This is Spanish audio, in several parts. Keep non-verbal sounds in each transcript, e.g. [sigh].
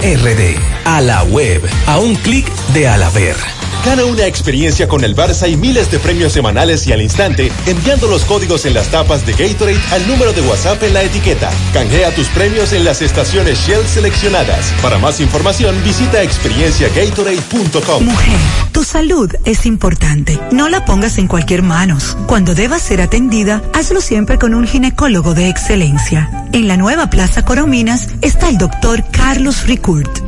RD. A la web. A un clic de Alaber. Gana una experiencia con el Barça y miles de premios semanales y al instante enviando los códigos en las tapas de Gatorade al número de WhatsApp en la etiqueta. Canjea tus premios en las estaciones Shell seleccionadas. Para más información visita experienciagatorade.com. Mujer, tu salud es importante. No la pongas en cualquier manos. Cuando debas ser atendida, hazlo siempre con un ginecólogo de excelencia. En la nueva Plaza Corominas está el doctor Carlos Ricourt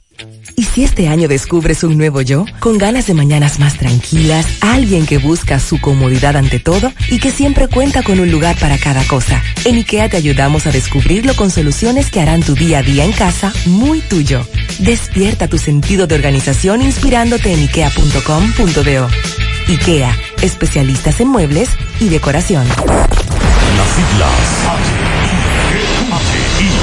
¿Y si este año descubres un nuevo yo? Con ganas de mañanas más tranquilas, alguien que busca su comodidad ante todo y que siempre cuenta con un lugar para cada cosa. En IKEA te ayudamos a descubrirlo con soluciones que harán tu día a día en casa muy tuyo. Despierta tu sentido de organización inspirándote en ikea.com.do. IKEA, especialistas en muebles y decoración. Las siglas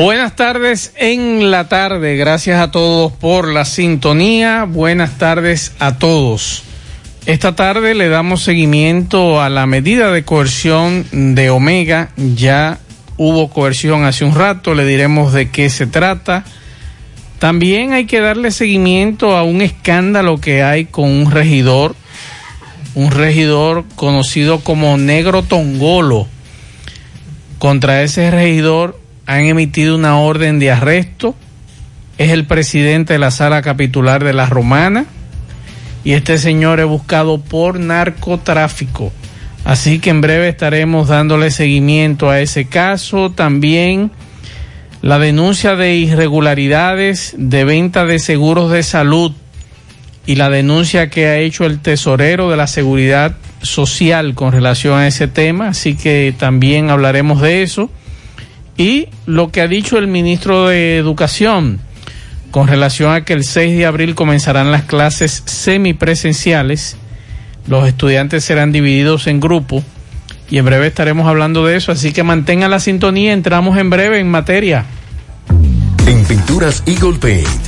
Buenas tardes en la tarde. Gracias a todos por la sintonía. Buenas tardes a todos. Esta tarde le damos seguimiento a la medida de coerción de Omega. Ya hubo coerción hace un rato. Le diremos de qué se trata. También hay que darle seguimiento a un escándalo que hay con un regidor. Un regidor conocido como Negro Tongolo. Contra ese regidor han emitido una orden de arresto. Es el presidente de la sala capitular de la Romana. Y este señor es buscado por narcotráfico. Así que en breve estaremos dándole seguimiento a ese caso. También la denuncia de irregularidades de venta de seguros de salud y la denuncia que ha hecho el tesorero de la seguridad social con relación a ese tema. Así que también hablaremos de eso y lo que ha dicho el ministro de Educación con relación a que el 6 de abril comenzarán las clases semipresenciales. Los estudiantes serán divididos en grupos y en breve estaremos hablando de eso, así que mantengan la sintonía, entramos en breve en materia. En Pinturas Eagle Paint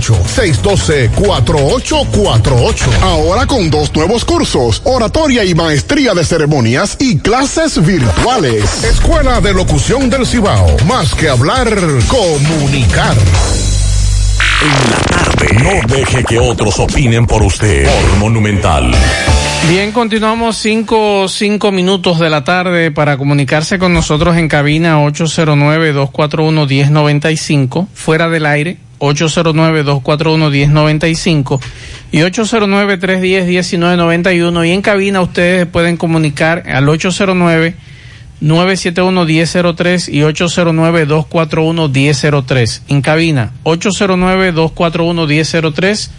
612-4848. Ahora con dos nuevos cursos, oratoria y maestría de ceremonias y clases virtuales. Escuela de Locución del Cibao. Más que hablar, comunicar. En la tarde. No deje que otros opinen por usted. Por Monumental. Bien, continuamos cinco, cinco minutos de la tarde para comunicarse con nosotros en cabina 809-241-1095, fuera del aire 809-241-1095 y 809-310-1991 y en cabina ustedes pueden comunicar al 809-971-1003 y 809-241-1003 en cabina 809-241-1003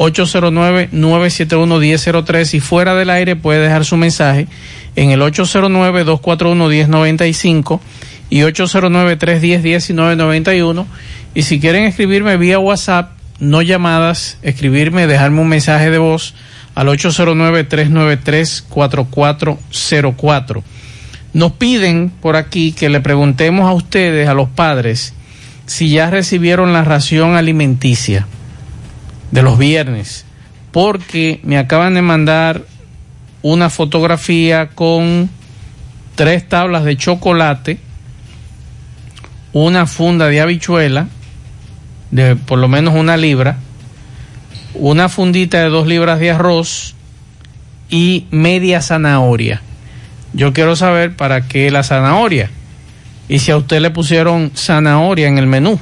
809-971-1003 y fuera del aire puede dejar su mensaje en el 809-241-1095 y 809-310-1991 y si quieren escribirme vía WhatsApp, no llamadas, escribirme, dejarme un mensaje de voz al 809-393-4404. Nos piden por aquí que le preguntemos a ustedes, a los padres, si ya recibieron la ración alimenticia de los viernes, porque me acaban de mandar una fotografía con tres tablas de chocolate, una funda de habichuela, de por lo menos una libra, una fundita de dos libras de arroz y media zanahoria. Yo quiero saber para qué la zanahoria y si a usted le pusieron zanahoria en el menú.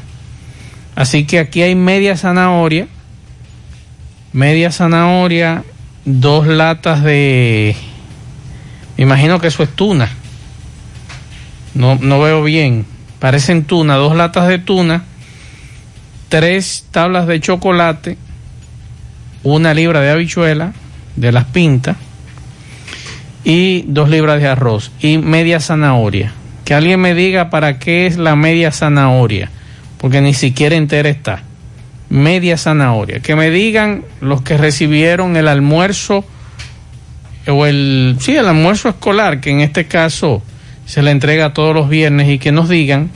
Así que aquí hay media zanahoria, media zanahoria, dos latas de, me imagino que eso es tuna. No, no veo bien. Parecen tuna, dos latas de tuna tres tablas de chocolate, una libra de habichuela de las pintas y dos libras de arroz y media zanahoria. Que alguien me diga para qué es la media zanahoria. porque ni siquiera entera está. Media zanahoria. Que me digan los que recibieron el almuerzo o el, sí, el almuerzo escolar, que en este caso se le entrega todos los viernes y que nos digan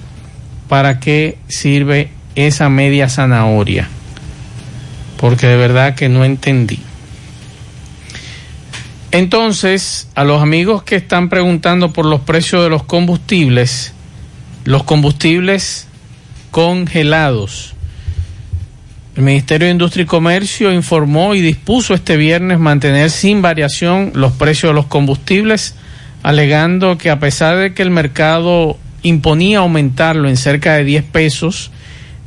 para qué sirve esa media zanahoria. Porque de verdad que no entendí. Entonces, a los amigos que están preguntando por los precios de los combustibles, los combustibles congelados. El Ministerio de Industria y Comercio informó y dispuso este viernes mantener sin variación los precios de los combustibles, alegando que a pesar de que el mercado imponía aumentarlo en cerca de 10 pesos,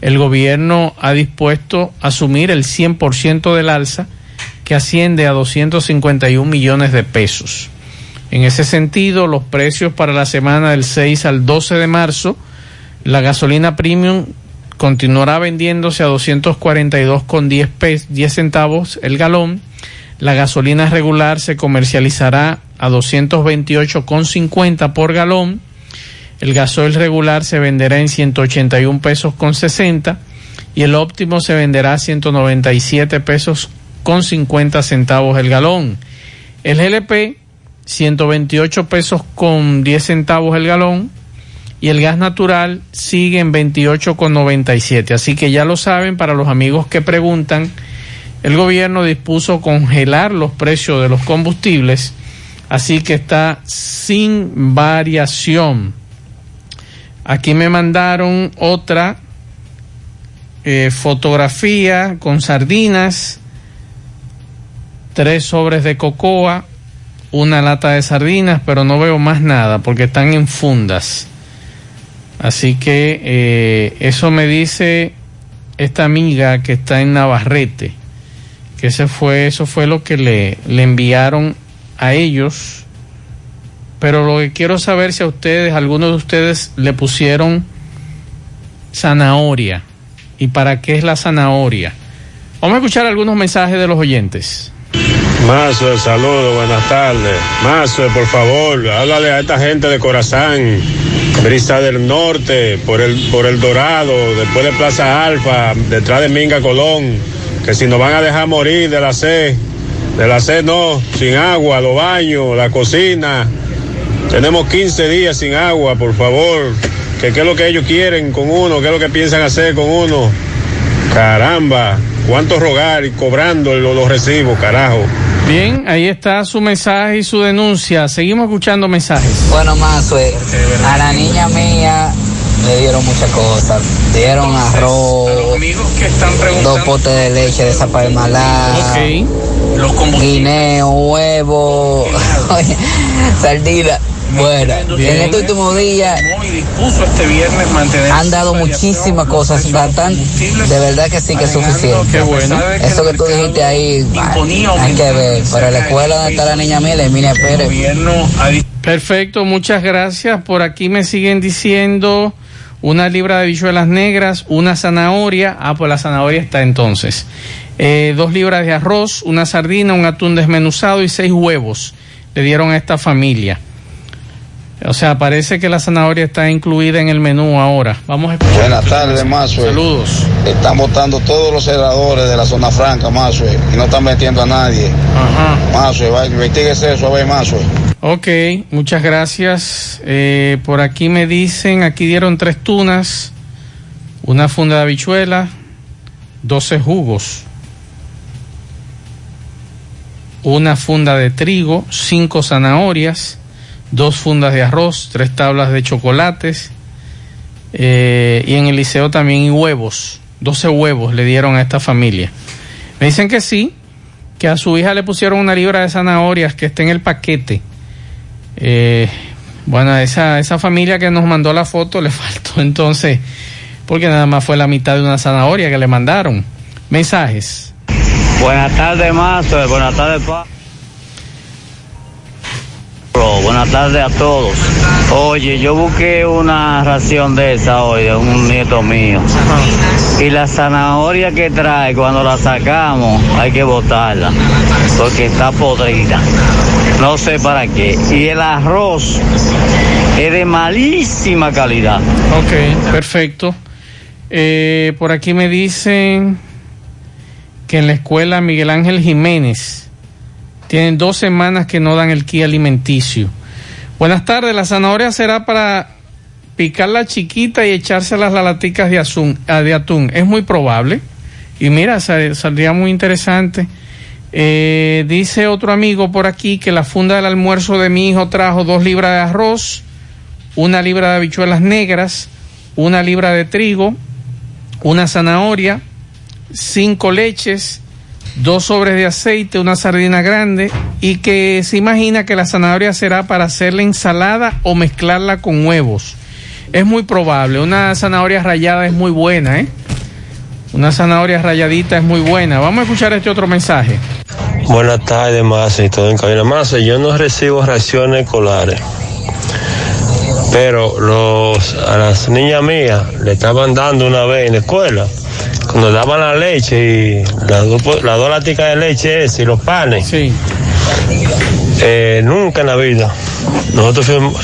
el gobierno ha dispuesto a asumir el 100% del alza que asciende a 251 millones de pesos. En ese sentido, los precios para la semana del 6 al 12 de marzo, la gasolina premium continuará vendiéndose a 242 con 10, 10 centavos el galón. La gasolina regular se comercializará a 228 con 50 por galón. El gasoil regular se venderá en 181 pesos con 60 y el óptimo se venderá a 197 pesos con 50 centavos el galón. El GLP, 128 pesos con 10 centavos el galón. Y el gas natural sigue en 28 con 97. Así que ya lo saben, para los amigos que preguntan, el gobierno dispuso congelar los precios de los combustibles. Así que está sin variación. Aquí me mandaron otra eh, fotografía con sardinas tres sobres de cocoa, una lata de sardinas, pero no veo más nada porque están en fundas. Así que eh, eso me dice esta amiga que está en Navarrete, que ese fue, eso fue lo que le, le enviaron a ellos. Pero lo que quiero saber si a ustedes, algunos de ustedes le pusieron zanahoria. ¿Y para qué es la zanahoria? Vamos a escuchar algunos mensajes de los oyentes. Mazo, saludo, buenas tardes. Mazo, por favor, háblale a esta gente de Corazán, Brisa del Norte, por el, por el Dorado, después de Plaza Alfa, detrás de Minga Colón, que si nos van a dejar morir de la sed, de la sed no, sin agua, los baños, la cocina. Tenemos 15 días sin agua, por favor. ¿Qué, ¿Qué es lo que ellos quieren con uno? ¿Qué es lo que piensan hacer con uno? Caramba, cuánto rogar y cobrando los, los recibos, carajo. Bien, ahí está su mensaje y su denuncia. Seguimos escuchando mensajes. Bueno, más, a la niña mía le dieron muchas cosas. Dieron arroz, dos potes de leche de zapalmalá, guineo, huevo, [laughs] sardina. Bueno, en este último día este han dado muchísimas cosas, bastante, de verdad que sí que es suficiente. Qué bueno. Eso que tú dijiste ahí, hay que ver. Para la escuela donde está la niña mía, Emilia Pérez. Perfecto, muchas gracias. Por aquí me siguen diciendo una libra de bichuelas negras, una zanahoria. Ah, pues la zanahoria está entonces. Eh, dos libras de arroz, una sardina, un atún desmenuzado y seis huevos le dieron a esta familia. O sea, parece que la zanahoria está incluida en el menú ahora. Vamos a escuchar. Buenas tardes, Mazue. Saludos. Están votando todos los senadores de la zona franca, Mazue, y no están metiendo a nadie. Ajá. Mazue, va, investiguese eso, a ver, Mazue. Ok, muchas gracias. Eh, por aquí me dicen, aquí dieron tres tunas, una funda de habichuela, 12 jugos, una funda de trigo, cinco zanahorias, dos fundas de arroz, tres tablas de chocolates eh, y en el liceo también huevos, 12 huevos le dieron a esta familia. Me dicen que sí, que a su hija le pusieron una libra de zanahorias que está en el paquete. Eh, bueno, esa, esa familia que nos mandó la foto le [laughs] faltó entonces, porque nada más fue la mitad de una zanahoria que le mandaron. Mensajes. Buenas tardes, Mazo. Buenas tardes, pa. Buenas tardes a todos. Oye, yo busqué una ración de esa hoy de un nieto mío. Y la zanahoria que trae, cuando la sacamos, hay que botarla. Porque está podrida. No sé para qué. Y el arroz es de malísima calidad. Ok, perfecto. Eh, por aquí me dicen que en la escuela Miguel Ángel Jiménez tienen dos semanas que no dan el ki alimenticio. Buenas tardes, la zanahoria será para picarla chiquita y echárselas las laticas de, ah, de atún. Es muy probable. Y mira, saldría muy interesante. Eh, dice otro amigo por aquí que la funda del almuerzo de mi hijo trajo dos libras de arroz, una libra de habichuelas negras, una libra de trigo, una zanahoria, cinco leches, dos sobres de aceite, una sardina grande y que se imagina que la zanahoria será para hacerla ensalada o mezclarla con huevos. Es muy probable, una zanahoria rayada es muy buena, ¿eh? Una zanahoria rayadita es muy buena. Vamos a escuchar este otro mensaje. Buenas tardes, Massa y en cabina. Yo no recibo raciones escolares, pero los, a las niñas mías le estaban dando una vez en la escuela cuando daban la leche y las dos, las dos laticas de leche y los panes. Sí. Eh, nunca en la vida. Nosotros fuimos,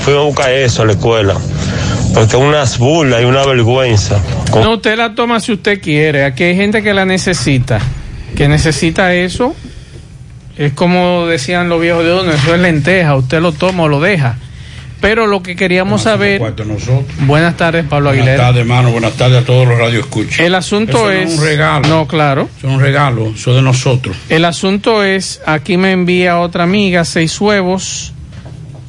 fuimos a buscar eso a la escuela. Porque es unas burlas y una vergüenza. No, usted la toma si usted quiere. Aquí hay gente que la necesita. Que necesita eso. Es como decían los viejos de uno, eso es lenteja. Usted lo toma o lo deja. Pero lo que queríamos saber. Buenas tardes, Pablo Aguilera. Buenas tardes, hermano. Buenas tardes a todos los radioescuchos. El asunto es. No es un regalo. No, claro. Es un regalo. Eso de nosotros. El asunto es. Aquí me envía otra amiga seis huevos.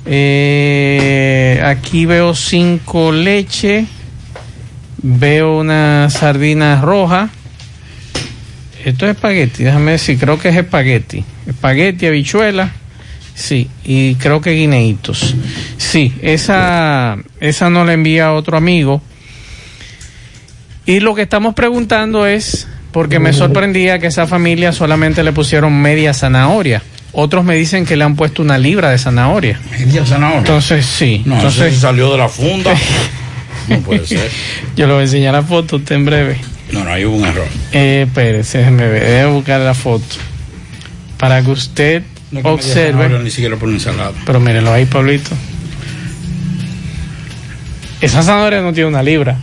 Eh, aquí veo cinco leche. Veo una sardina roja. Esto es espagueti. Déjame decir. Creo que es espagueti. Espagueti, habichuela Sí, y creo que guineitos. Sí, esa, esa no la envía otro amigo. Y lo que estamos preguntando es, porque me sorprendía que esa familia solamente le pusieron media zanahoria. Otros me dicen que le han puesto una libra de zanahoria. Media zanahoria. Entonces, sí. No, entonces salió de la funda. [laughs] no puede ser. Yo le voy a enseñar la foto usted en breve. No, no, hay un error. Eh, espérese, déjeme ver, déjeme buscar la foto. Para que usted observe. Ni siquiera por ensalada. Pero mírenlo ahí, Pablito. Esa zanahoria no tiene una libra.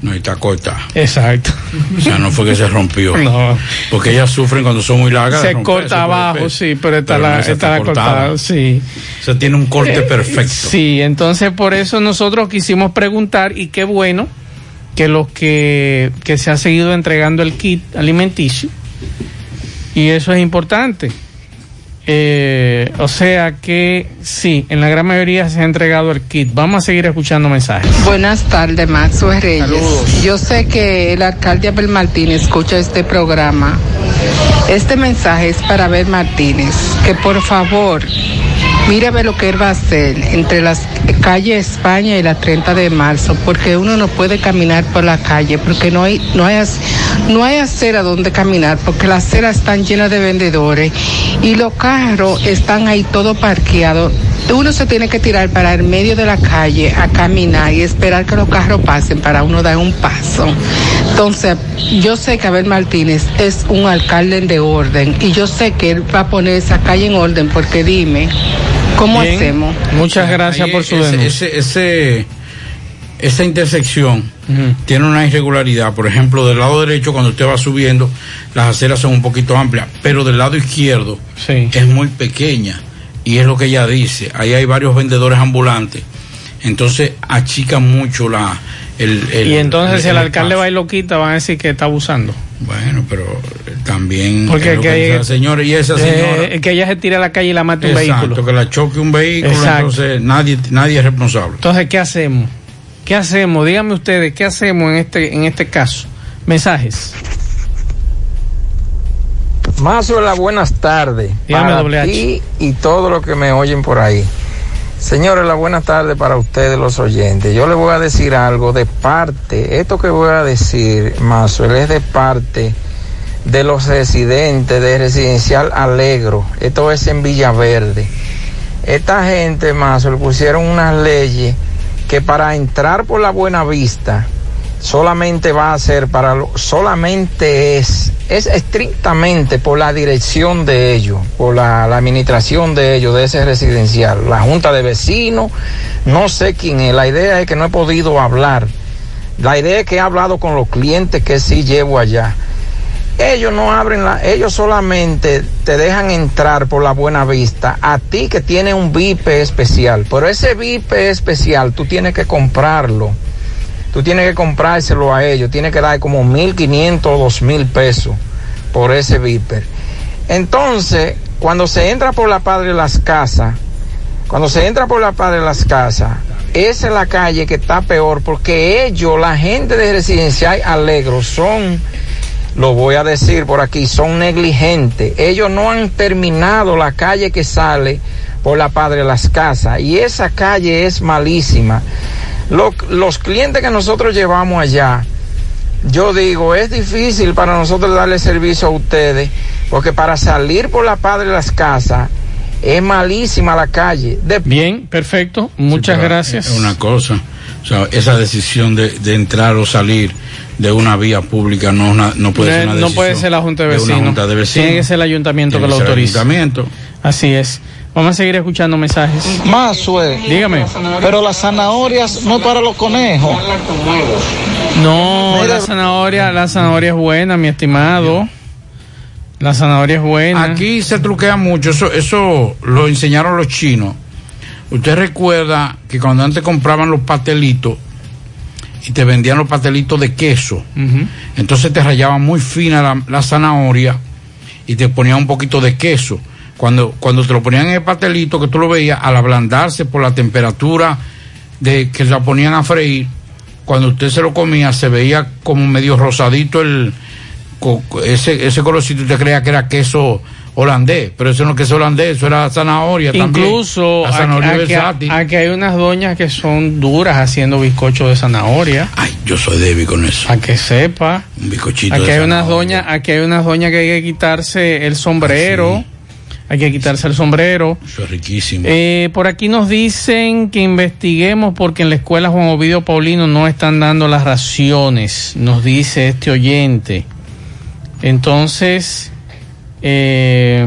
No, y está corta. Exacto. O sea, no fue que se rompió. [laughs] No. Porque ellas sufren cuando son muy largas. Se corta abajo, sí, pero está la, está, la cortada. Sí. O sea, tiene un corte Eh, perfecto. Sí, entonces por eso nosotros quisimos preguntar y qué bueno que los que, que se ha seguido entregando el kit alimenticio y eso es importante. Eh, o sea que sí, en la gran mayoría se ha entregado el kit. Vamos a seguir escuchando mensajes. Buenas tardes, Maxwell Reyes. Saludos. Yo sé que el alcalde Abel Martínez escucha este programa. Este mensaje es para Abel Martínez, que por favor ver lo que él va a hacer entre las calles España y la 30 de marzo, porque uno no puede caminar por la calle, porque no hay, no hay, no hay acera donde caminar, porque las aceras están llenas de vendedores y los carros están ahí todo parqueados. Uno se tiene que tirar para el medio de la calle a caminar y esperar que los carros pasen para uno dar un paso. Entonces, yo sé que Abel Martínez es un alcalde de orden y yo sé que él va a poner esa calle en orden porque dime, ¿cómo Bien. hacemos? Muchas gracias Ahí por su ese, denuncia. ese, ese- esa intersección tiene una irregularidad. Por ejemplo, del lado derecho, cuando usted va subiendo, las aceras son un poquito amplias, pero del lado izquierdo es muy pequeña. Y es lo que ella dice. Ahí hay varios vendedores ambulantes. Entonces achica mucho la. El, el- y entonces si el el alcalde va y lo quita, van a decir que está abusando. Bueno, pero eh, también. Porque que, que señora y esa señora. eh, que ella se tire a la calle y la mate un Exacto, vehículo. que la choque un vehículo, Exacto. entonces nadie, nadie es responsable. Entonces, ¿qué hacemos? ¿Qué hacemos? Díganme ustedes, ¿qué hacemos en este, en este caso? Mensajes. Mazuela, buenas tardes. Dígame, para ti y todos los que me oyen por ahí. Señores, la buenas tardes para ustedes los oyentes. Yo les voy a decir algo de parte, esto que voy a decir, Mazuela, es de parte de los residentes de Residencial Alegro. Esto es en Villaverde. Esta gente, Mazuela, pusieron unas leyes que para entrar por la Buena Vista solamente va a ser para lo, solamente es es estrictamente por la dirección de ellos, por la, administración de ellos, de ese residencial, la junta de vecinos, no sé quién es, la idea es que no he podido hablar La idea es que he hablado con los clientes que sí llevo allá. Ellos no abren la, ellos solamente te dejan entrar por la buena vista a ti que tiene un VIP especial. Pero ese VIP especial tú tienes que comprarlo. Tú tienes que comprárselo a ellos. Tienes que dar como 1.500 o 2.000 pesos por ese VIP. Entonces, cuando se entra por la Padre de las Casas, cuando se entra por la Padre de las Casas, esa es la calle que está peor porque ellos, la gente de Residencial Alegro, son, lo voy a decir por aquí, son negligentes. Ellos no han terminado la calle que sale por la Padre de las Casas y esa calle es malísima. Lo- los clientes que nosotros llevamos allá, yo digo, es difícil para nosotros darle servicio a ustedes porque para salir por la Padre de las Casas es malísima la calle. De- Bien, perfecto. Muchas Pero gracias. Es una cosa, o sea, esa decisión de, de entrar o salir de una vía pública no, es una- no puede ser una no decisión puede ser la Junta de una Vecinos. junta de vecinos. Tiene que ser el ayuntamiento Tiene que lo que autorice. ayuntamiento. Así es. Vamos a seguir escuchando mensajes. Mazue. Dígame. Pero las zanahorias no es para los conejos. No, Mira- la zanahoria, la zanahoria es buena, mi estimado. La zanahoria es buena. Aquí se truquea mucho, eso, eso lo enseñaron los chinos. Usted recuerda que cuando antes compraban los pastelitos y te vendían los pastelitos de queso, entonces te rayaban muy fina la, la zanahoria y te ponían un poquito de queso. Cuando, cuando te lo ponían en el pastelito, que tú lo veías, al ablandarse por la temperatura de que la ponían a freír, cuando usted se lo comía, se veía como medio rosadito el ese, ese colorcito. Usted creía que era queso holandés, pero eso no es queso holandés, eso era zanahoria también. Incluso la zanahoria aquí, aquí- hay unas doñas que son duras haciendo bizcocho de zanahoria. Ay, yo soy débil con eso. A que sepa. Un bizcochito Aquí de hay unas zanahoria. doñas, aquí hay unas doñas que hay que quitarse el sombrero. Hay que quitarse el sombrero. Eso es riquísimo. Eh, por aquí nos dicen que investiguemos porque en la escuela Juan Ovidio Paulino no están dando las raciones, nos dice este oyente. Entonces, eh,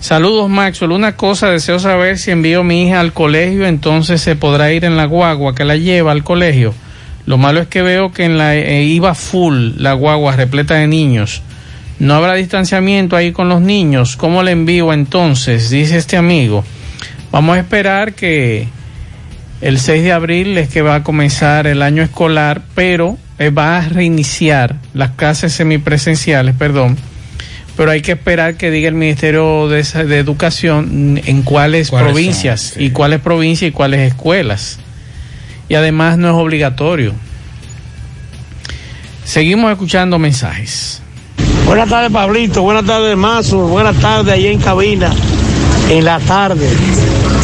saludos Maxwell. Una cosa, deseo saber si envío a mi hija al colegio, entonces se podrá ir en la guagua que la lleva al colegio. Lo malo es que veo que en la eh, iba full la guagua repleta de niños. No habrá distanciamiento ahí con los niños. ¿Cómo le envío entonces? Dice este amigo. Vamos a esperar que el 6 de abril es que va a comenzar el año escolar, pero eh, va a reiniciar las clases semipresenciales, perdón. Pero hay que esperar que diga el Ministerio de, Educación en cuáles provincias y cuáles provincias y cuáles escuelas. Y además no es obligatorio. Seguimos escuchando mensajes. Buenas tardes, Pablito. Buenas tardes, Mazo. Buenas tardes, allí en cabina. En la tarde,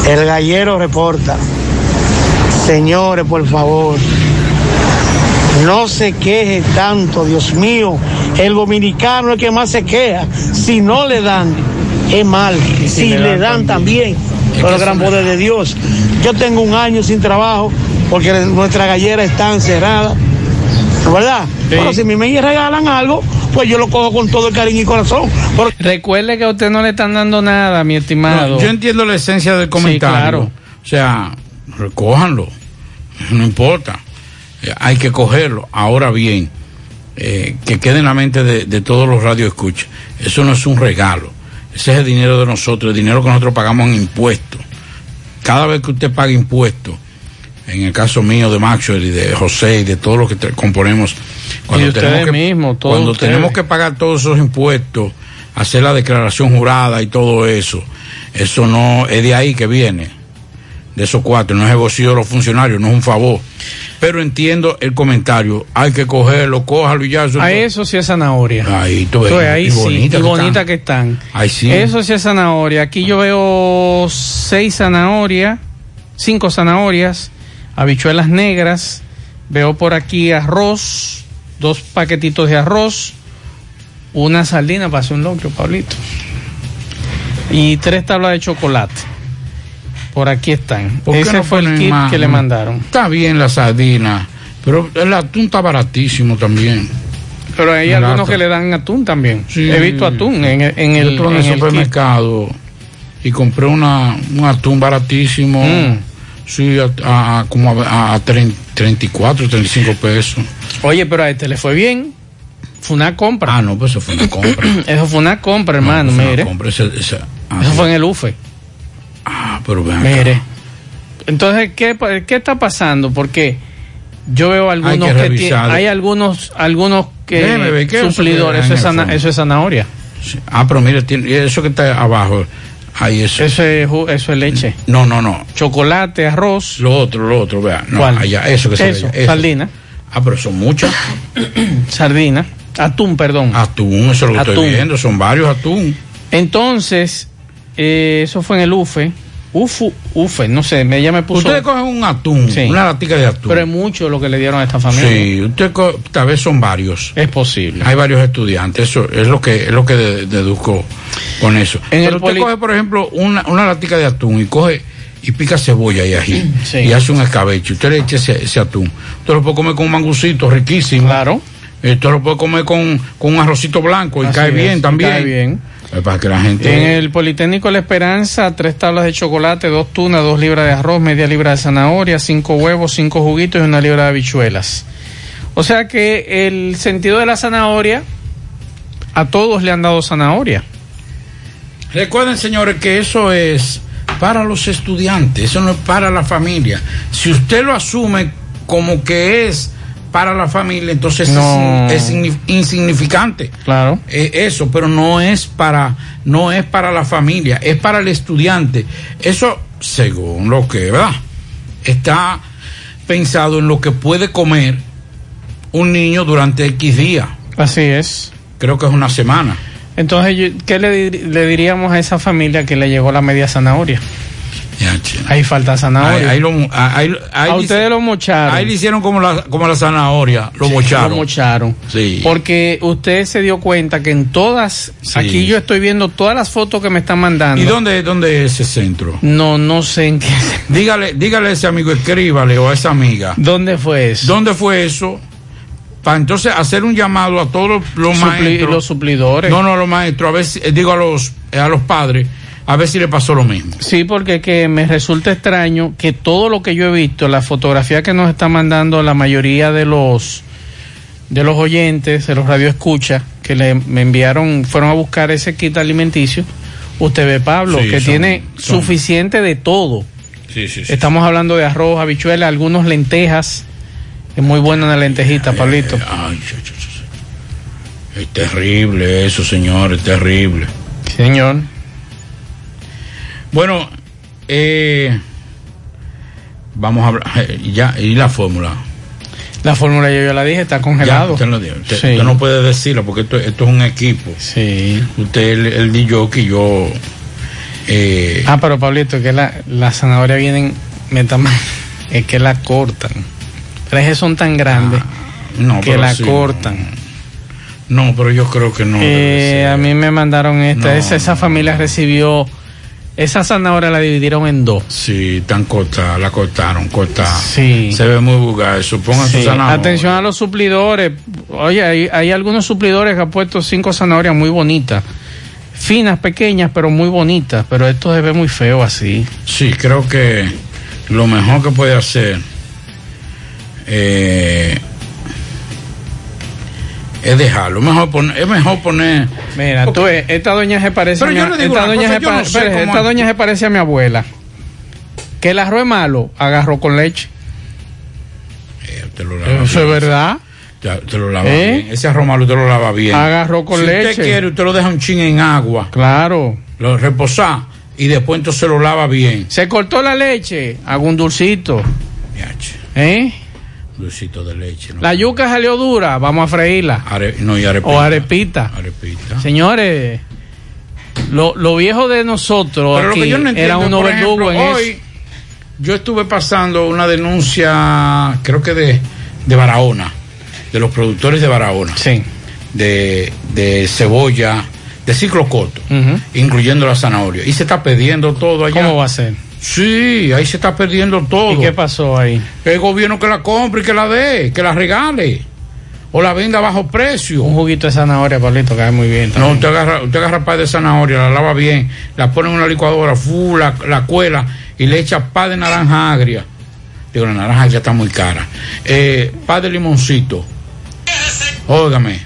el gallero reporta. Señores, por favor, no se queje tanto, Dios mío. El dominicano es el que más se queja. Si no le dan, es mal. Si, le dan, también, por el gran poder de Dios. Yo tengo un año sin trabajo porque nuestra gallera está encerrada. ¿Verdad? Pero si a mí me regalan algo, pues yo lo cojo con todo el cariño y corazón. Porque Recuerde que a usted no le están dando nada, mi estimado. No, yo entiendo la esencia del comentario. claro. O sea, recójanlo. No importa. Eh, hay que cogerlo. Ahora bien, eh, que quede en la mente de, de todos los radioescuchas. Eso no es un regalo. Ese es el dinero de nosotros, el dinero que nosotros pagamos en impuestos. Cada vez que usted paga impuestos, en el caso mío de Maxwell y de José y de todos los que te- componemos, Y ustedes que, todos cuando ustedes. tenemos que pagar todos esos impuestos, hacer la declaración jurada y todo eso, eso no es de ahí que viene, de esos cuatro, no es el bolsillo de los funcionarios, no es un favor. Pero entiendo el comentario, hay que cogerlo, cójalo y ya. Eso, A eso sí es zanahoria. Ahí tú ves, Entonces, ahí y sí, bonita y que bonita están. que están. Ahí sí. Eso sí es zanahoria. Aquí yo veo seis zanahorias, cinco zanahorias, habichuelas negras. Veo por aquí arroz, dos paquetitos de arroz, una sardina para hacer un locro, Pablito. Y tres tablas de chocolate. Por aquí están. ¿Por qué Ese no fue el kit más? que le mandaron. Está bien la sardina, pero el atún está baratísimo también. Pero hay Barato. algunos que le dan atún también. Sí. He visto atún en, el- en Yo el, en el kit. supermercado y compré una, un atún baratísimo. Mm. Sí, a, a- a- como a, a 30, 34, 35 pesos. Oye, pero a este le fue bien. Fue una compra. Ah, no, pues eso fue una compra. [clears throat] eso fue una compra, hermano, fue una mire. compra, esa- esa- ah, Eso fue en el UFE. Ah, pero vean acá. Mire. Entonces, ¿qué, ¿qué está pasando? Porque yo veo algunos Hay que que, hay algunos, algunos que Déjeme ver, ¿qué es eso suplidores, que eso hay es, eso es zanahoria. Ah, pero mire, tiene, eso que está abajo, ahí eso. Eso es, eso es leche. No, no, no. Chocolate, arroz. Lo otro, lo otro, vea. No, ¿Cuál? allá, eso que se ve Eso, allá, eso. Ah, pero son muchas. [clears throat] Sardina. Atún, perdón. Atún, eso es lo que estoy viendo, son varios atún. Entonces, eh, eso fue en el UFE. UFU, UFE, no sé, me, ella me puso. Ustedes cogen un atún, Sí. una latica de atún. Pero es mucho lo que le dieron a esta familia. Sí, usted co- tal vez son varios. Es posible. Hay varios estudiantes, eso es lo que es lo que de- deduzco con eso. En Pero usted poli- coge, por ejemplo, una, una latica de atún y coge y pica cebolla y ají Sí. y hace un escabeche. Usted le echa ese, ese atún. Usted lo puede comer con un mangucito riquísimo. Claro. Usted lo puede comer con, con un arrocito blanco y Así cae es, bien también. cae bien. Para que la gente. En el Politécnico La Esperanza, tres tablas de chocolate, dos tunas, dos libras de arroz, media libra de zanahoria, cinco huevos, cinco juguitos y una libra de habichuelas. O sea que el sentido de la zanahoria, a todos le han dado zanahoria. Recuerden, señores, que eso es para los estudiantes, eso no es para la familia. Si usted lo asume como que es para la familia, entonces No. es, in- es signi- insignificante. Claro. Eh, eso, pero no es para no es para la familia, es para el estudiante. Eso, según lo que, ¿verdad? Está pensado en lo que puede comer un niño durante X días. Así es. Creo que es una semana. Entonces, ¿qué le, dir- le diríamos a esa familia que le llegó la media zanahoria? Ahí falta zanahoria. Ahí, ahí lo- ahí- ahí a le- ustedes lo mocharon. Ahí le hicieron como la, como la zanahoria, lo mocharon. Lo mocharon. Sí. Porque usted se dio cuenta que en todas, Sí. aquí yo estoy viendo todas las fotos que me están mandando. ¿Y dónde, dónde es ese centro? No, no sé en qué. Dígale, dígale a ese amigo, escríbale o a esa amiga. ¿Dónde fue eso? ¿Dónde fue eso? Para entonces hacer un llamado a todos los, Supli- maestros. los suplidores. No, no, a los maestros, a ver si, eh, digo a los, eh, a los padres, a ver si le pasó lo mismo. Sí, porque que me resulta extraño que todo lo que yo he visto, la fotografía que nos está mandando la mayoría de los de los oyentes, de los radioescuchas, que le, me enviaron, fueron a buscar ese kit alimenticio, usted ve, Pablo, Sí, que son- tiene son- suficiente de todo. Sí, sí, sí. Estamos hablando de arroz, habichuelas, algunos lentejas. Es muy buena una lentejita, Pablito. Eh, Ay, ch- ch- es terrible eso, señor, es terrible. Señor. Bueno, eh, vamos a hablar, eh, ya, y la fórmula. La fórmula yo ya la dije, está congelado. Ya, usted, lo dijo. Usted- Sí. usted no puede decirlo porque esto, esto es un equipo. Sí. Usted, el, el DJ que yo. Eh, Ah, pero Pablito, que la, la zanahoria vienen, me está mal, es que la cortan. Pero es que son tan grandes no, que la sí, cortan. No, pero yo creo que no. Eh, a mí me mandaron esta, No, esa, esa familia recibió, esa zanahoria la dividieron en dos. Sí, tan cortada, la cortaron, cortada. Sí. Se ve muy vulgar. Supongan Sí, su zanahoria. Atención a los suplidores. Oye, hay, hay algunos suplidores que han puesto cinco zanahorias muy bonitas. Finas, pequeñas, pero muy bonitas. Pero esto se ve muy feo así. Sí, creo que lo mejor que puede hacer eh, es dejarlo. Mejor poner, es mejor poner. Mira, tú ves, esta doña se parece Pero a mi, yo le digo esta doña cosa, se yo no pa- sé espere, cómo esta es. doña se parece a mi abuela. Que el arroz es malo, agarró con leche. Te lo lava Eso es bien. verdad. Te, te lo lava ¿Eh? bien. Ese arroz malo usted lo lava bien. Agarró con si leche. usted quiere, usted lo deja un chin en agua. Claro. Lo reposa y después entonces lo lava bien. Se cortó la leche, hago un dulcito. ¿Eh? Dulcito de leche. ¿no? La yuca salió dura, vamos a freírla. Are- no, y arepita. O arepita. Arepita. Señores, lo, lo viejo de nosotros Pero lo aquí que yo no entiendo, era por verdugo en hoy eso. yo estuve pasando una denuncia, creo que de, de Barahona, de los productores de Barahona. Sí. De, de cebolla, de ciclo corto, incluyendo la zanahoria. Y se está perdiendo todo allá. ¿Cómo va a ser? Sí, ahí se está perdiendo todo. ¿Y qué pasó ahí? El gobierno que la compre y que la dé, que la regale. o la venda a bajo precio. Un juguito de zanahoria, Pablito, cae muy bien. No, usted agarra, usted agarra par de zanahoria, la lava bien, la pone en una licuadora, full, la, la cuela y le echa pa de naranja agria. Digo, la naranja ya está muy cara. Eh, pa de limoncito. Óigame.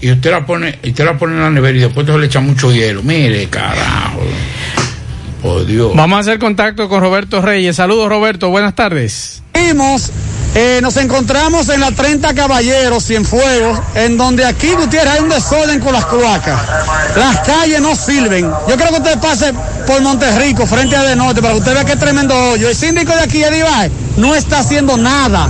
Y usted la pone, y usted la pone en la nevera y después le echa mucho hielo. Mire, carajo. Dios. Vamos a hacer contacto con Roberto Reyes. Saludos, Roberto. Buenas tardes. Vimos, eh, nos encontramos en la 30 Caballeros, Cienfuegos, en donde aquí, Gutiérrez, hay un desorden con las cloacas. Las calles no sirven. Yo creo que usted pase por Monterrico, frente a De Norte, para que usted vea qué tremendo hoyo. El síndico de aquí, Edivar, no está haciendo nada.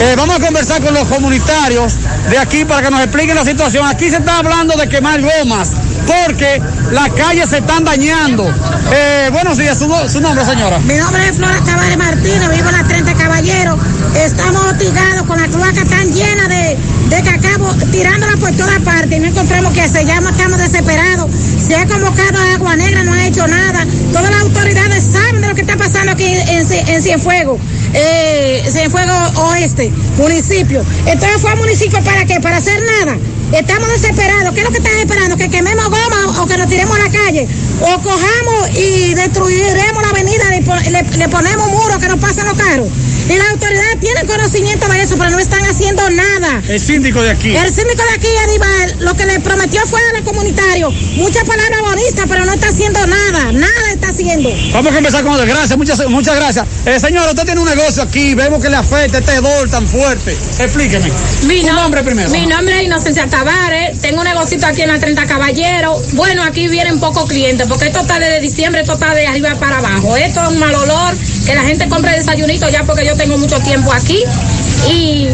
Eh, vamos a conversar con los comunitarios de aquí para que nos expliquen la situación. Aquí se está hablando de quemar gomas porque las calles se están dañando. Eh, buenos días, su, nombre, señora. Mi nombre es Flora Tavares Martínez, vivo en la 30 Caballeros. Estamos hostigados con la cloaca tan llena de, de cacao, tirándola por todas partes. No encontramos que se llama, estamos desesperados. Se ha convocado a Agua Negra, no ha hecho nada. Todas las autoridades saben de lo que está pasando aquí en, en Cienfuegos. Eh, Cienfuegos Oeste, municipio. Entonces fue al municipio para qué? Para hacer nada. Estamos desesperados. ¿Qué es lo que están esperando? ¿Que quememos goma o que nos tiremos a la calle? O cojamos y destruiremos la avenida y le, le ponemos muros que nos pasen los carros. Y las autoridades tienen conocimiento de eso, pero no están haciendo nada. El síndico de aquí. El síndico de aquí, Aníbal, lo que le prometió fue a los comunitarios. Muchas palabras bonitas, pero no está haciendo nada. Nada está haciendo. Vamos a empezar con gracias, muchas, muchas gracias. Eh, señor, usted tiene un negocio aquí, vemos que le afecta este hedor tan fuerte. Explíqueme. Mi no- nombre primero. Mi nombre es Inocencia Tavares, tengo un negocito aquí en la 30 Caballeros. Bueno, aquí vienen pocos clientes porque esto está desde diciembre, esto está de arriba para abajo. Esto es un mal olor, que la gente compre desayunito ya porque yo tengo mucho tiempo aquí. Y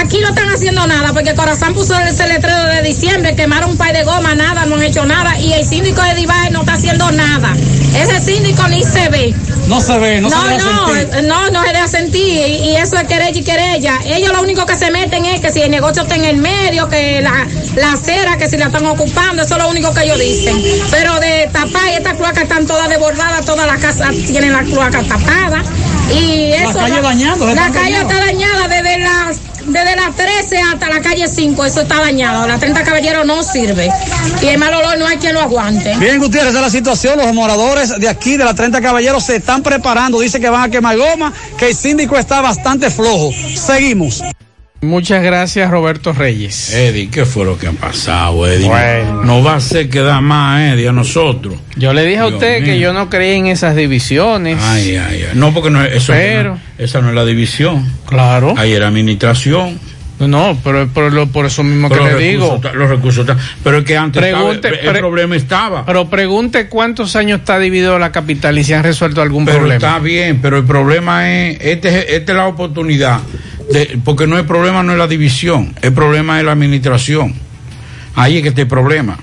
aquí no están haciendo nada porque Corazán puso ese letrero de diciembre, quemaron un par de goma, nada, no han hecho nada. Y el síndico de Divaje no está haciendo nada. Ese síndico ni se ve. No se ve, no, No, se no, sentir. no, no se deja sentir y, y eso es querella y querella. Ellos lo único que se meten es que si el negocio está en el medio, que la, la acera, que si la están ocupando, eso es lo único que ellos dicen. Pero de tapar, estas cloacas están todas desbordadas, todas las casas tienen las cloacas tapadas. Y La eso, calle La calle está dañada desde las desde las 13 hasta la calle 5, eso está dañado. La 30 Caballeros no sirve. Y el mal olor no hay quien lo aguante. Bien, Gutiérrez, esa es la situación. Los moradores de aquí, de la 30 Caballeros, se están preparando. Dice que van a quemar goma, que el síndico está bastante flojo. Seguimos. Muchas gracias, Roberto Reyes. Eddie, ¿qué fue lo que ha pasado, Eddie? Bueno. No va a ser que da más, Eddie, a nosotros. Yo le dije a usted que yo no creía en esas divisiones. Ay, ay, ay. No, porque no, eso Pero- no- esa no es la división. Claro. Ahí era administración. No, pero por, lo- por eso mismo Pero que le digo. los recursos están- Pero es que antes Pregunte- estaba- el pre- problema estaba. Pero pregunte cuántos años está dividido la capital y si han resuelto algún Pero problema. está bien, pero el problema es, este, es- esta es la oportunidad, de, porque no el problema no es la división, el problema es la administración. Ahí es que está el problema.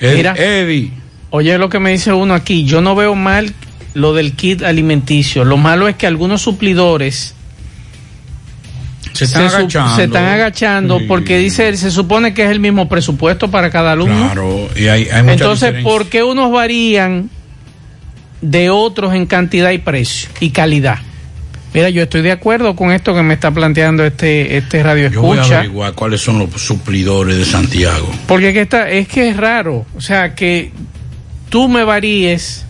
Mira. Eddie, Oye, lo que me dice uno aquí, yo no veo mal lo del kit alimenticio. Lo malo es que algunos suplidores se están agachando. se están agachando porque dice, se supone que es el mismo presupuesto para cada alumno. Claro, y hay, hay Entonces, diferencia. ¿por qué unos varían de otros en cantidad y precio y calidad? Mira, yo estoy de acuerdo con esto que me está planteando este, este radio Yo voy a escucha. averiguar cuáles son los suplidores de Santiago. Porque es que, está, es que es raro. O sea, que tú me varíes.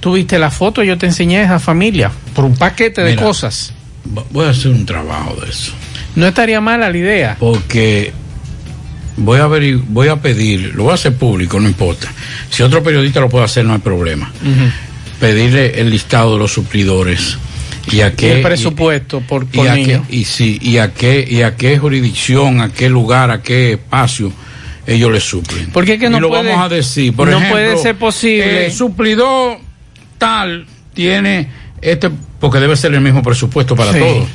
Tuviste la foto, yo te enseñé a esa familia por un paquete de Mira. cosas. Voy a hacer un trabajo de eso. No estaría mala la idea. Porque voy a, voy a pedir, lo voy a hacer público, no importa. Si otro periodista lo puede hacer, no hay problema. Pedirle el listado de los suplidores y a Y qué el presupuesto por, y a niño. qué, y sí, y a qué y a qué jurisdicción, a qué lugar, a qué espacio ellos le suplen. Porque es que y no lo puede- vamos a decir, por no ejemplo, puede ser posible. El suplidor tal tiene este porque debe ser el mismo presupuesto para Sí. todos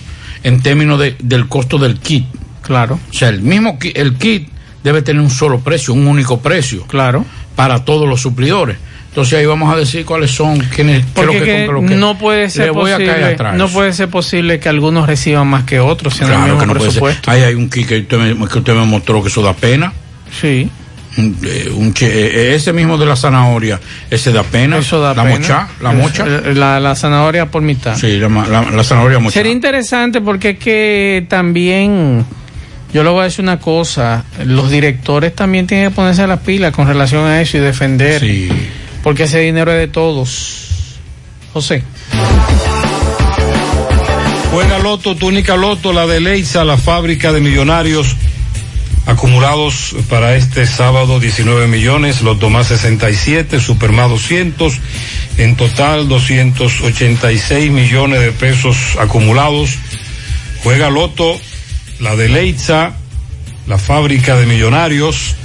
en términos de- del costo del kit. Claro. O sea, el mismo el kit debe tener un solo precio, un único precio. Claro. Para todos los suplidores. Entonces ahí vamos a decir cuáles son, quiénes, Porque que, que lo que- no puede ser Le voy a caer posible, atrás. no puede ser posible que algunos reciban más que otros en el Claro mismo que no puede ser. presupuesto. Ahí hay un kit que usted, me, que usted me mostró que eso da pena. Sí. Un, eh, che- eh, ese mismo de la zanahoria, ese da pena. Eso da la pena. mocha, la mocha. La, la zanahoria por mitad. Sí, la, la- la zanahoria mocha. Sería interesante porque es que también Yo le voy a decir una cosa, los directores también tienen que ponerse a las pilas con relación a eso y defender, porque ese dinero es de todos. José. Juega Loto, túnica Loto, la de Leisa, la fábrica de millonarios acumulados para este sábado 19 millones, Loto más 67, Super más 200, en total 286 millones de pesos acumulados. Juega Loto, la de Leitza, la fábrica de millonarios.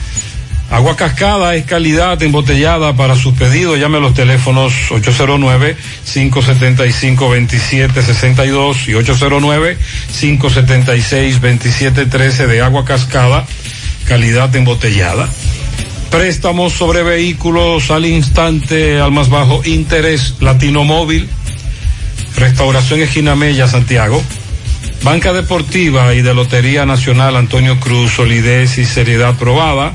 Agua Cascada es calidad embotellada para sus pedidos. Llame a los teléfonos 809-575-2762 y 809-576-2713 de Agua Cascada, calidad embotellada. Préstamos sobre vehículos al instante, al más bajo interés, Latino Móvil, Restauración Esquina Mella, Santiago. Banca Deportiva y de Lotería Nacional Antonio Cruz, solidez y seriedad probada.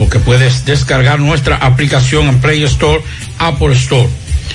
porque puedes descargar nuestra aplicación en Play Store, Apple Store.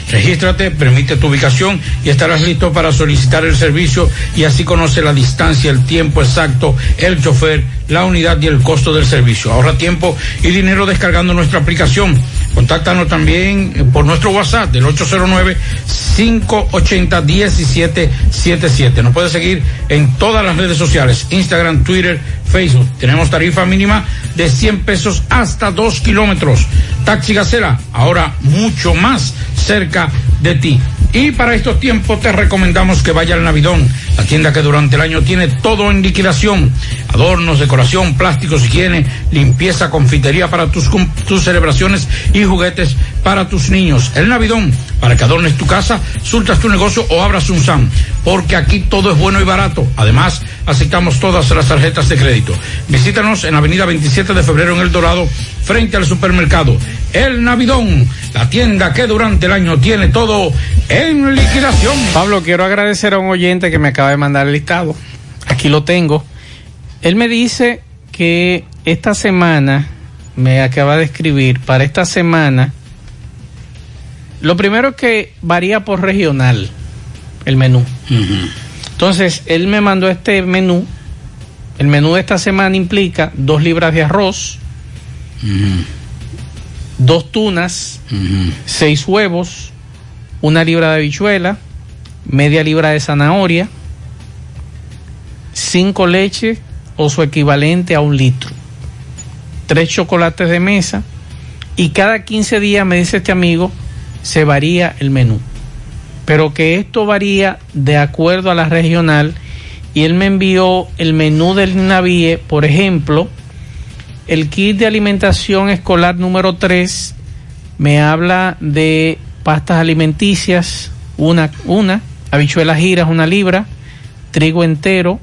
Regístrate, permite tu ubicación y estarás listo para solicitar el servicio y así conoce la distancia, el tiempo exacto, el chofer, la unidad y el costo del servicio. Ahorra tiempo y dinero descargando nuestra aplicación. Contáctanos también por nuestro WhatsApp del 809-580-1777. Nos puedes seguir en todas las redes sociales, Instagram, Twitter, Facebook. Tenemos tarifa mínima de 100 pesos hasta 2 kilómetros. Taxi Gacela, ahora mucho más cerca de ti. Y para estos tiempos te recomendamos que vaya al Navidón, la tienda que durante el año tiene todo en liquidación. Adornos, decoración, plásticos, higiene, limpieza, confitería para tus, tus celebraciones y juguetes para tus niños. El Navidón, para que adornes tu casa, surtas tu negocio o abras un SAM. Porque aquí todo es bueno y barato. Además, aceptamos todas las tarjetas de crédito. Visítanos en la avenida 27 de febrero en El Dorado, frente al supermercado. El Navidón, la tienda que durante el año tiene todo en liquidación. Pablo, quiero agradecer a un oyente que me acaba de mandar el listado. Aquí lo tengo. Él me dice que esta semana, me acaba de escribir, para esta semana, lo primero que varía por regional, el menú. Entonces, él me mandó este menú. El menú de esta semana implica dos libras de arroz, dos tunas, seis huevos, una libra de habichuela, media libra de zanahoria, cinco leches o su equivalente a un litro, tres chocolates de mesa y cada 15 días, me dice este amigo, se varía el menú. Pero que esto varía de acuerdo a la regional y él me envió el menú del navíe, por ejemplo, el kit de alimentación escolar número 3 me habla de pastas alimenticias, una, una, habichuelas giras, una libra, trigo entero,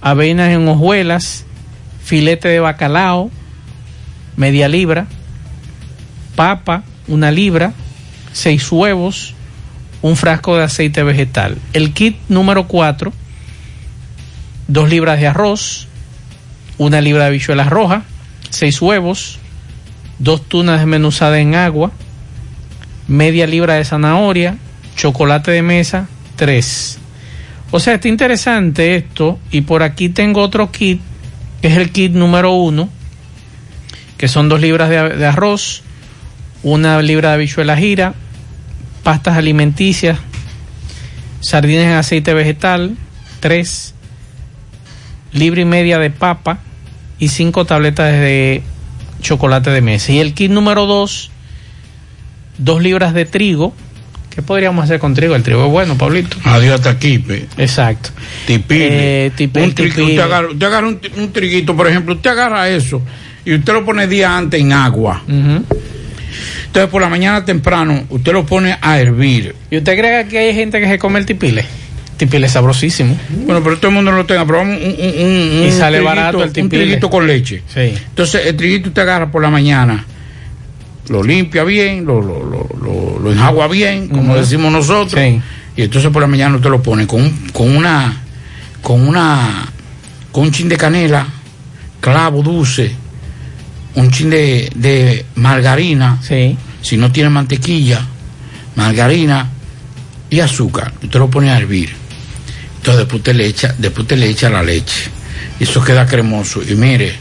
avenas en hojuelas, filete de bacalao, media libra, papa, una libra, seis huevos, un frasco de aceite vegetal. El kit número 4, dos libras de arroz, una libra de habichuelas rojas, seis huevos, dos tunas desmenuzadas en agua, media libra de zanahoria, chocolate de mesa, tres. O sea, está interesante esto. Y por aquí tengo otro kit, que es el kit número uno, que son dos libras de, de arroz, una libra de habichuela gira, pastas alimenticias, sardinas en aceite vegetal, tres, libra y media de papa y cinco tabletas de chocolate de mesa. Y el kit número dos, dos libras de trigo. ¿Qué podríamos hacer con trigo? El trigo es bueno, Pablito. Adiós hasta aquí, pe. Exacto. Tipile. Eh, tipe- un, tri- tipile. usted agarra, usted agarra un, tri- un triguito, por ejemplo, usted agarra eso y usted lo pone día antes en agua. Entonces por la mañana temprano usted lo pone a hervir. ¿Y usted cree que aquí hay gente que se come el tipile? Tipil es sabrosísimo. Bueno, pero todo el mundo no lo tenga. Probamos un, un, un, Y sale triguito- barato el Un triguito con leche. Sí. Entonces, el triguito usted agarra por la mañana, lo limpia bien, lo, lo, lo, lo- enjagua bien, como decimos nosotros. Y entonces por la mañana usted lo pone con, un- con una, con una, con un chin de canela, clavo dulce, un chin de, de margarina. Si no tiene mantequilla, margarina y azúcar. Usted lo pone a hervir. Entonces después usted le echa, después usted le echa la leche. Y eso queda cremoso. Y mire,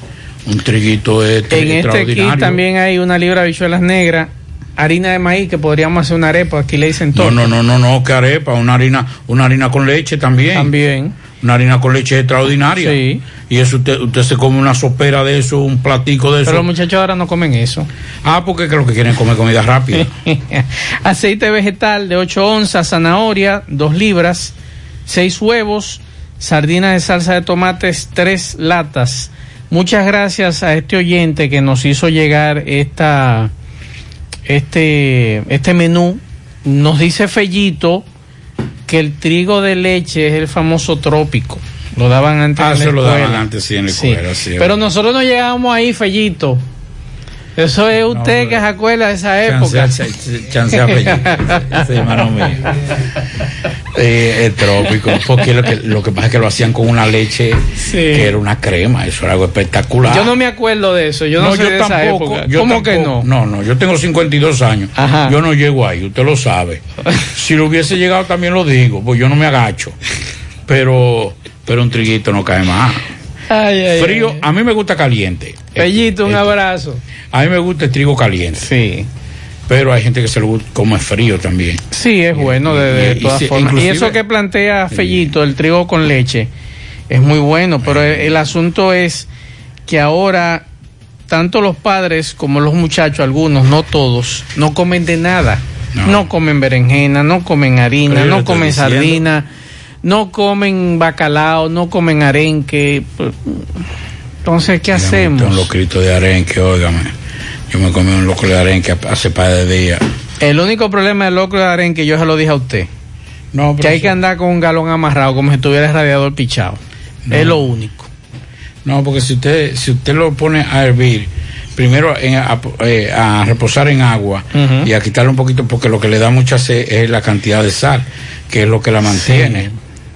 un triguito este En este aquí extraordinario. también hay una libra de habichuelas negras, harina de maíz que podríamos hacer una arepa, aquí le dicen No, todo. no, no, no, no, que arepa, una harina, una harina con leche también. También. Una harina con leche extraordinaria. Sí. Y eso usted, usted se come una sopera de eso, un platico de eso. Pero los muchachos ahora no comen eso. Ah, porque es que quieren comer comida rápida. [laughs] Aceite vegetal de 8 onzas, zanahoria, 2 libras, 6 huevos, sardinas de salsa de tomates, 3 latas. Muchas gracias a este oyente que nos hizo llegar esta, este, este menú. Nos dice Fellito que el trigo de leche es el famoso trópico. Lo daban antes Ah, en la se lo daban antes, sí, en la Sí. Pero nosotros no llegamos ahí, Fellito. Eso es usted que se acuerda de esa época. Chancea-. Sí, [laughs] hermano mío. Eh, el trópico, porque lo que, lo que pasa es que lo hacían con una leche que era una crema, eso era algo espectacular. Yo no me acuerdo de eso, yo no, sé de esa época. yo ¿Cómo que no? tampoco. No, no, yo tengo 52 años. Yo no llego ahí, usted lo sabe. [laughs] si lo hubiese llegado también lo digo, pues yo no me agacho. Pero, pero un triguito no cae más. Ay, ay, Frío, ay. a mí me gusta caliente. Fellito, un abrazo. A mí me gusta el trigo caliente. Sí. Pero hay gente que se lo gusta como es frío también. Sí, es bueno de, de y- y todas formas. Y eso que plantea Fellito, el trigo con leche, es muy bueno, pero el, el asunto es que ahora tanto los padres como los muchachos, algunos, no todos, no comen de nada. No, comen berenjena, no comen harina, no comen diciendo. No comen bacalao, no comen arenque. Entonces, ¿qué hacemos? Un locrito de arenque, óigame. Yo me comí un loco de arenque hace par de días. El único problema del locro de arenque, yo se lo dije a usted. No, que hay que andar con un galón amarrado como si tuviera el radiador pichado. Es lo único. No, porque si usted, si usted lo pone a hervir, primero en- a, eh, a reposar en agua y a quitarle un poquito, porque lo que le da mucha sed es la cantidad de sal, que es lo que la mantiene.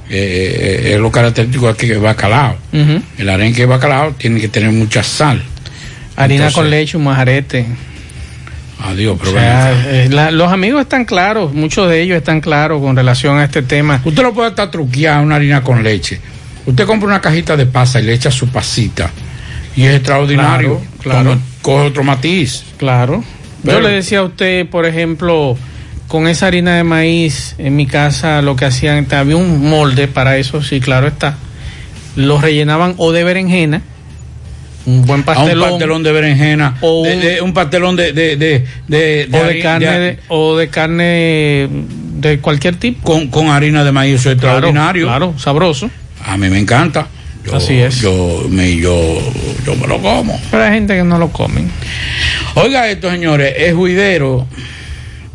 Eh, es lo característico aquí que es bacalao. Ujú. El arenque de bacalao tiene que tener mucha sal. Harina Entonces- con leche, un majarete. Adiós, pero O sea, eh, la- los amigos están claros, muchos de ellos están claros con relación a este tema. Usted lo puede hasta truquear una harina con leche. Usted compra una cajita de pasa y le echa su pasita. Y es extraordinario. Claro, Coge otro matiz. Claro. Pero- Yo le decía a usted, por ejemplo, con esa harina de maíz en mi casa lo que hacían, había un molde para eso, sí, claro está. Los rellenaban o de berenjena, un buen A un pastelón, pastelón de berenjena. O de- un- de- un pastelón de, de, de, de- o carne de- o de carne de cualquier tipo. Con, con harina de maíz, eso es Claro, extraordinario. Claro, sabroso. A mí me encanta. Yo- Así es. Yo me, yo, yo me lo como. Pero hay gente que no lo comen. Oiga esto, señores, es juidero.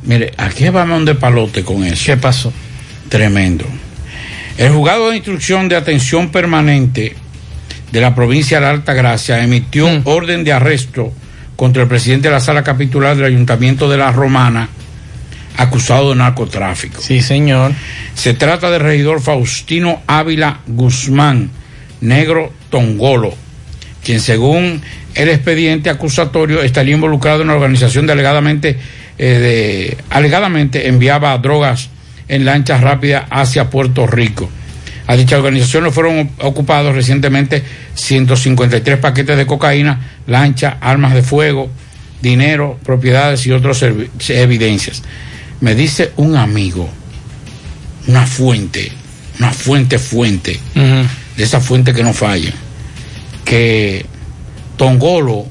Mire, aquí vamos de palote con eso. ¿Qué pasó? Tremendo. El juzgado de instrucción de atención permanente de la provincia de la Alta Gracia emitió Mm. orden de arresto contra el presidente de la sala capitular del Ayuntamiento de la Romana, acusado de narcotráfico. Sí, señor. Se trata del regidor Faustino Ávila Guzmán, negro tongolo, quien según el expediente acusatorio estaría involucrado en la organización de alegadamente, eh, de, alegadamente enviaba drogas en lanchas rápidas hacia Puerto Rico. A dicha organización le fueron ocupados recientemente 153 paquetes de cocaína, lanchas, armas de fuego, dinero, propiedades y otras evidencias. Me dice un amigo, una fuente, una fuente fuente, de esa fuente que no falla, que Tongolo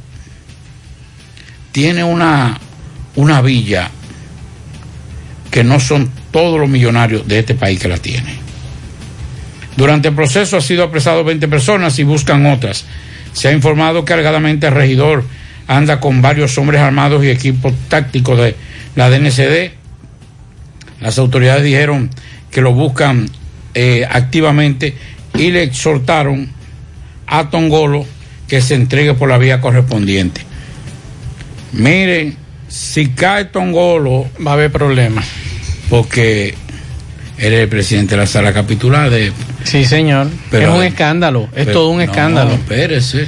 tiene una, una villa que no son todos los millonarios de este país que la tienen. Durante el proceso ha sido apresado 20 personas y buscan otras. Se ha informado que alegadamente el regidor anda con varios hombres armados y equipos tácticos de la DNCD. Las autoridades dijeron que lo buscan eh, activamente y le exhortaron a Tongolo que se entregue por la vía correspondiente. Miren, si cae Tongolo, va a haber problemas. Porque eres el presidente de la sala capitular de. Sí, señor. es un escándalo, es todo un escándalo. espérese.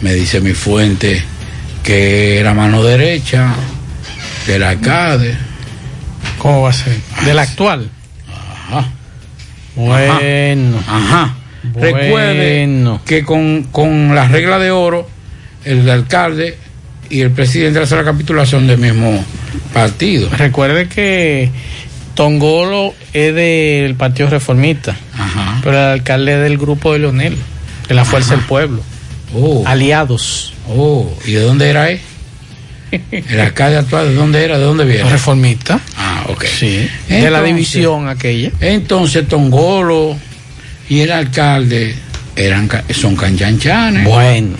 Me dice mi fuente que era mano derecha del alcalde. ¿Cómo va a ser? ¿Del actual? Ajá. Bueno. Ajá. Recuerde que con, con la regla de oro, el alcalde y el presidente de la son del mismo partido. Recuerde que Tongolo es del Partido Reformista, Ajá. pero el alcalde es del grupo de Leonel, de la Fuerza del Pueblo. Oh. Aliados. Oh, ¿y de dónde era él? [laughs] El alcalde actual, ¿de dónde era? ¿De dónde viene? Reformista. Ah, ok. Sí. de la división aquella. Entonces Tongolo y el alcalde eran son canchanchanes. Bueno.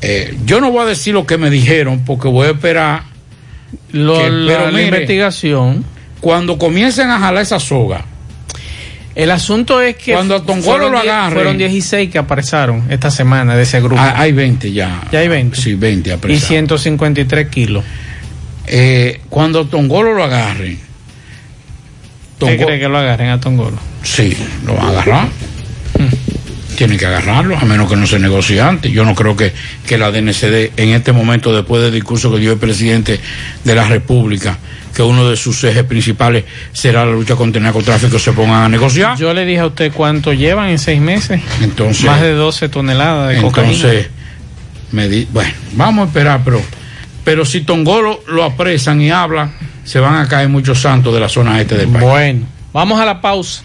Eh, yo no voy a decir lo que me dijeron porque voy a esperar Lo, que- la, pero la mire, investigación. Cuando comiencen a jalar esa soga, El asunto es que Cuando a Tongolo lo agarren- fueron 16 que aparecieron esta semana de ese grupo. ah, hay 20 ya. ya hay 20. Sí, 20 y apresados. 153 kilos. Eh, cuando Tongolo lo agarren, ¿Qué Tongo- cree que lo agarren a Tongolo? Sí, lo van a agarrar. Tienen que agarrarlo, a menos que no se negocie antes. Yo no creo que, que la DNCD, en este momento, después del discurso que dio el presidente de la República, que uno de sus ejes principales será la lucha contra el narcotráfico, se pongan a negociar. Yo le dije a usted cuánto llevan en seis meses. Entonces, Más de 12 toneladas de cocaína. entonces me di, bueno, vamos a esperar, pero, pero si Tongolo lo apresan y habla, se van a caer muchos santos de la zona este del país. Bueno, vamos a la pausa.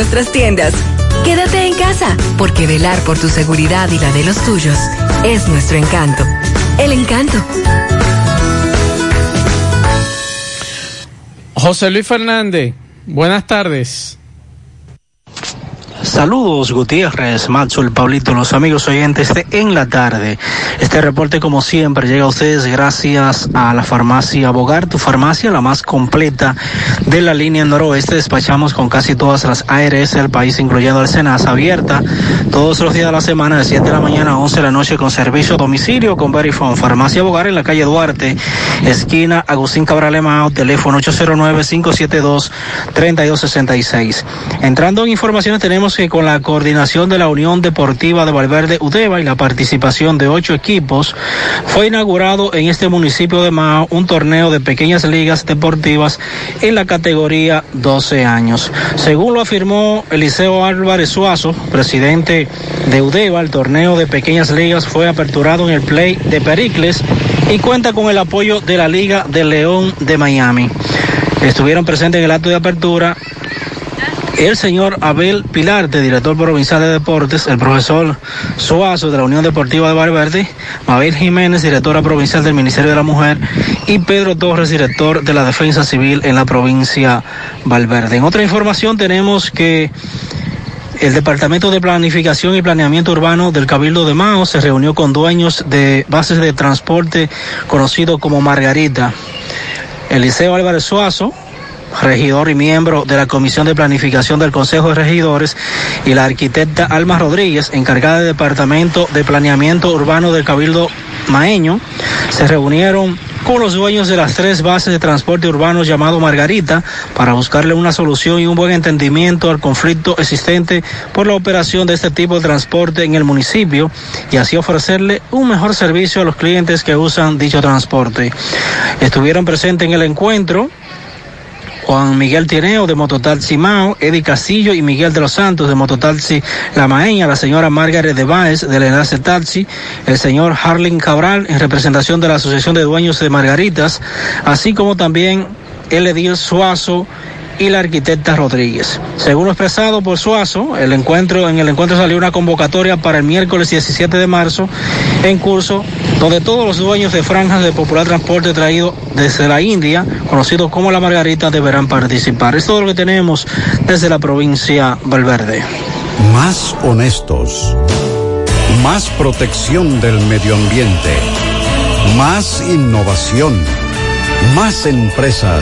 nuestras tiendas. Quédate en casa, porque velar por tu seguridad y la de los tuyos es nuestro encanto. El encanto. José Luis Fernández, buenas tardes. Saludos Gutiérrez, Maxwell, Pablito, los amigos oyentes de En la Tarde. Este reporte como siempre llega a ustedes gracias a la farmacia Bogar, tu farmacia la más completa de la línea noroeste. Despachamos con casi todas las ARS del país, incluyendo el Senasa, abierta todos los días de la semana de 7 de la mañana a 11 de la noche con servicio a domicilio con Verifone. Farmacia Bogar en la calle Duarte, esquina Agustín Cabral Emao, teléfono 809-572-3266. Entrando en informaciones tenemos que con la coordinación de la Unión Deportiva de Valverde Udeva y la participación de ocho equipos, fue inaugurado en este municipio de Mao un torneo de pequeñas ligas deportivas en la categoría 12 años. Según lo afirmó Eliseo Álvarez Suazo, presidente de Udeva, el torneo de pequeñas ligas fue aperturado en el Play de Pericles y cuenta con el apoyo de la Liga de León de Miami. Estuvieron presentes en el acto de apertura el señor Abel Pilarte, director provincial de deportes, el profesor Suazo de la Unión Deportiva de Valverde, Mabel Jiménez, directora provincial del Ministerio de la Mujer, y Pedro Torres, director de la Defensa Civil en la provincia Valverde. En otra información tenemos que el Departamento de Planificación y Planeamiento Urbano del Cabildo de Mao se reunió con dueños de bases de transporte conocido como Margarita. Eliseo Álvarez Suazo, regidor y miembro de la Comisión de Planificación del Consejo de Regidores, y la arquitecta Alma Rodríguez, encargada del Departamento de Planeamiento Urbano del Cabildo Maeño, se reunieron con los dueños de las tres bases de transporte urbano llamado Margarita para buscarle una solución y un buen entendimiento al conflicto existente por la operación de este tipo de transporte en el municipio y así ofrecerle un mejor servicio a los clientes que usan dicho transporte. Estuvieron presentes en el encuentro Juan Miguel Tieneo de Mototaxi Mao, Eddie Castillo y Miguel de los Santos de Mototaxi La Maeña, la señora Margaret de Baez del Enlace Taxi, el señor Harling Cabral en representación de la Asociación de Dueños de Margaritas, así como también el Edil Suazo y la arquitecta Rodríguez. Según expresado por Suazo, el encuentro, en el encuentro salió una convocatoria para el miércoles 17 de marzo en curso, donde todos los dueños de franjas de popular transporte traído desde la India, conocidos como la Margarita, deberán participar. Es todo lo que tenemos desde la provincia Valverde. Más honestos. Más protección del medio ambiente. Más innovación. Más empresas.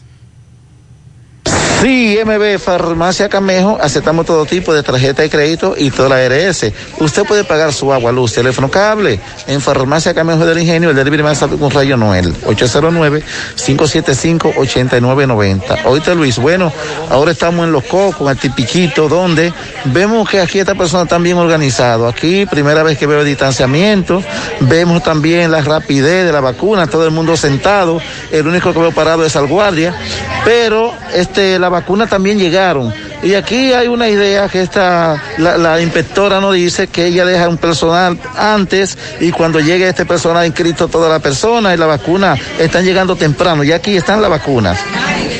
Sí, MB Farmacia Camejo, aceptamos todo tipo de tarjeta de crédito y toda la ARS. Usted puede pagar su agua, luz, teléfono, cable en Farmacia Camejo del Ingenio, el delivery más rápido con Rayo Noel, 809-575-8990. Ahorita Luis, bueno, ahora estamos en Los Cocos, en Tipiquito, donde vemos que aquí esta persona está bien organizado. Aquí, primera vez que veo el distanciamiento, vemos también la rapidez de la vacuna, todo el mundo sentado, el único que veo parado es al guardia, pero este, la vacuna también llegaron. Y aquí hay una idea que esta, la, la inspectora nos dice que ella deja un personal antes y cuando llegue este personal inscrito toda la persona y la vacuna están llegando temprano. Y aquí están las vacunas.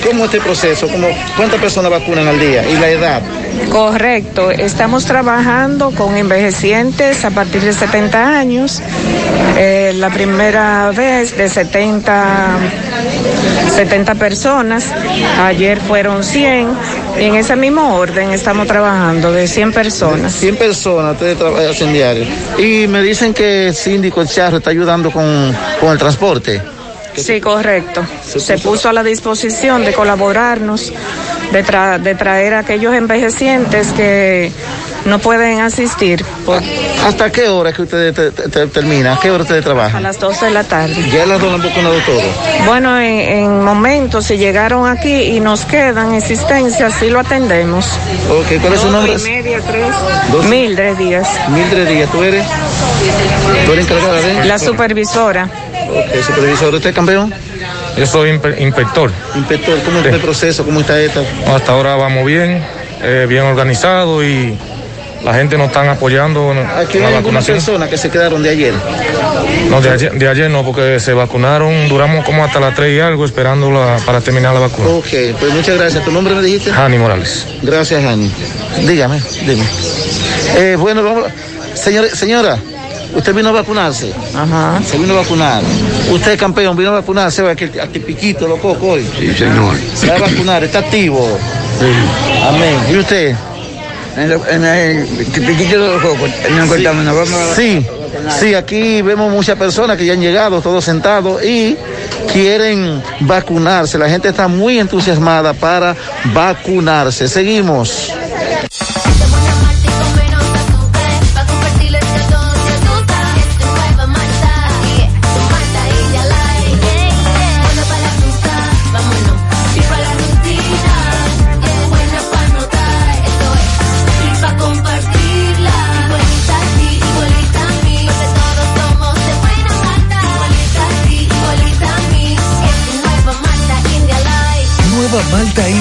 ¿Cómo es este proceso? ¿Cómo, ¿Cuántas personas vacunan al día? ¿Y la edad? Correcto, estamos trabajando con envejecientes a partir de 70 años. Eh, la primera vez de 70, 70 personas, ayer fueron 100. Y en ese mismo orden estamos trabajando de 100 personas. 100 personas, ustedes trabajan diario. Y me dicen que el síndico, el charro, está ayudando con, con el transporte. Sí, correcto. Se puso a la disposición de colaborarnos, de, tra de traer a aquellos envejecientes que no pueden asistir. Por... ¿Hasta qué hora que ustedes te, te, te terminan? ¿A qué hora ustedes trabajan? A las 12 de la tarde. ¿Ya las dos han vacunado todo? Bueno, en, en, momentos, si llegaron aquí y nos quedan existencias, sí lo atendemos. Ok, ¿cuál es su nombre? Dos y media, tres. ¿Dos? Mildred Díaz. Mildred Díaz, ¿tú eres? ¿Tú eres encargada de? La supervisora. Ok, supervisor, ¿usted campeón? Yo soy inspector. Inspector, ¿cómo está el proceso? ¿Cómo está esta? Hasta ahora vamos bien, eh, bien organizado y la gente nos están apoyando. Aquí hay algunas personas que se quedaron de ayer. No, de ayer, de ayer no, porque se vacunaron, duramos como hasta las 3 y algo esperando la, para terminar la vacuna. Ok, pues muchas gracias. ¿Tu nombre me dijiste? Jani Morales. Gracias, Jani. Dígame, dime. Eh, bueno, vamos, señora, señora. Usted vino a vacunarse. Ajá. Se vino a vacunar. Usted, campeón, vino a vacunarse. Aquí, aquí piquito, lo coco hoy. Sí, señor. Se va a vacunar, está activo. Sí. Amén. ¿Y usted? En, el, en el piquito de los cocos. Sí. Sí. sí, aquí vemos muchas personas que ya han llegado, todos sentados y quieren vacunarse. La gente está muy entusiasmada para vacunarse. Seguimos. 30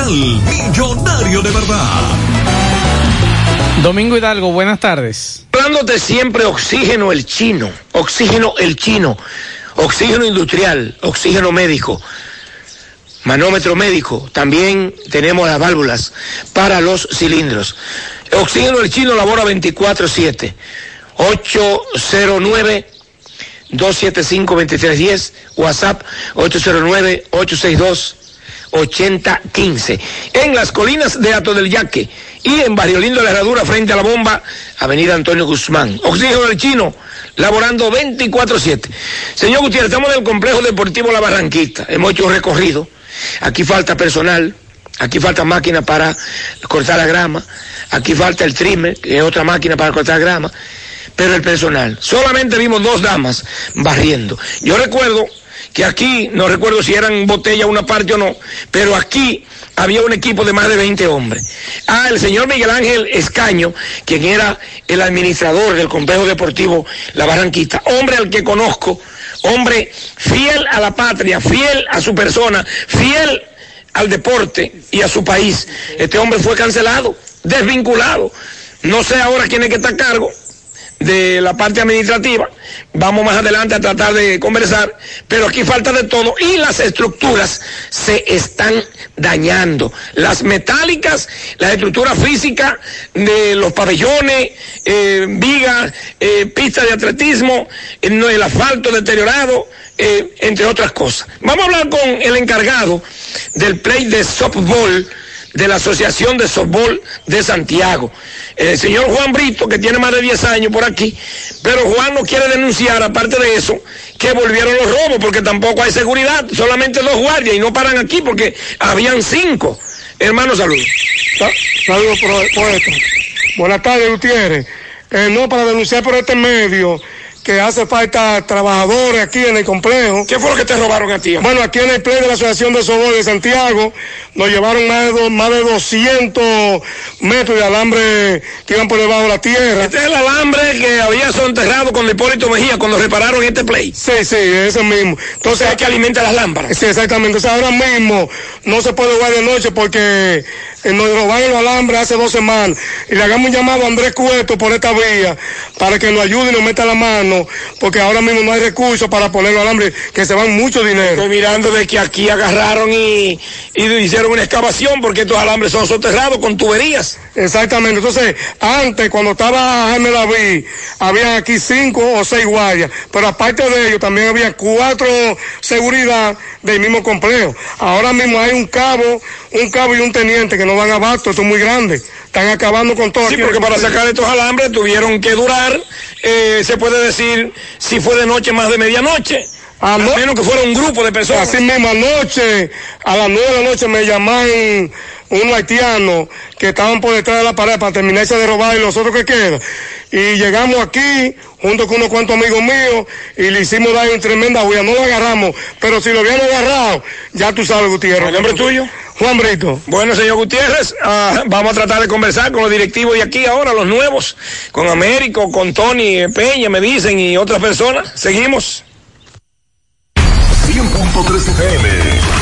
millonario de verdad. Domingo Hidalgo, buenas tardes. Hablándote siempre oxígeno el chino, oxígeno el chino, oxígeno industrial, oxígeno médico, manómetro médico. También tenemos las válvulas para los cilindros. Oxígeno el chino labora 24-7. 809 275-2310, WhatsApp 809-862-8015. En las colinas de Ato del Yaque y en Barrio Lindo de la Herradura, frente a la bomba, Avenida Antonio Guzmán. Oxígeno del Chino, laborando 24-7. Señor Gutiérrez, estamos en el complejo deportivo La Barranquita. Hemos hecho un recorrido. Aquí falta personal. Aquí falta máquina para cortar la grama. Aquí falta el trimmer, que es otra máquina para cortar grama pero el personal. Solamente vimos dos damas barriendo. Yo recuerdo que aquí, no recuerdo si eran botella una parte o no, pero aquí había un equipo de más de 20 hombres. Ah, el señor Miguel Ángel Escaño, quien era el administrador del complejo deportivo La Barranquita, hombre al que conozco, hombre fiel a la patria, fiel a su persona, fiel al deporte y a su país. Este hombre fue cancelado, desvinculado. No sé ahora quién es que está a cargo, de la parte administrativa. Vamos más adelante a tratar de conversar, pero aquí falta de todo y las estructuras se están dañando. Las metálicas, la estructura física de los pabellones, eh, vigas, eh, pistas de atletismo, el asfalto deteriorado, eh, entre otras cosas. Vamos a hablar con el encargado del play de softball de la Asociación de Softball de Santiago. El señor Juan Brito, que tiene más de 10 años por aquí, pero Juan no quiere denunciar, aparte de eso, que volvieron los robos, porque tampoco hay seguridad, solamente dos guardias, y no paran aquí porque habían cinco. Hermano, saludos. Saludos por, esto. Buenas tardes, Gutiérrez. Eh, no, para denunciar por este medio que hace falta trabajadores aquí en el complejo. ¿Qué fue lo que te robaron a ti? Bueno, aquí en el play de la Asociación de Sobol de Santiago nos llevaron más de, más de 200 metros de alambre que iban por debajo de la tierra. Este es el alambre que había soterrado con Hipólito Mejía cuando repararon este play. Sí, sí, ese mismo. Entonces hay que alimentar las lámparas. Sí, exactamente. Entonces ahora mismo no se puede jugar de noche porque eh, nos robaron los alambres hace dos semanas. Y le hagamos un llamado a Andrés Cueto por esta vía para que nos ayude y nos meta la mano, porque ahora mismo no hay recursos para poner los alambres, que se van mucho dinero. Estoy mirando de que aquí agarraron y, y hicieron una excavación porque estos alambres son soterrados con tuberías. Exactamente. Entonces, antes, cuando estaba Jaime David, había aquí cinco o seis guardias, pero aparte de ellos también había cuatro seguridad del mismo complejo. Ahora mismo hay un cabo, un cabo y un teniente que no van abasto, esto es muy grande. Están acabando con todo. Sí, porque para sacar estos alambres tuvieron que durar, eh, se puede decir, si fue de noche, más de medianoche. A menos que fuera un grupo de personas. Así mismo, anoche, a las nueve de la noche me llamaron unos haitianos que estaban por detrás de la pared para terminarse de robar y los otros que quedan. Y llegamos aquí, junto con unos cuantos amigos míos, y le hicimos dar una tremenda huella. No lo agarramos, pero si lo habíamos agarrado, ya tú sabes, Gutiérrez. ¿El nombre tuyo? Juan Brito. Bueno, señor Gutiérrez, ah, vamos a tratar de conversar con los directivos de aquí ahora, los nuevos, con Américo, con Tony Peña, me dicen, y otras personas. Seguimos. 100.3 FM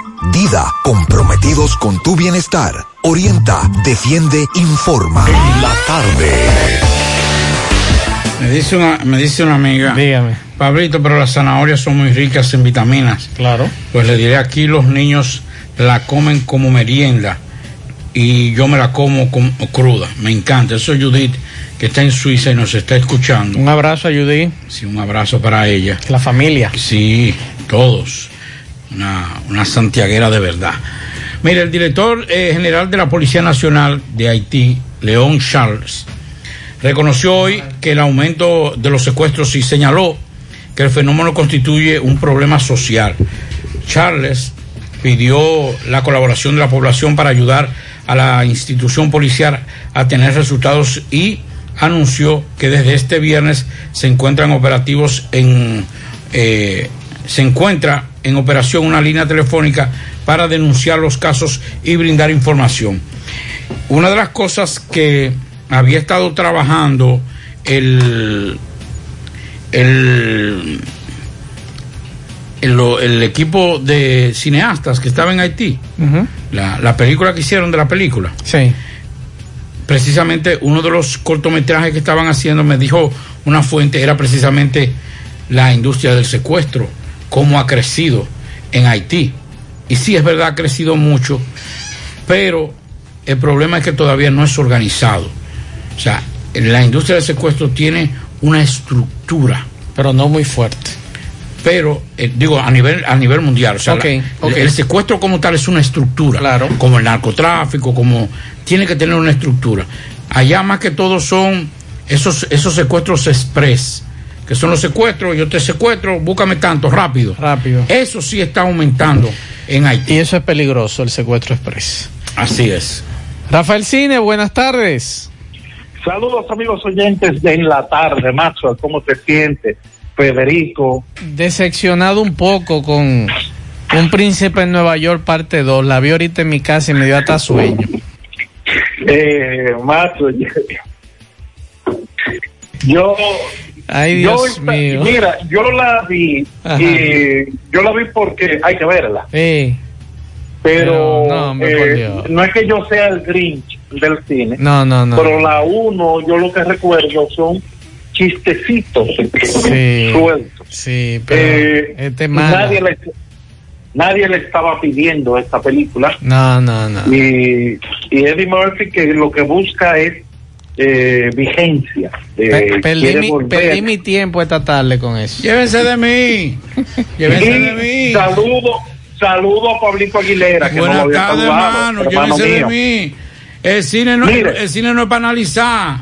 Dida, comprometidos con tu bienestar. Orienta, defiende, informa. En la tarde. Me dice una, me dice una amiga. Dígame. Pablito, pero las zanahorias son muy ricas en vitaminas. Claro. Pues le diré aquí los niños la comen como merienda y yo me la como, como cruda. Me encanta. Eso es Judith, que está en Suiza y nos está escuchando. Un abrazo a Judith. Sí, un abrazo para ella. La familia. Sí, todos. Una, una santiaguera de verdad. Mire, el director eh, general de la Policía Nacional de Haití, León Charles, reconoció hoy que el aumento de los secuestros y señaló que el fenómeno constituye un problema social. Charles pidió la colaboración de la población para ayudar a la institución policial a tener resultados y anunció que desde este viernes se encuentran operativos en eh, se encuentra en operación una línea telefónica para denunciar los casos y brindar información. Una de las cosas que había estado trabajando el el el, el equipo de cineastas que estaba en Haití, la, la película que hicieron de la película. Sí. Precisamente uno de los cortometrajes que estaban haciendo, me dijo una fuente, era precisamente la industria del secuestro, cómo ha crecido en Haití. Y sí, es verdad, ha crecido mucho, pero el problema es que todavía no es organizado. O sea, la industria del secuestro tiene una estructura. Pero no muy fuerte pero eh, digo a nivel a nivel mundial o sea Ok, la- ok. el secuestro como tal es una estructura Claro. como el narcotráfico como tiene que tener una estructura allá más que todo son esos esos secuestros express que son los secuestros yo te secuestro búscame tanto rápido. Rápido. Eso sí está aumentando en Haití. Y eso es peligroso el secuestro express. Así es. Rafael Cine buenas tardes. Saludos amigos oyentes de En la Tarde, Macho, ¿cómo te sientes? Federico, decepcionado un poco con un príncipe en Nueva York parte 2 la vi ahorita en mi casa y me dio hasta sueño. Eh, Macho, yo... Ay, yo Dios esta- mío. Mira, yo la vi Ajá. y yo la vi porque hay que verla. Sí. Pero no, eh, no es que yo sea el Grinch del cine. no no no Pero la uno, yo lo que recuerdo son chistecitos Sí. sueltos. sí pero Eh, este nadie le, nadie le estaba pidiendo esta película. no no no Y, y Eddie Murphy que lo que busca es eh, vigencia. eh, Pe- perdí, mi, volver. perdí mi tiempo esta tarde con eso llévense de mí [laughs] llévense de mí saludo, saludo a Pablito Aguilera, que Buenas tardes, hermano. Llévense de mí. El cine no, Mire. el cine no es para analizar,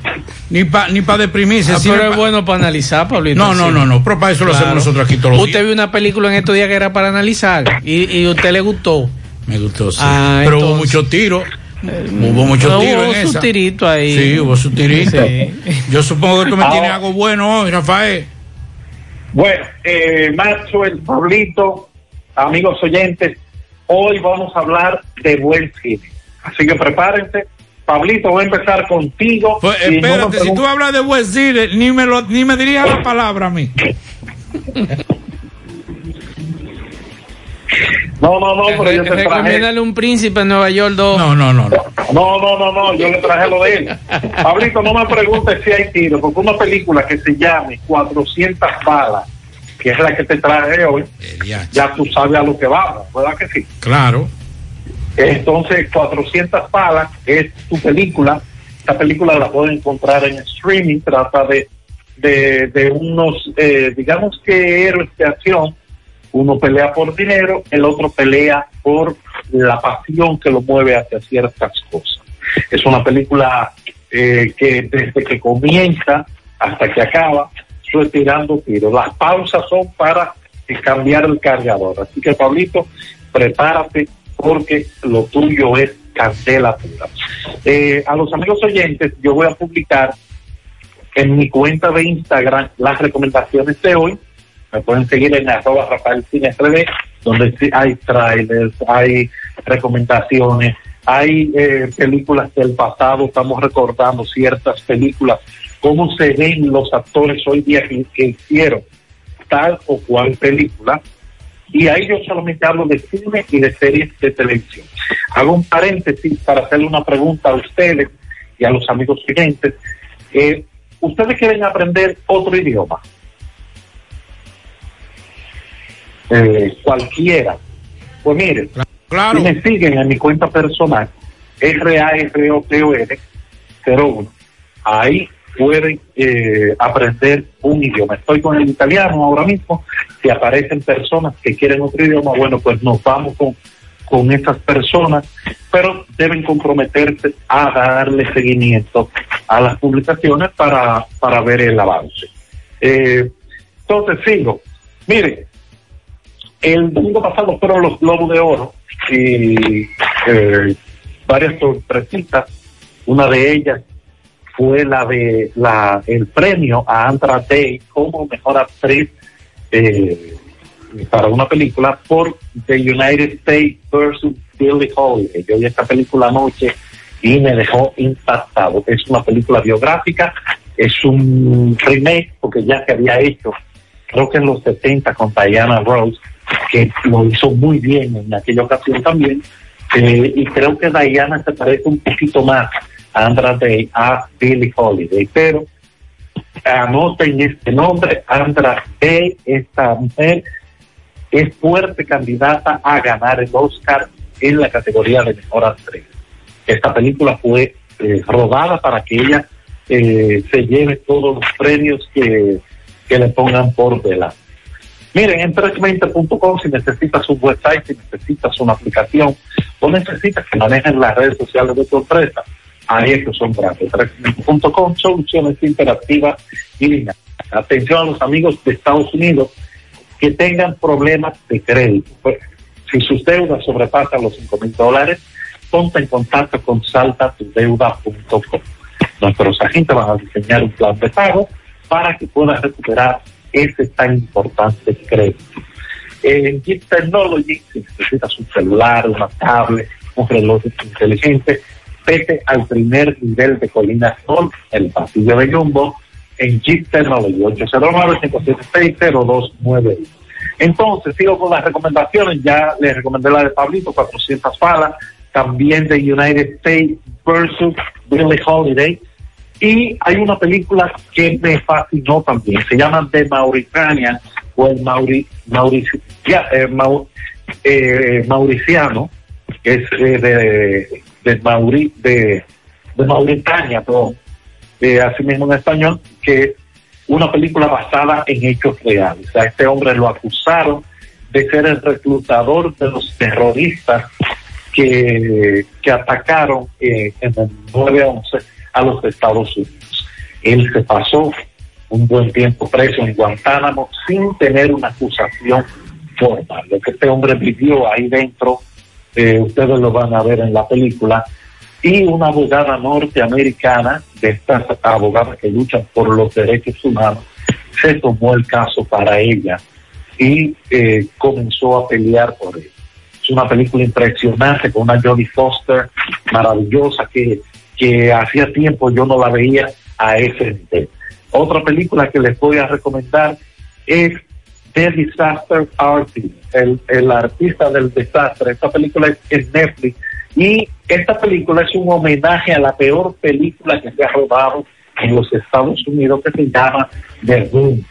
ni para ni para deprimirse. Ah, el cine pero es pa- bueno para analizar, Pablito. No, no, no, no, pero para eso lo hacemos nosotros aquí todos los Usted vio una película en estos días que era para analizar y, y usted le gustó. Me gustó, sí. Ah, pero hubo muchos tiros. Hubo muchos tiros en su esa. tirito ahí. Sí, hubo su tirito. Sí. Yo supongo que tú me Ahora- tienes algo bueno hoy, Rafael. Bueno, eh, Macho, el Pablito, amigos oyentes, hoy vamos a hablar de buen cine. Así que prepárense. Pablito, voy a empezar contigo. Pues no espérate, si tú hablas de buen cine, ni me, lo, ni me dirías la palabra a mí. [laughs] No, no, no, pero yo te traje. Recomiéndale un príncipe en Nueva York 2. No, no, no. no. No, no, no, no, yo le traje lo de él. Pablito, no me preguntes si hay tiro, porque una película que se llame 400 balas, que es la que te traje hoy, ya tú sabes a lo que vamos, ¿verdad que sí? Claro. Entonces, 400 balas es tu película. Esta película la pueden encontrar en streaming. Trata de, de, de unos, eh, digamos que héroes de acción. Uno pelea por dinero, el otro pelea por la pasión que lo mueve hacia ciertas cosas. Es una película eh, que desde que comienza hasta que acaba, estoy tirando tiros. Las pausas son para cambiar el cargador. Así que, Pablito, prepárate porque lo tuyo es candela pura. Eh, a los amigos oyentes, yo voy a publicar en mi cuenta de Instagram las recomendaciones de hoy. Me pueden seguir en arroba Rafael Cine donde sí hay trailers, hay recomendaciones, hay eh, películas del pasado, estamos recordando ciertas películas, cómo se ven los actores hoy día que, hicieron tal o cual película. Y ahí yo solamente hablo de cine y de series de televisión. Hago un paréntesis para hacerle una pregunta a ustedes y a los amigos siguientes. Eh, ¿Ustedes quieren aprender otro idioma? Eh, cualquiera. Pues miren, claro. si me siguen en mi cuenta personal, r a r o t o n 01, ahí pueden eh, aprender un idioma. Estoy con el italiano ahora mismo, si aparecen personas que quieren otro idioma, bueno, pues nos vamos con, con esas personas, pero deben comprometerse a darle seguimiento a las publicaciones para, para ver el avance. Eh, entonces, sigo. Mire, el domingo pasado fueron los Globos de Oro y eh, varias sorpresitas. Una de ellas fue la de la el premio a Andra Day como mejor actriz eh, para una película por The United States versus Billie Holiday. Yo vi esta película anoche y me dejó impactado. Es una película biográfica, es un remake porque ya se había hecho, creo que en los 70 con Diana Rose, que lo hizo muy bien en aquella ocasión también. Eh, y creo que Diana se parece un poquito más Andra Day a Billie Holiday. Pero anoten este nombre, Andra Day, esta mujer es fuerte candidata a ganar el Oscar en la categoría de mejor actriz. Esta película fue eh, rodada para que ella eh, se lleve todos los premios que, que le pongan por delante. Miren, en 320.com, si necesitas un website, si necesitas una aplicación o necesitas que manejen las redes sociales de tu empresa, ahí es que son grandes. 320.com, soluciones interactivas y lineales. Atención a los amigos de Estados Unidos que tengan problemas de crédito. Pues, si sus deudas sobrepasan los 5 mil dólares, ponte en contacto con saltatudeuda.com. Nuestros agentes van a diseñar un plan de pago para que puedas recuperar ese tan importante crédito. En Jeep Technology, si necesitas un celular, una tablet, un reloj inteligente, vete al primer nivel de Colina Sol, el pasillo de Jumbo, en Jeep Technology, 809-576-0291. Entonces, sigo con las recomendaciones, ya les recomendé la de Pablito, 400 palas, también de United States versus Billie Holiday, y hay una película que me fascinó también, se llama The Mauritania o el Mauri, Maurici, ya, eh, Mau, eh, Mauriciano, que es eh, de, de, Mauri, de, de Mauritania, pero eh, así mismo en español, que una película basada en hechos reales. A este hombre lo acusaron de ser el reclutador de los terroristas que, que atacaron eh, en el 9-11 a los Estados Unidos. Él se pasó un buen tiempo preso en Guantánamo sin tener una acusación formal. Lo que este hombre vivió ahí dentro, eh, ustedes lo van a ver en la película, y una abogada norteamericana, de estas abogadas que luchan por los derechos humanos, se tomó el caso para ella y eh, comenzó a pelear por él. Es una película impresionante con una Jodie Foster maravillosa que que hacía tiempo yo no la veía a ese nivel. Otra película que les voy a recomendar es The Disaster Artist, el, el artista del desastre. Esta película es en Netflix y esta película es un homenaje a la peor película que se ha rodado en los Estados Unidos que se llama The Room.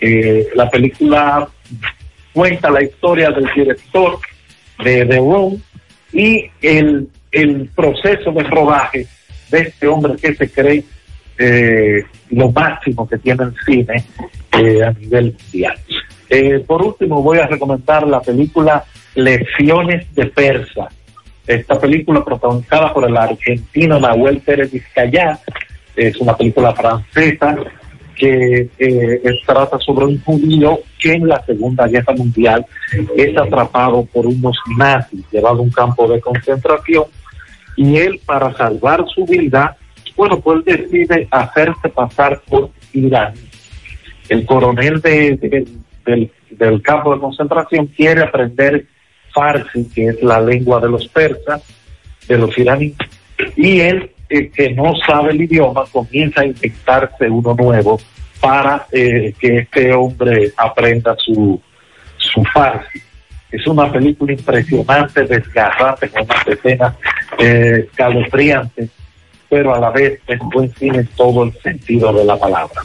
Eh, la película cuenta la historia del director de The Room y el, el proceso de rodaje de este hombre que se cree eh, lo máximo que tiene el cine eh, a nivel mundial. Eh, por último, voy a recomendar la película Lecciones de Persa. Esta película protagonizada por el argentino Nahuel Pérez Vizcayá, es una película francesa que eh, trata sobre un judío que en la Segunda Guerra Mundial es atrapado por unos nazis, llevado a un campo de concentración, y él para salvar su vida, bueno, pues decide hacerse pasar por Irán. El coronel de, del, campo de concentración quiere aprender farsi, que es la lengua de los persas, de los iraníes, y él, eh, que no sabe el idioma, comienza a inventarse uno nuevo para eh, que este hombre aprenda su farsi. Es una película impresionante, desgarrante, con unas escenas eh, calofriantes, pero a la vez es buen cine en todo el sentido de la palabra.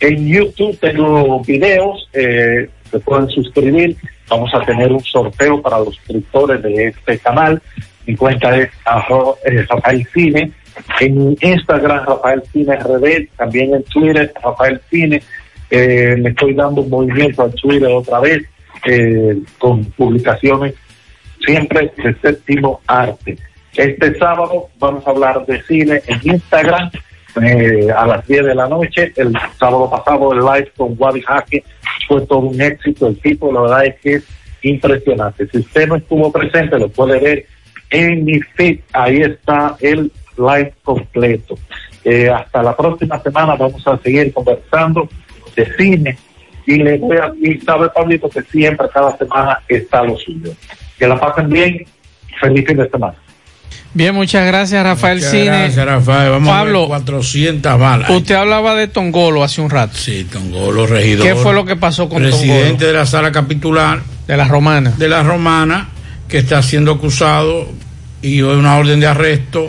En YouTube tengo videos, eh, se pueden suscribir. Vamos a tener un sorteo para los suscriptores de este canal. Mi cuenta es eh, Rafael Cine. En Instagram, Rafael Cine RD. También en Twitter, Rafael Cine. Eh, le estoy dando un movimiento al Twitter otra vez eh, con publicaciones siempre de séptimo arte. Este sábado vamos a hablar de cine en Instagram eh, a las 10 de la noche. El sábado pasado el live con Wadi Jaque fue todo un éxito. El tipo, la verdad es que es impresionante. Si usted no estuvo presente, lo puede ver en mi feed. Ahí está el live completo. Eh, hasta la próxima semana vamos a seguir conversando de cine. Y le voy a y sabe, Pablito, que siempre, cada semana está lo suyo. Que la pasen bien. Feliz fin de semana. Bien, muchas gracias, Rafael Muchas Cine. gracias, Rafael. Vamos Pablo, a ver 400 balas. Usted hablaba de Tongolo hace un rato. Sí, Tongolo, regidor. ¿Qué fue lo que pasó con Presidente Tongolo? de la sala capitular. De la romana. De la romana, que está siendo acusado y hoy una orden de arresto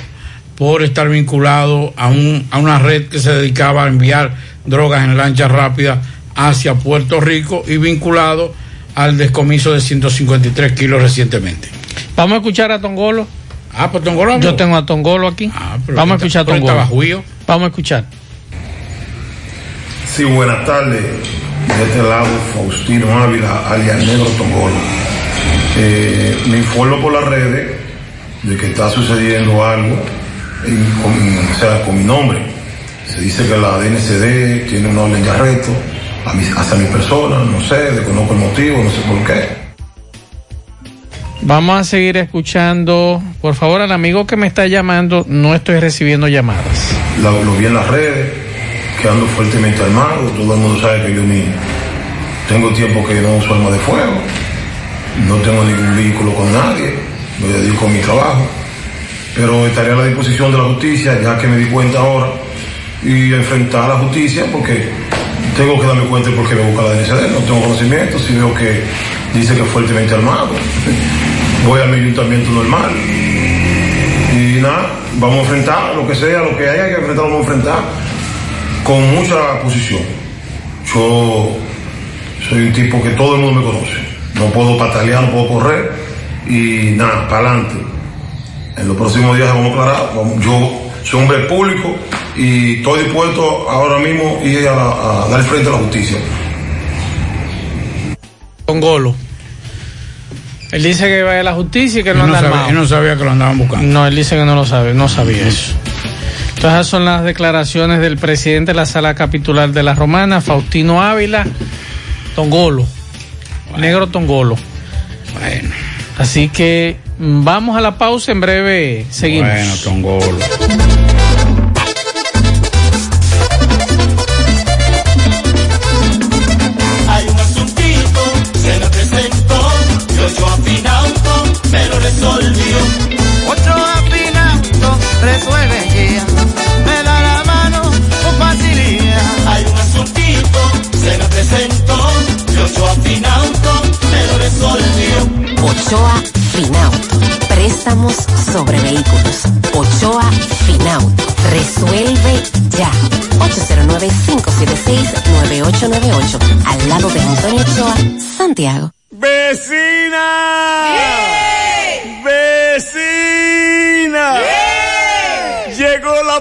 por estar vinculado a, un, a una red que se dedicaba a enviar drogas en lancha rápida hacia Puerto Rico y vinculado al descomiso de 153 kilos recientemente. Vamos a escuchar a Tongolo. Ah, pues Tongolo. Yo tengo a Tongolo aquí. pero Vamos a escuchar a Tongolo. Vamos a escuchar. Sí, buenas tardes. De este lado, Faustino Ávila, alias Negro Tongolo. Eh, me informo por las redes de que está sucediendo algo en- con, o sea, con mi nombre. Se dice que la DNCD tiene una orden de arresto a mi- hacia mi persona, no sé, desconozco el motivo, no sé por qué. Vamos a seguir escuchando. Por favor, al amigo que me está llamando, no estoy recibiendo llamadas. Lo, lo vi en las redes, que ando fuertemente armado, todo el mundo sabe que yo ni tengo tiempo que no uso arma de fuego, no tengo ningún vínculo con nadie, me dedico a mi trabajo, pero estaré a la disposición de la justicia, ya que me di cuenta ahora, y enfrentar a la justicia porque tengo que darme cuenta de por qué me busca la DNCD, no tengo conocimiento, si veo que dice que es fuertemente armado, [laughs] voy a mi ayuntamiento normal, y nada, vamos a enfrentar lo que sea, lo que haya que enfrentar, vamos a enfrentar con mucha posición. Yo soy un tipo que todo el mundo me conoce. No puedo patalear, no puedo correr y nada, para adelante. En los próximos días vamos a aclarar. Yo soy hombre público y estoy dispuesto ahora mismo ir a, a dar frente a la justicia. Tongolo. Él dice que va a la justicia y que Él no no anda sabía- armado. él no sabía que lo andaban buscando. No, él dice que no lo sabe, no sabía eso. Entonces, esas son las declaraciones del presidente de la sala capitular de la Romana, Faustino Ávila, Tongolo, Negro Tongolo. Bueno. Así que mm, vamos a la pausa, en breve seguimos. Bueno, Tongolo. Lo resolvió. Ocho afinauto, resuelve ya. Me da la mano con facilidad. Hay un asuntito, se me presentó, yo yo afinauto, me lo resolvió. Ochoa Finauto. Préstamos sobre vehículos. Ochoa Finauto. Resuelve ya. 809-576-9898. Al lado de Antonio Ochoa, Santiago. ¡Vecina! ¡Vecina!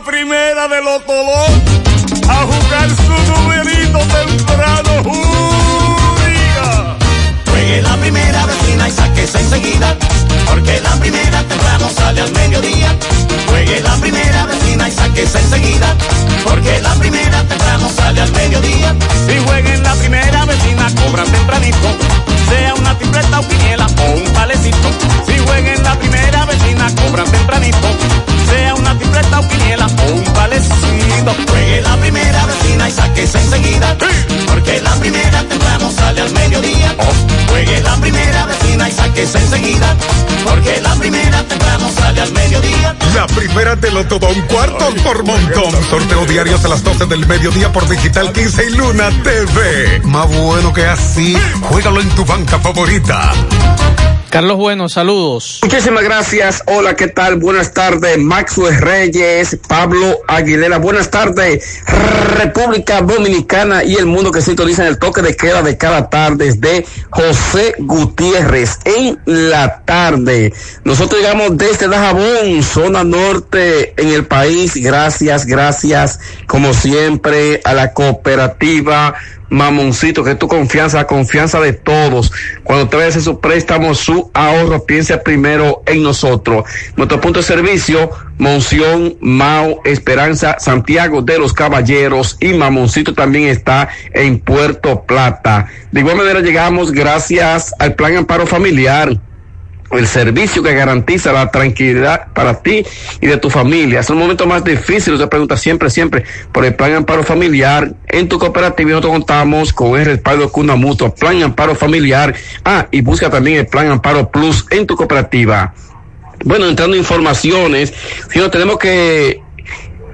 primera de los Tolón a jugar su numerito temprano. Juegue la primera vecina y sáquese enseguida, porque la primera temprano sale al mediodía. Juegue la primera vecina y sáquese enseguida, porque la primera temprano sale al mediodía. Si jueguen la primera vecina, cobran tempranito, sea una tripleta o quiniela o un palecito. Si jueguen la primera vecina, cobran tempranito sea una tripleta o quiniela o un palecito. Oh. Juegue la primera vecina y sáquese enseguida. Porque la primera temprano sale al mediodía. Juegue la primera vecina y sáquese enseguida. Porque la primera temprano sale al mediodía te lo todo un cuarto por montón. Sorteo diarios a las 12 del mediodía por Digital 15 y Luna TV. Más bueno que así, juégalo en tu banca favorita. Carlos Bueno, saludos. Muchísimas gracias. Hola, ¿qué tal? Buenas tardes. Maxwell Reyes, Pablo Aguilera. Buenas tardes. República Dominicana y el mundo que sintoniza en el toque de queda de cada tarde de José Gutiérrez en la tarde. Nosotros llegamos desde Dajabón, zona norte en el país. Gracias, gracias, como siempre, a la cooperativa mamoncito, que es tu confianza, la confianza de todos. Cuando te vayas a su préstamo, su ahorro, piensa primero en nosotros. Nuestro punto de servicio, Monción, Mao, Esperanza, Santiago de los Caballeros y Mamoncito también está en Puerto Plata. De igual manera llegamos gracias al Plan Amparo Familiar el servicio que garantiza la tranquilidad para ti y de tu familia. Es el momento más difícil, usted pregunta siempre, siempre por el plan amparo familiar. En tu cooperativa nosotros contamos con el respaldo de Cuna Mutua, plan amparo familiar. Ah, y busca también el plan amparo plus en tu cooperativa. Bueno, entrando en informaciones, no tenemos que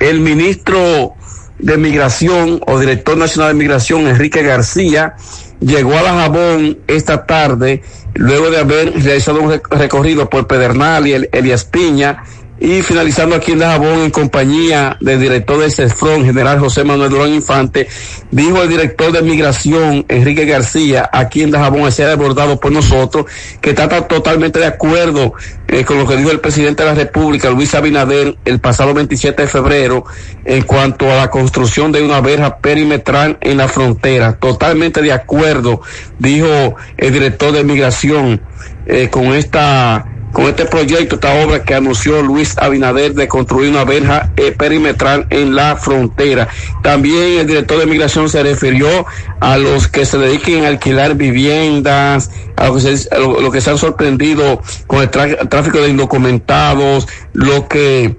el ministro de Migración o director nacional de Migración, Enrique García, llegó a la Jabón esta tarde luego de haber realizado un recorrido por Pedernal y el Elias Piña y finalizando aquí en Dajabón en compañía del director del CESFRON, general José Manuel Durán Infante, dijo el director de migración, Enrique García, aquí en Dajabón, ser abordado por nosotros, que está totalmente de acuerdo eh, con lo que dijo el presidente de la República, Luis Abinader, el pasado 27 de febrero, en cuanto a la construcción de una verja perimetral en la frontera. Totalmente de acuerdo, dijo el director de migración, eh, con esta con este proyecto, esta obra que anunció Luis Abinader de construir una verja eh, perimetral en la frontera. También el director de migración se refirió a los que se dediquen a alquilar viviendas, a lo que se, han sorprendido con el tráfico de indocumentados, lo que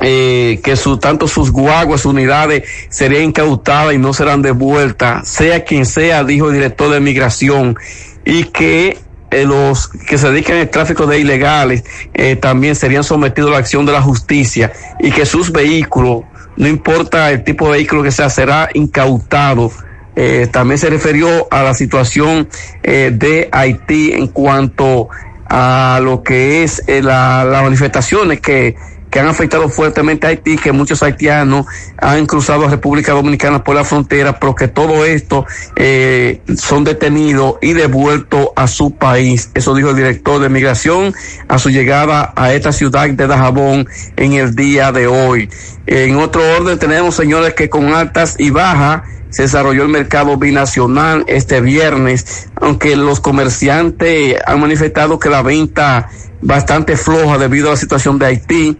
eh, que su, tanto sus guaguas, unidades serían incautadas y no serán devueltas, sea quien sea, dijo el director de migración, y que eh, los que se dedican al tráfico de ilegales eh, también serían sometidos a la acción de la justicia y que sus vehículos, no importa el tipo de vehículo que sea, será incautado. Eh, también se refirió a la situación de Haití en cuanto a lo que es las manifestaciones que que han afectado fuertemente a Haití, que muchos haitianos han cruzado a República Dominicana por la frontera, pero que todo esto eh, son detenidos y devueltos a su país. Eso dijo el director de migración a su llegada a esta ciudad de Dajabón en el día de hoy. En otro orden tenemos, señores, que con altas y bajas se desarrolló el mercado binacional este viernes, aunque los comerciantes han manifestado que la venta bastante floja debido a la situación de Haití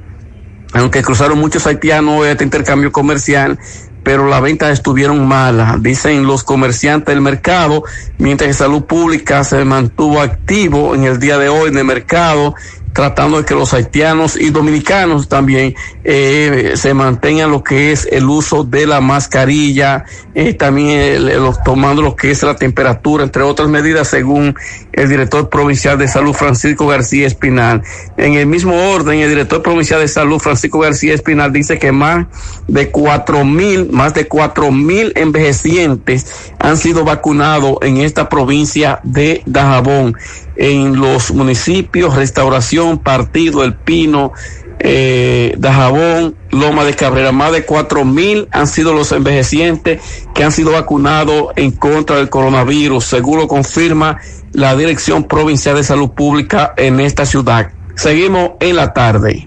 aunque cruzaron muchos haitianos este intercambio comercial, pero las ventas estuvieron malas, dicen los comerciantes del mercado, mientras que Salud Pública se mantuvo activo en el día de hoy en el mercado tratando de que los haitianos y dominicanos también eh, se mantengan lo que es el uso de la mascarilla, eh, también tomando lo que es la temperatura, entre otras medidas, según el director provincial de salud Francisco García Espinal. En el mismo orden, el director provincial de salud Francisco García Espinal dice que más de cuatro mil, más de cuatro mil envejecientes han sido vacunados en esta provincia de Dajabón en los municipios Restauración, Partido, El Pino, eh, Dajabón, Loma de Cabrera. Más de cuatro mil han sido los envejecientes que han sido vacunados en contra del coronavirus, seguro confirma la Dirección Provincial de Salud Pública en esta ciudad. Seguimos en la tarde.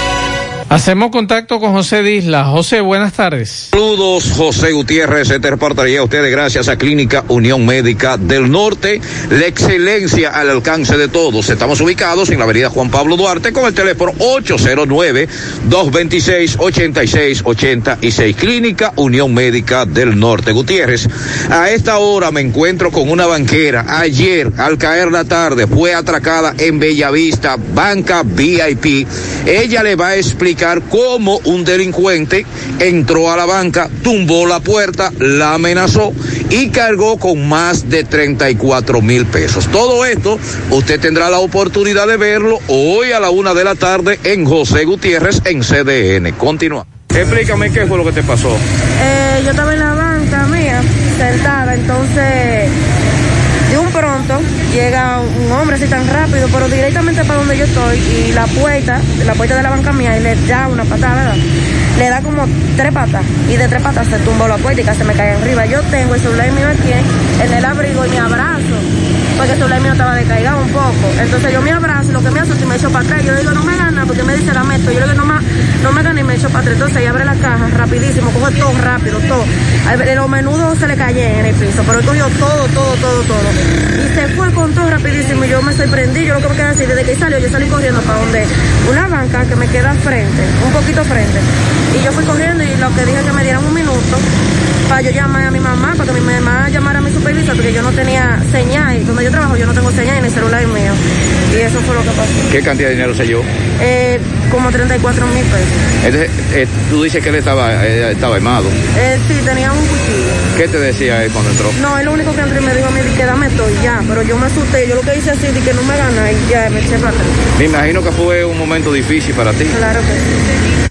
Hacemos contacto con José Disla. José, buenas tardes. Saludos, José Gutiérrez. Se te reportaría a ustedes gracias a Clínica Unión Médica del Norte. La excelencia al alcance de todos. Estamos ubicados en la avenida Juan Pablo Duarte con el teléfono 809-226-8686. Clínica Unión Médica del Norte. Gutiérrez, a esta hora me encuentro con una banquera. Ayer, al caer la tarde, fue atracada en Bellavista, banca VIP. Ella le va a explicar cómo un delincuente entró a la banca, tumbó la puerta, la amenazó y cargó con más de 34 mil pesos. Todo esto usted tendrá la oportunidad de verlo hoy a la una de la tarde en José Gutiérrez en CDN. Continúa. Explícame qué fue lo que te pasó. Eh, yo estaba en la banca mía, sentada, entonces de un pronto llega un hombre así tan rápido, pero directamente para donde yo estoy y la puerta, la puerta de la banca mía, y le da una patada, ¿verdad? Le da como tres patas y de tres patas se tumbó la puerta y casi me cae arriba. Yo tengo el celular mío aquí en el abrigo y me abrazo, porque el celular mío estaba decaído un poco. Entonces yo me abrazo, lo que me asusta y me echo para atrás. Yo digo, no me gana, porque me dice la meto. Yo le digo, no me, no me gana y me echo para atrás. Entonces ahí abre la caja rapidísimo, coge todo rápido, todo. Los menudos se le cayeron en el piso, pero cogió todo, todo, todo, todo. Y se fue con todo rapidísimo y yo me sorprendí. Yo lo que me quedé así, desde que salió, yo salí corriendo para donde una banca que me queda frente, un poquito frente. Y yo fui corriendo y lo que dije que me dieran un minuto para yo llamar a mi mamá, para que mi mamá llamara a mi supervisor, porque yo no tenía señal. Y donde yo trabajo, yo no tengo señal en el celular mío. Y eso fue lo que pasó. ¿Qué cantidad de dinero se llevó? Eh, como 34 mil pesos. Entonces, eh, tú dices que él estaba, eh, estaba armado. Eh, sí, tenía un cuchillo. ¿Qué te decía él cuando entró? No, él lo único que entró y me dijo a mí, que dame todo y ya. Pero yo me asusté. Yo lo que hice así, de que no me gana y ya me eché para atrás. Me imagino que fue un momento difícil para ti. Claro que sí.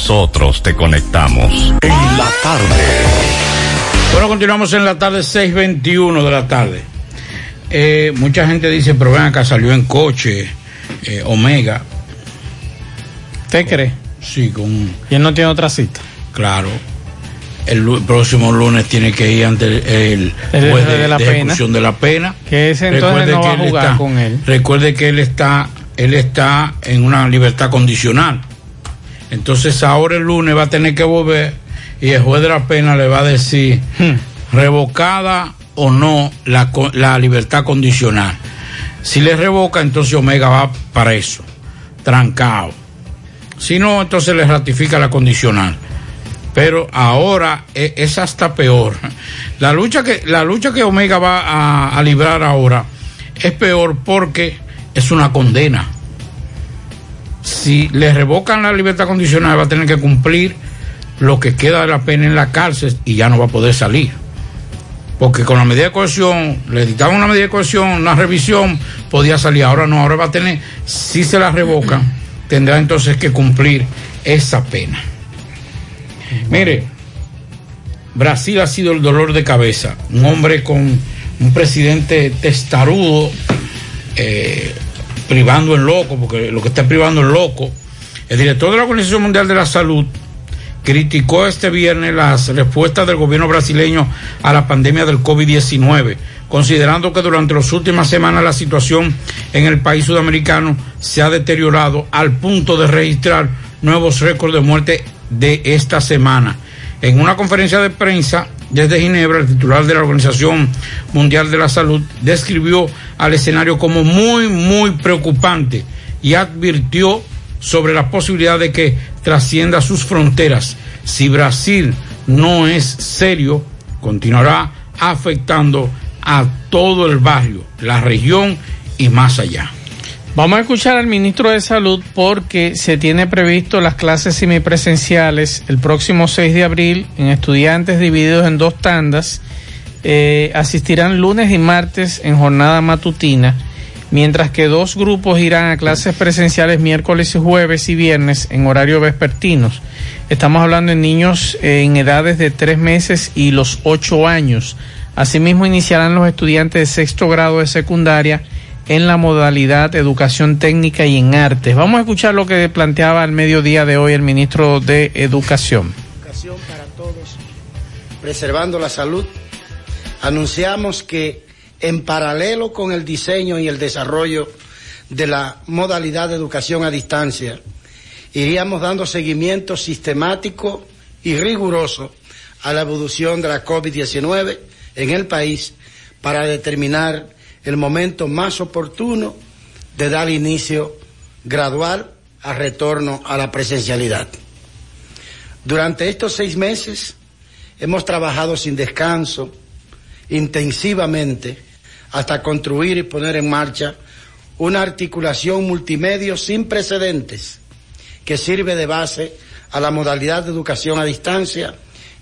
nosotros te conectamos. En la tarde. Bueno, continuamos en la tarde, 6.21 de la tarde. Eh, mucha gente dice, pero ven acá, salió en coche, eh, Omega. ¿Usted cree? Sí, con... ¿Y él no tiene otra cita? Claro. El próximo lunes tiene que ir ante el, juez de la ejecución de la pena. Que ese entonces no va a él jugar está- con él. Recuerde que él está, él está en una libertad condicional. Entonces ahora el lunes va a tener que volver y el juez de la pena le va a decir, Hmm. revocada o no la, la libertad condicional. Si le revoca, entonces Omega va para eso, trancado. Si no, entonces le ratifica la condicional. Pero ahora e- es hasta peor. La lucha que, la lucha que Omega va a, a librar ahora es peor porque es una condena. Si le revocan la libertad condicional, va a tener que cumplir lo que queda de la pena en la cárcel y ya no va a poder salir. Porque con la medida de cohesión, le dictaban una medida de cohesión, una revisión, podía salir. Ahora no, ahora va a tener, si se la revocan, tendrá entonces que cumplir esa pena. Mire, Brasil ha sido el dolor de cabeza. Un hombre con un presidente testarudo, eh, privando en loco, porque lo que está privando es loco. El director de la Organización Mundial de la Salud criticó este viernes las respuestas del gobierno brasileño a la pandemia del COVID-19, considerando que durante las últimas semanas la situación en el país sudamericano se ha deteriorado al punto de registrar nuevos récords de muerte de esta semana. En una conferencia de prensa desde Ginebra, el titular de la Organización Mundial de la Salud describió al escenario como muy, muy preocupante y advirtió sobre la posibilidad de que trascienda sus fronteras. Si Brasil no es serio, continuará afectando a todo el barrio, la región y más allá. Vamos a escuchar al ministro de Salud porque se tiene previsto las clases semipresenciales el próximo 6 de abril en estudiantes divididos en dos tandas. Eh, asistirán lunes y martes en jornada matutina, mientras que dos grupos irán a clases presenciales miércoles y jueves y viernes en horario vespertinos. Estamos hablando de niños eh, en edades de tres meses y los ocho años. Asimismo, iniciarán los estudiantes de sexto grado de secundaria en la modalidad educación técnica y en artes. Vamos a escuchar lo que planteaba al mediodía de hoy el ministro de Educación. Educación para todos, preservando la salud. Anunciamos que en paralelo con el diseño y el desarrollo de la modalidad de educación a distancia, iríamos dando seguimiento sistemático y riguroso a la evolución de la COVID-19 en el país para determinar el momento más oportuno de dar inicio gradual al retorno a la presencialidad. Durante estos seis meses hemos trabajado sin descanso, intensivamente, hasta construir y poner en marcha una articulación multimedia sin precedentes que sirve de base a la modalidad de educación a distancia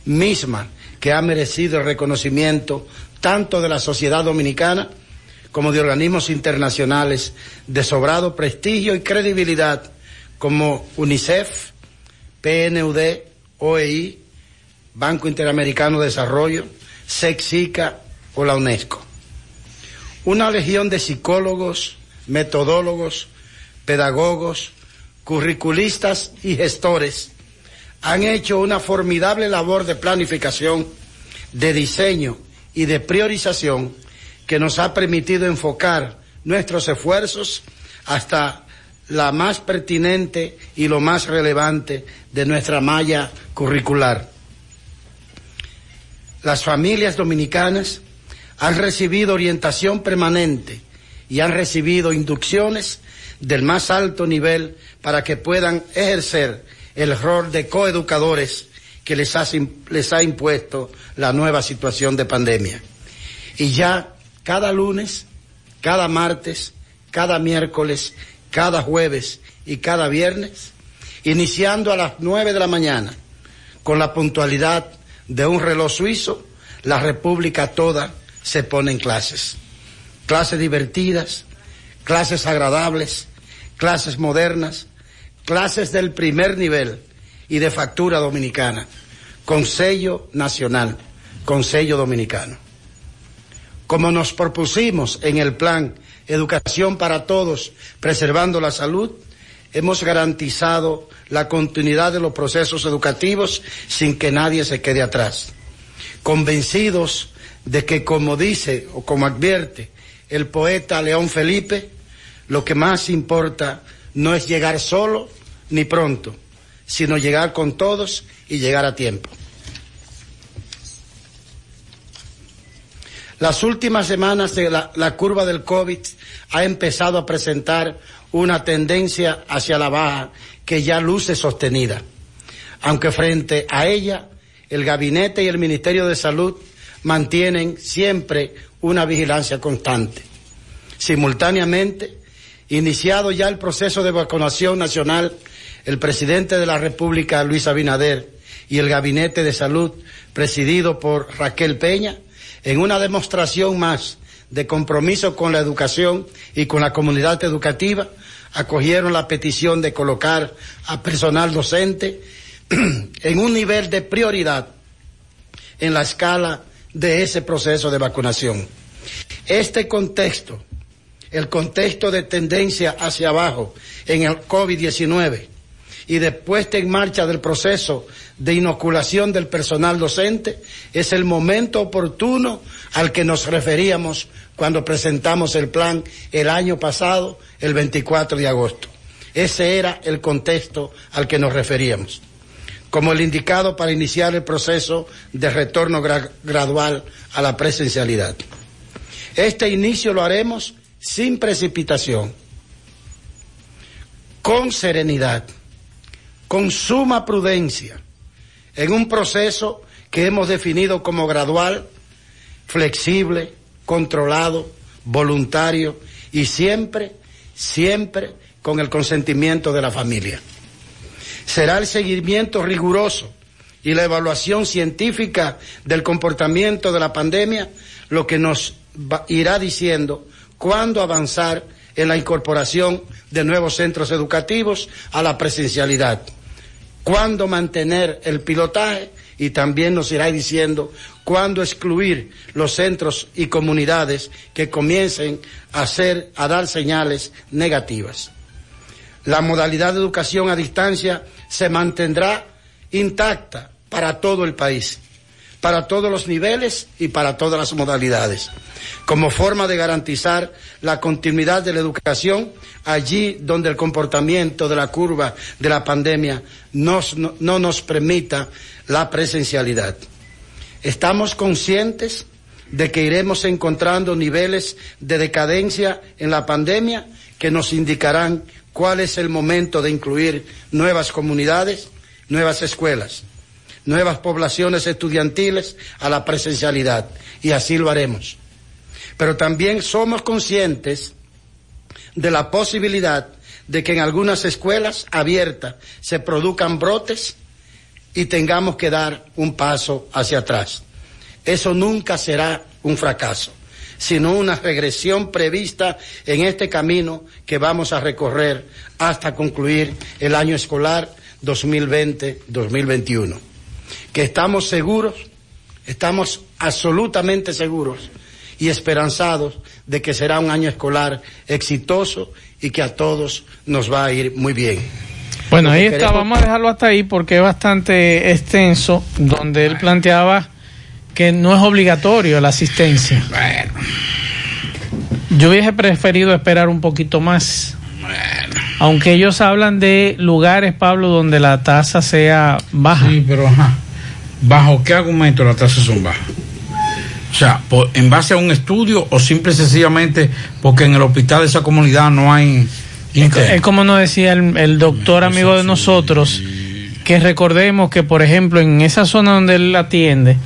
misma que ha merecido el reconocimiento tanto de la sociedad dominicana como de organismos internacionales de sobrado prestigio y credibilidad como UNICEF, PNUD, OEI, Banco Interamericano de Desarrollo, SEXICA o la UNESCO. Una legión de psicólogos, metodólogos, pedagogos, curriculistas y gestores han hecho una formidable labor de planificación, de diseño y de priorización que nos ha permitido enfocar nuestros esfuerzos hasta la más pertinente y lo más relevante de nuestra malla curricular. Las familias dominicanas han recibido orientación permanente y han recibido inducciones del más alto nivel para que puedan ejercer el rol de coeducadores que les ha, les ha impuesto la nueva situación de pandemia. Y ya cada lunes, cada martes, cada miércoles, cada jueves y cada viernes, iniciando a las nueve de la mañana, con la puntualidad de un reloj suizo, la República toda se pone en clases. Clases divertidas, clases agradables, clases modernas, clases del primer nivel y de factura dominicana, con sello nacional, con sello dominicano. Como nos propusimos en el plan Educación para Todos, preservando la salud, hemos garantizado la continuidad de los procesos educativos sin que nadie se quede atrás. Convencidos de que, como dice o como advierte el poeta León Felipe, lo que más importa no es llegar solo ni pronto, sino llegar con todos y llegar a tiempo. Las últimas semanas la, la curva del COVID ha empezado a presentar una tendencia hacia la baja que ya luce sostenida. Aunque frente a ella, el gabinete y el Ministerio de Salud mantienen siempre una vigilancia constante. Simultáneamente, iniciado ya el proceso de vacunación nacional, el presidente de la República, Luis Abinader, y el gabinete de salud, presidido por Raquel Peña, en una demostración más de compromiso con la educación y con la comunidad educativa, acogieron la petición de colocar a personal docente [clears throat] en un nivel de prioridad en la escala de ese proceso de vacunación. Este contexto, el contexto de tendencia hacia abajo en el COVID-19 y de puesta en marcha del proceso de inoculación del personal docente, es el momento oportuno al que nos referíamos cuando presentamos el plan el año pasado, el 24 de agosto. Ese era el contexto al que nos referíamos como el indicado para iniciar el proceso de retorno gradual a la presencialidad. Este inicio lo haremos sin precipitación, con serenidad, con suma prudencia, en un proceso que hemos definido como gradual, flexible, controlado, voluntario y siempre, siempre con el consentimiento de la familia. Será el seguimiento riguroso y la evaluación científica del comportamiento de la pandemia lo que nos irá diciendo cuándo avanzar en la incorporación de nuevos centros educativos a la presencialidad, cuándo mantener el pilotaje y también nos irá diciendo cuándo excluir los centros y comunidades que comiencen a dar señales negativas. La modalidad de educación a distancia se mantendrá intacta para todo el país, para todos los niveles y para todas las modalidades, como forma de garantizar la continuidad de la educación allí donde el comportamiento de la curva de la pandemia no, no nos permita la presencialidad. Estamos conscientes de que iremos encontrando niveles de decadencia en la pandemia que nos indicarán cuál es el momento de incluir nuevas comunidades, nuevas escuelas, nuevas poblaciones estudiantiles a la presencialidad. Y así lo haremos. Pero también somos conscientes de la posibilidad de que en algunas escuelas abiertas se produzcan brotes y tengamos que dar un paso hacia atrás. Eso nunca será un fracaso sino una regresión prevista en este camino que vamos a recorrer hasta concluir el año escolar 2020-2021. Que estamos seguros, estamos absolutamente seguros y esperanzados de que será un año escolar exitoso y que a todos nos va a ir muy bien. Bueno, ahí está, vamos a dejarlo hasta ahí porque es bastante extenso, donde él planteaba que no es obligatorio la asistencia. Bueno. Yo hubiese preferido esperar un poquito más. Bueno. Aunque ellos hablan de lugares, Pablo, donde la tasa sea baja. Sí, pero ajá. ¿Bajo qué argumento las tasas son bajas? O sea, ¿en base a un estudio o simple y sencillamente porque en el hospital de esa comunidad no hay... Es, como nos decía el, doctor amigo de nosotros, que recordemos que, por ejemplo, en esa zona donde él atiende,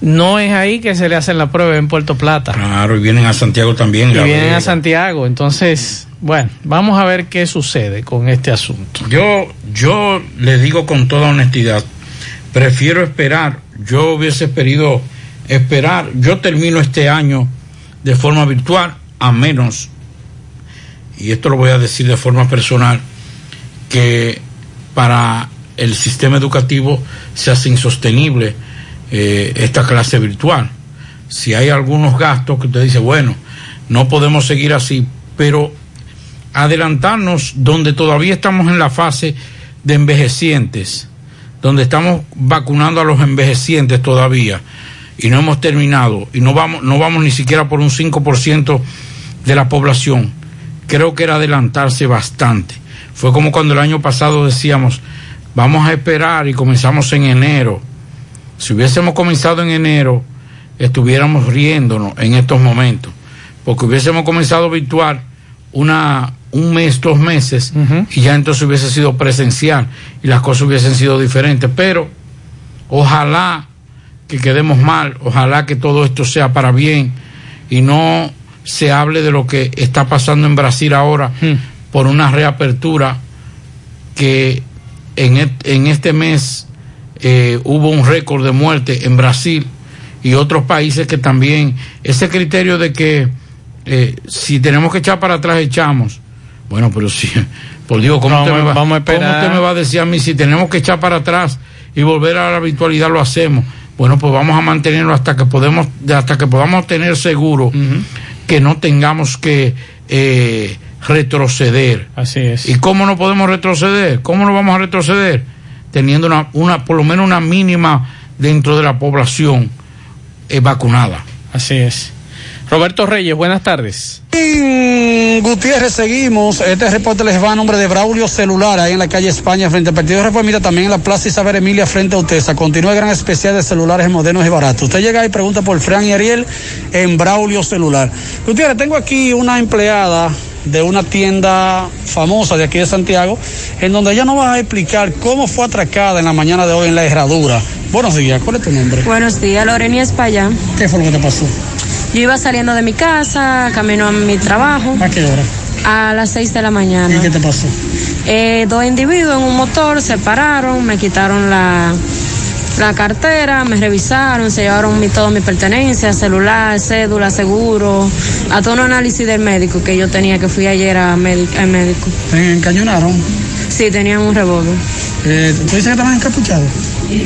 no es ahí que se le hacen la prueba en Puerto Plata. Claro, y vienen a Santiago también. Y vienen a Santiago, entonces, bueno, vamos a ver qué sucede con este asunto. Yo, yo le digo con toda honestidad, prefiero esperar, yo hubiese querido esperar, yo termino este año de forma virtual, a menos, y esto lo voy a decir de forma personal, que para el sistema educativo se hace insostenible eh, esta clase virtual. Si hay algunos gastos que usted dice, bueno, no podemos seguir así, pero adelantarnos donde todavía estamos en la fase de envejecientes, donde estamos vacunando a los envejecientes todavía. Y no hemos terminado. Y no vamos, no vamos ni siquiera por un 5% de la población, creo que era adelantarse bastante. Fue como cuando el año pasado decíamos, vamos a esperar y comenzamos en enero. Si hubiésemos comenzado en enero, estuviéramos riéndonos en estos momentos, porque hubiésemos comenzado virtual una, un mes, dos meses, y ya entonces hubiese sido presencial y las cosas hubiesen sido diferentes. Pero ojalá que quedemos mal, ojalá que todo esto sea para bien y no se hable de lo que está pasando en Brasil ahora por una reapertura que en, en este mes eh, hubo un récord de muerte en Brasil y otros países que también ese criterio de que eh, si tenemos que echar para atrás echamos bueno pero si por Dios ¿cómo, Vamos- usted me va, vamos a cómo esperar. usted me va a decir a mí si tenemos que echar para atrás y volver a la habitualidad lo hacemos bueno pues vamos a mantenerlo hasta que podemos hasta que podamos tener seguro que no tengamos que eh, retroceder Así es. ¿Y cómo no podemos retroceder? ¿Cómo no vamos a retroceder? Teniendo una, una por lo menos una mínima dentro de la población eh, vacunada. Así es. Roberto Reyes, buenas tardes. En Gutiérrez seguimos. Este reporte les va a nombre de Braulio Celular, ahí en la calle España, frente al Partido Reformista, también en la Plaza Isabel Emilia, frente a Utesa. Continúa el gran especial de celulares modernos y baratos. Usted llega y pregunta por Fran y Ariel en Braulio Celular. Gutiérrez, tengo aquí una empleada de una tienda famosa de aquí de Santiago, en donde ella nos va a explicar cómo fue atracada en la mañana de hoy en la herradura. Buenos días, ¿cuál es tu nombre? Buenos días, Loreni España. ¿Qué fue lo que te pasó? Yo iba saliendo de mi casa, camino a mi trabajo. ¿A qué hora? A las 6 de la mañana. ¿Y qué te pasó? Eh, dos individuos en un motor se pararon, me quitaron la, la cartera, me revisaron, se llevaron mi, todo mi pertenencia, celular, cédula, seguro, a todo un análisis del médico que yo tenía, que fui ayer a médico, al médico. ¿Te encañonaron? Sí, tenían un revólver. Eh, ¿Tú dices que estaban encapuchados?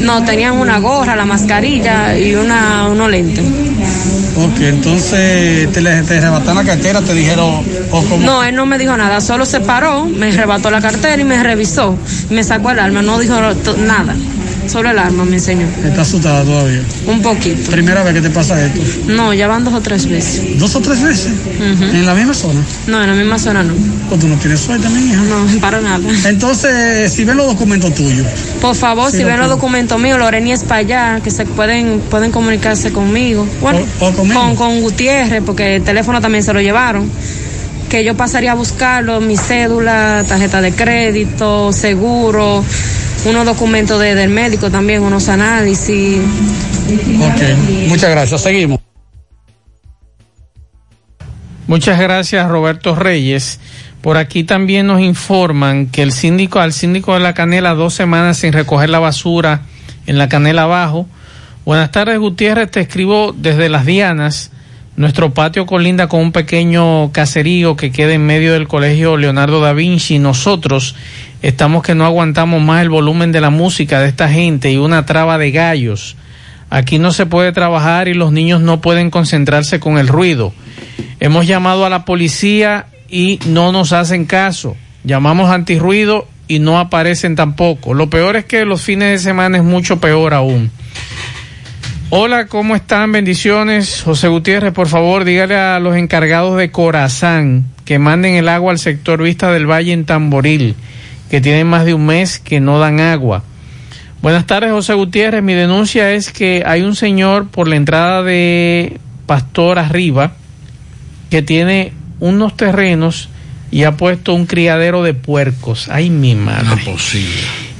No, tenían una gorra, la mascarilla y una, unos lentes. Ok, entonces te, le- te arrebataron la cartera, te dijeron, o como... No, él no me dijo nada, solo se paró, me arrebató la cartera y me revisó. Me sacó el arma, no dijo nada. Solo el arma me enseñó. ¿Estás asustada todavía? Un poquito. ¿Primera vez que te pasa esto? No, ya van dos o tres veces. ¿Dos o tres veces? ¿En la misma zona? No, en la misma zona no. Pues tú no tienes suerte, mi hija. No, [laughs] para nada. Entonces, si ven los documentos tuyos. Por favor, Sí, si ven los documentos míos, Loreni es para allá, que se pueden, pueden comunicarse conmigo. Bueno, con, con Gutiérrez, porque el teléfono también se lo llevaron. Que yo pasaría a buscarlo, mi cédula, tarjeta de crédito, seguro, unos documentos de- del médico también, unos análisis. Ok, muchas gracias. Seguimos. Muchas gracias, Roberto Reyes. Por aquí también nos informan que el síndico, al síndico de la Canela, dos semanas sin recoger la basura en la Canela Abajo. Buenas tardes, Gutiérrez. Te escribo desde Las Dianas. Nuestro patio colinda con un pequeño caserío que queda en medio del colegio Leonardo da Vinci. Nosotros estamos que no aguantamos más el volumen de la música de esta gente y una traba de gallos. Aquí no se puede trabajar y los niños no pueden concentrarse con el ruido. Hemos llamado a la policía y no nos hacen caso. Llamamos antirruido y no aparecen tampoco. Lo peor es que los fines de semana es mucho peor aún. Hola, ¿cómo están? Bendiciones. José Gutiérrez, por favor, dígale a los encargados de Corazán que manden el agua al sector Vista del Valle en Tamboril, que tienen más de un mes que no dan agua. Buenas tardes, José Gutiérrez. Mi denuncia es que hay un señor por la entrada de Pastor Arriba que tiene unos terrenos y ha puesto un criadero de puercos. Ay, mi madre. posible.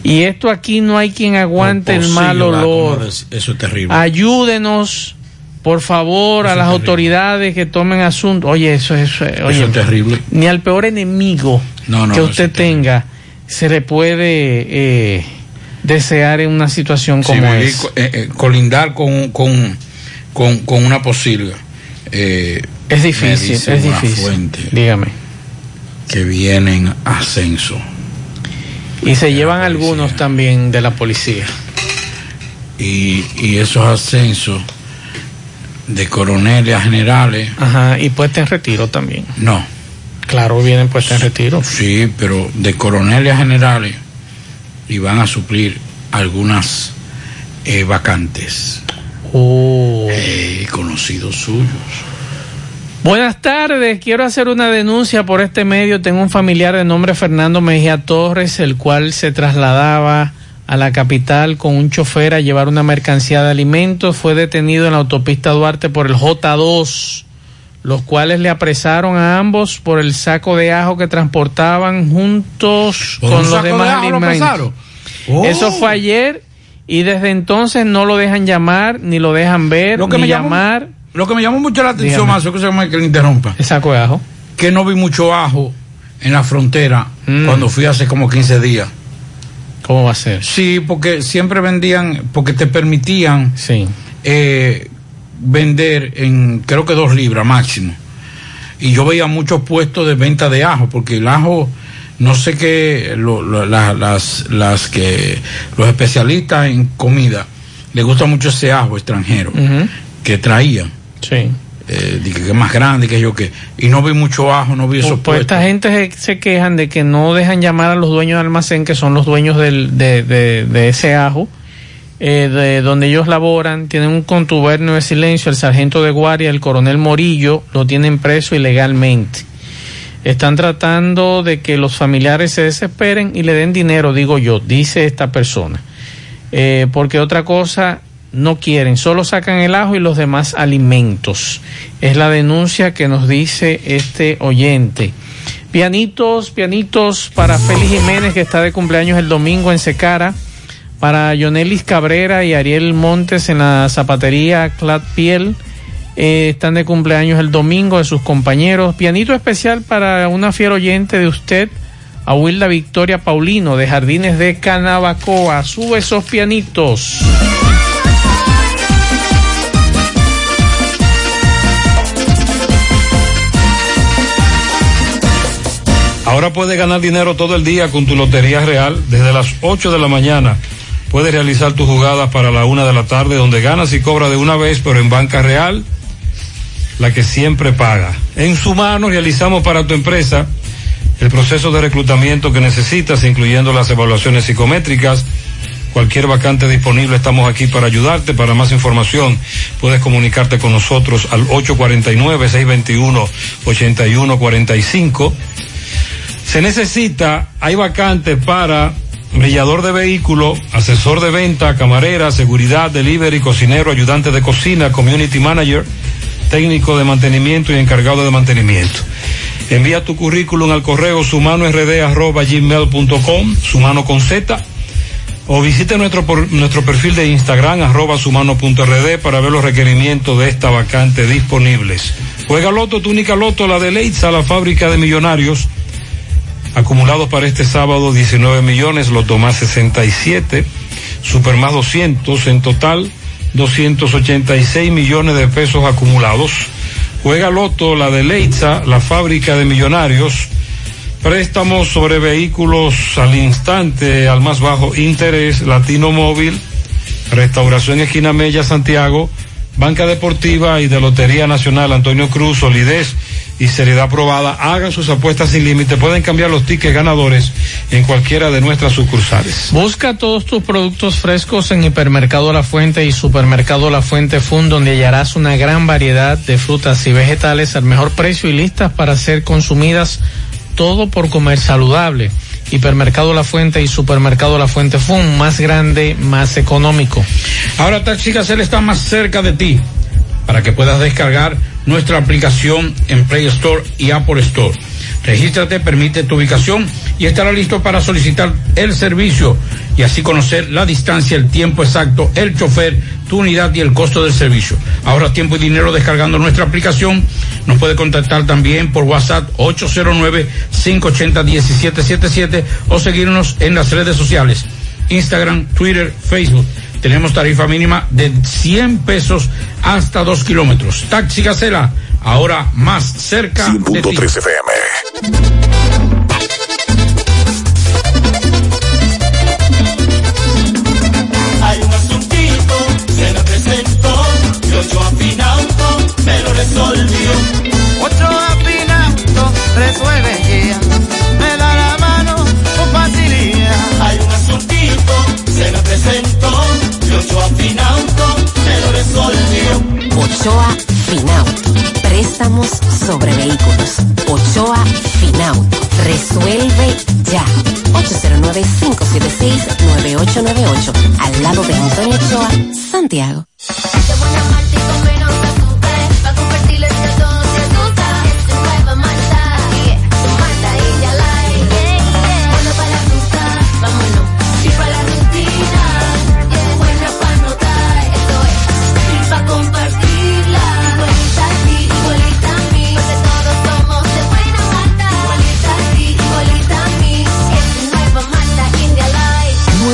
Y esto aquí no hay quien aguante el mal olor. Eso es terrible. Ayúdenos, por favor, a las autoridades que tomen asunto. Oye, eso, eso, eh, oye, Eso es terrible. Ni al peor enemigo No, no, que usted tenga se le puede eh, desear en una situación como esa. eh, eh, colindar con, con, con, con una posilga. Eh, Es difícil, es difícil. Dígame. que viene en ascenso. Y se llevan algunos también de la policía. Y, y esos ascensos de coroneles a generales. Ajá, y puesta en retiro también. No. Claro, vienen puestas en retiro. Sí, pero de coroneles a generales y van a suplir algunas eh, vacantes. Oh. Eh, conocidos suyos. Buenas tardes, quiero hacer una denuncia por este medio. Tengo un familiar de nombre Fernando Mejía Torres, el cual se trasladaba a la capital con un chofer a llevar una mercancía de alimentos. Fue detenido en la autopista Duarte por el J2, los cuales le apresaron a ambos por el saco de ajo que transportaban juntos ¿Por con los saco de demás ajo alimentos. apresaron? Oh. Eso fue ayer y desde entonces no lo dejan llamar, ni lo dejan ver, Lo que ni me llamó- llamar. Lo que me llamó mucho la atención, más que se llama que le interrumpa. El saco de ajo. Que no vi mucho ajo en la frontera Mm. cuando fui hace como 15 días. ¿Cómo va a ser? Sí, porque siempre vendían, porque te permitían Sí. eh, vender en creo que dos libras máximo. Y yo veía muchos puestos de venta de ajo, porque el ajo, no sé qué, lo- lo- la- las, las que los especialistas en comida les gusta mucho ese ajo extranjero que traían. Sí. Eh, de que, es más grande que yo que y no vi mucho ajo no vi esos Pues puestos esta gente se, se quejan de que no dejan llamar a los dueños del almacén, que son los dueños del, de, de- de ese ajo, eh, de donde ellos laboran, tienen un contubernio de silencio, el sargento de guardia, el coronel Morillo, lo tienen preso ilegalmente. Están tratando de que los familiares se desesperen y le den dinero, digo yo, dice esta persona. Eh, porque otra cosa no quieren, solo sacan el ajo y los demás alimentos. Es la denuncia que nos dice este oyente. Pianitos, pianitos para Félix Jiménez que está de cumpleaños el domingo en Secara, para Yonelis Cabrera y Ariel Montes en la zapatería Clad Piel. eh, están de cumpleaños el domingo de sus compañeros. Pianito especial para una fiel oyente de usted, a Wilda Victoria Paulino de Jardines de Canabacoa. Sube esos pianitos. Ahora puedes ganar dinero todo el día con tu Lotería Real. Desde las 8 de la mañana puedes realizar tus jugadas para la 1 de la tarde, donde ganas y cobras de una vez, pero en banca real, la que siempre paga. En su mano realizamos para tu empresa el proceso de reclutamiento que necesitas, incluyendo las evaluaciones psicométricas. Cualquier vacante disponible, estamos aquí para ayudarte. Para más información, puedes comunicarte con nosotros al 849-621-8145. Se necesita, hay vacantes para brillador de vehículo, asesor de venta, camarera, seguridad, delivery, cocinero, ayudante de cocina, community manager, técnico de mantenimiento y encargado de mantenimiento. Envía tu currículum al correo sumanord@gmail.com, sumano con Z, o visite nuestro, nuestro perfil de Instagram, arroba sumano.rd, para ver los requerimientos de esta vacante disponibles. Juega Loto, tu única Loto, la de Leitza, la fábrica de millonarios. Acumulados para este sábado 19 millones, Loto más 67, Super más 200, en total 286 millones de pesos acumulados. Juega Loto, la de Leitza, la fábrica de millonarios. Préstamos sobre vehículos al instante, al más bajo interés, Latino Móvil, Restauración Esquina Mella, Santiago, Banca Deportiva y de Lotería Nacional Antonio Cruz, solidez y seriedad probada. Hagan sus apuestas sin límite. Pueden cambiar los tickets ganadores en cualquiera de nuestras sucursales. Busca todos tus productos frescos en Hipermercado La Fuente y Supermercado La Fuente Fund, donde hallarás una gran variedad de frutas y vegetales al mejor precio y listas para ser consumidas, todo por comer saludable. Hipermercado La Fuente y Supermercado La Fuente Fund, más grande, más económico. Ahora Taxi Gacela está más cerca de ti para que puedas descargar nuestra aplicación en Play Store y Apple Store. Regístrate, permite tu ubicación y estará listo para solicitar el servicio y así conocer la distancia, el tiempo exacto, el chofer, tu unidad y el costo del servicio. Ahorra tiempo y dinero descargando nuestra aplicación. Nos puede contactar también por WhatsApp 809-580-1777 o seguirnos en las redes sociales, Instagram, Twitter, Facebook. Tenemos tarifa mínima de 100 pesos hasta 2 kilómetros. Taxi Gacela, ahora más cerca de ti. 100.3 FM. Hay un asuntito, se me presentó, y ocho afinauto, me lo resolvió. Ocho afinauto, resuelve ya, Ochoa Finauto. Préstamos sobre vehículos. Ochoa Finauto. Resuelve ya. 809 876-9898. Al lado de Antonio Ochoa, Santiago.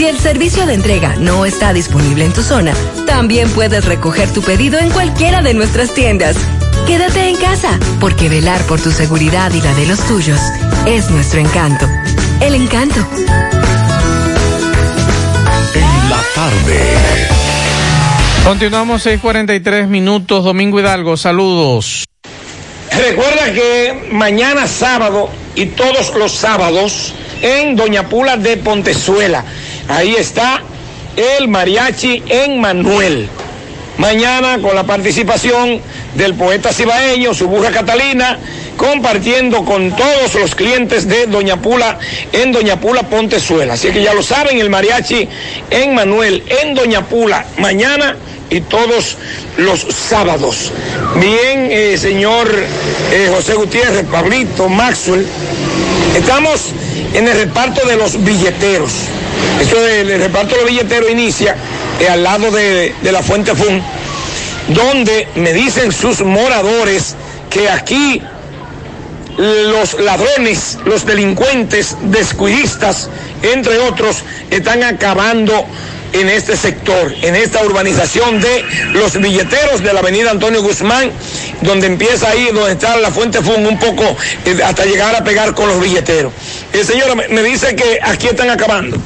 Si el servicio de entrega no está disponible en tu zona, también puedes recoger tu pedido en cualquiera de nuestras tiendas. Quédate en casa, porque velar por tu seguridad y la de los tuyos es nuestro encanto. El encanto. En la tarde. Continuamos 6:43 minutos. Domingo Hidalgo, saludos. Recuerda que mañana sábado y todos los sábados en Doña Pula de Pontezuela. Ahí está el mariachi en Manuel. Mañana con la participación del poeta cibaeño, su buja Catalina, compartiendo con todos los clientes de Doña Pula en Doña Pula Pontezuela. Así que ya lo saben, el mariachi en Manuel, en Doña Pula, mañana y todos los sábados. Bien, eh, señor eh, José Gutiérrez, Pablito, Maxwell, estamos en el reparto de los billeteros. Esto del el reparto de los billeteros inicia eh, al lado de, la Fuente Fun, donde me dicen sus moradores que aquí los ladrones, los delincuentes, descuidistas, entre otros, están acabando en este sector, en esta urbanización de los billeteros de la avenida Antonio Guzmán, donde empieza ahí, donde está la fuente Fun, un poco eh, hasta llegar a pegar con los billeteros. El señor me dice que aquí están acabando.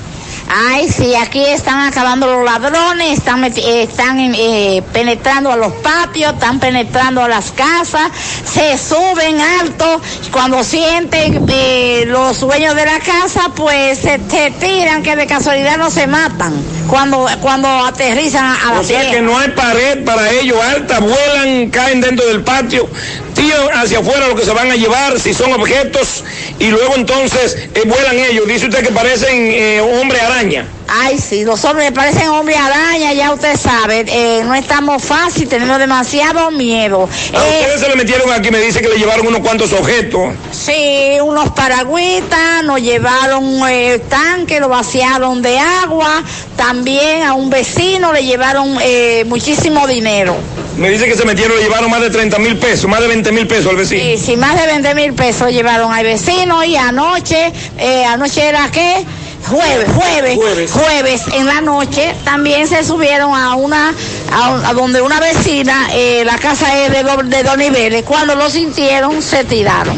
Ay, sí, aquí están acabando los ladrones, están, eh, están eh, penetrando a los patios, están penetrando a las casas, se suben alto, cuando sienten eh, los dueños de la casa, pues se, se tiran, que de casualidad no se matan cuando, cuando aterrizan a, a la O sea tierra. que no hay pared para ellos alta, vuelan, caen dentro del patio, tiran hacia afuera lo que se van a llevar, si son objetos, y luego entonces eh, vuelan ellos. Dice usted que parecen eh, hombre araña. Ay, sí, los hombres parecen hombres araña, ya usted sabe, eh, no estamos fácil, tenemos demasiado miedo. A ustedes se le metieron aquí, me dice que le llevaron unos cuantos objetos. Sí, unos paragüitas, nos llevaron eh, tanque, lo vaciaron de agua, también a un vecino le llevaron eh, muchísimo dinero. Me dice que se metieron, le llevaron más de 30 mil pesos, más de 20 mil pesos al vecino. Sí, sí, más de 20 mil pesos llevaron al vecino y anoche, eh, anoche era qué? Jueves, jueves, jueves, en la noche también se subieron a una, a, donde una vecina, eh, la casa es de, do- de dos niveles, cuando lo sintieron se tiraron.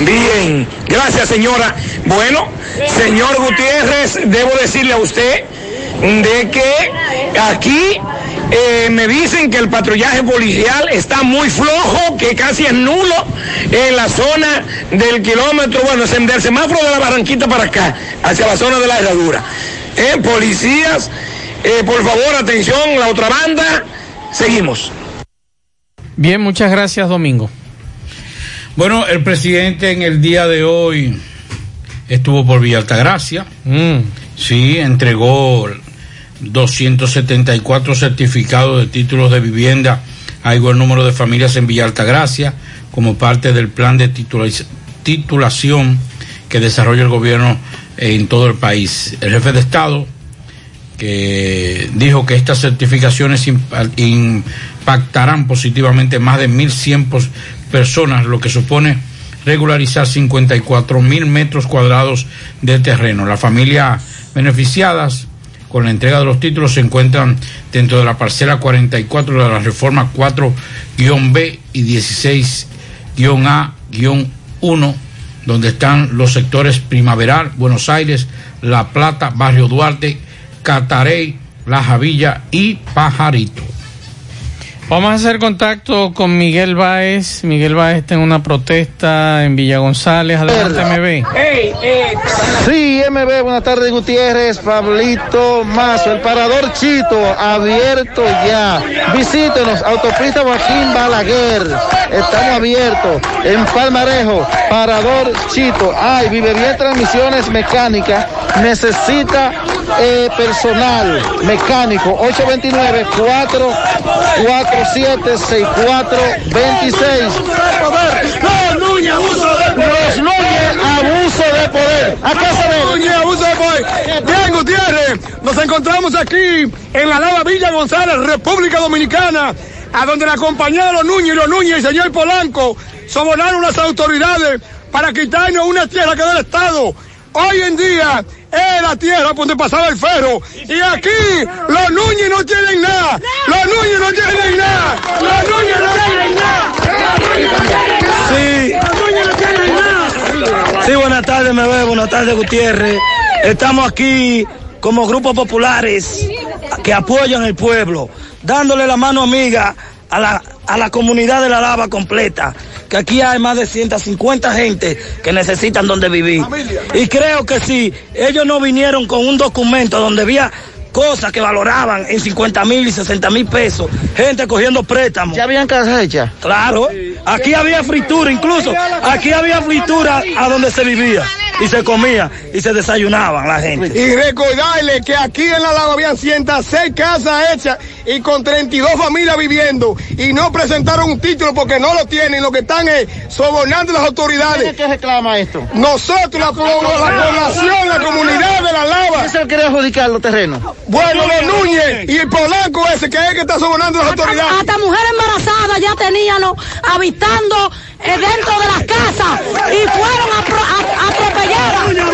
Bien, gracias señora. Bueno, señor Gutiérrez, debo decirle a usted de que aquí eh, me dicen que el patrullaje policial está muy flojo, que casi es nulo en la zona del kilómetro, bueno, del semáforo de la Barranquita para acá, hacia la zona de la herradura. Eh, policías, eh, por favor, atención, la otra banda, seguimos. Bien, muchas gracias, Domingo. Bueno, el presidente en el día de hoy estuvo por Villa Altagracia. Sí, entregó 274 certificados de títulos de vivienda a igual número de familias en Villa Altagracia como parte del plan de titulación que desarrolla el gobierno en todo el país. El jefe de Estado que dijo que estas certificaciones impa- impactarán positivamente más de 1.100 pos- personas, lo que supone regularizar 54 mil metros cuadrados de terreno. Las familias beneficiadas con la entrega de los títulos se encuentran dentro de la parcela 44 de la reforma 4-B y 16-A-1 donde están los sectores Primaveral, Buenos Aires, La Plata, Barrio Duarte, Catarey, La Javilla y Pajarito. Vamos a hacer contacto con Miguel Báez. Miguel Báez está en una protesta en Villa González. Adelante, MB. Sí, MB, buenas tardes, Gutiérrez, Pablito Mazo, el parador Chito, abierto ya. Visítenos, autopista Joaquín Balaguer, estamos abiertos. En Palmarejo, parador Chito. Ay, vive bien transmisiones mecánicas, necesita eh, personal mecánico, 829 4 47 64 26. Los Núñez, abuso de poder. Los Núñez, abuso de poder. Acá se ve. Núñez, abuso de poder. Bien, Gutiérrez, nos encontramos aquí en la Lava Villa González, República Dominicana, a donde la compañía de los Núñez y los Núñez y el señor Polanco sobornaron las autoridades para quitarnos una tierra que es del Estado. Hoy en día es la tierra por donde pasaba el ferro. Y aquí los Núñez no tienen nada. Los Núñez no tienen nada. Los Núñez no tienen nada. Sí. Sí, buenas tardes, me veo, buenas tardes, Gutiérrez. Estamos aquí como grupos populares que apoyan el pueblo, dándole la mano amiga a la, a la comunidad de la lava completa, que aquí hay más de 150 gente que necesitan donde vivir. Y creo que si ellos no vinieron con un documento donde había cosas que valoraban en 50 mil y 60 mil pesos, gente cogiendo préstamos. ¿Ya habían casas hechas? Claro, aquí había fritura, incluso aquí había fritura a donde se vivía y se comía y se desayunaban la gente. Y recordarle que aquí en la Lava habían 106 casas hechas y con 32 familias viviendo y no presentaron un título porque no lo tienen, lo que están es sobornando a las autoridades. ¿Quién es que reclama esto? Nosotros, la, la población, la comunidad de la Lava. ¿Quién se quiere adjudicar los terrenos? Bueno, los Núñez y el Polanco ese que es el que está sobornando a las autoridades. Hasta mujeres embarazadas ya tenían habitando eh, dentro de las casas y fueron atropelladas.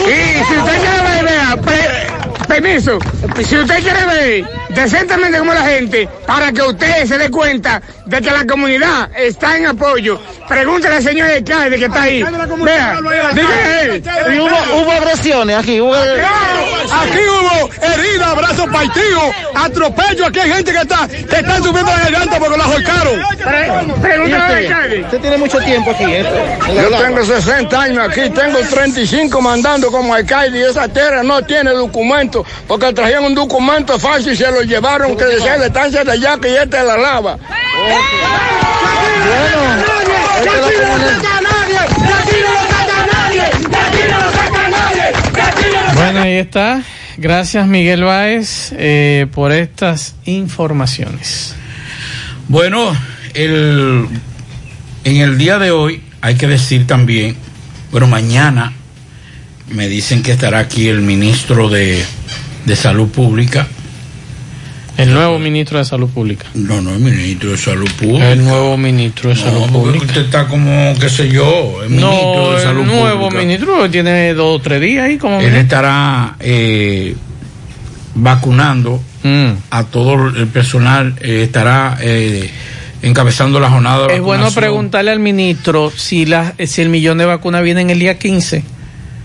Quiere ver, vea, pre- permiso, si usted quiere ver decentemente como la gente, para que usted se dé cuenta de que la comunidad está en apoyo, pregúntele al señor alcalde que está ahí. Vea, dígale él. Y hubo, hubo agresiones aquí. Hubo... Aquí hubo heridas, abrazos partidos, atropello. Aquí hay gente que está, que está subiendo la garganta porque la ahorcaron. Pregúntale al alcalde. Usted tiene mucho tiempo aquí, ¿eh? Yo tengo 60 años aquí, tengo 35 mandando como alcalde y esa tierra no tiene documento porque trajeron un documento fácil y se lo llevaron que decía la estancia de allá que esta es la lava. Bueno, ahí está. Gracias, Miguel Báez, eh, por estas informaciones. Bueno, el, en el día de hoy hay que decir también, bueno, mañana me dicen que estará aquí el ministro de, de Salud Pública. El nuevo ministro de Salud Pública. No, no, el ministro de Salud Pública. El nuevo ministro de Salud No, Pública. usted está como, qué sé yo, el ministro No, de Salud el nuevo Pública. ministro tiene dos o tres días ahí como. Él estará eh, vacunando Mm. a todo el personal, eh, estará eh, encabezando la jornada de Es bueno preguntarle al ministro si, la, si el millón de vacunas viene en el día 15.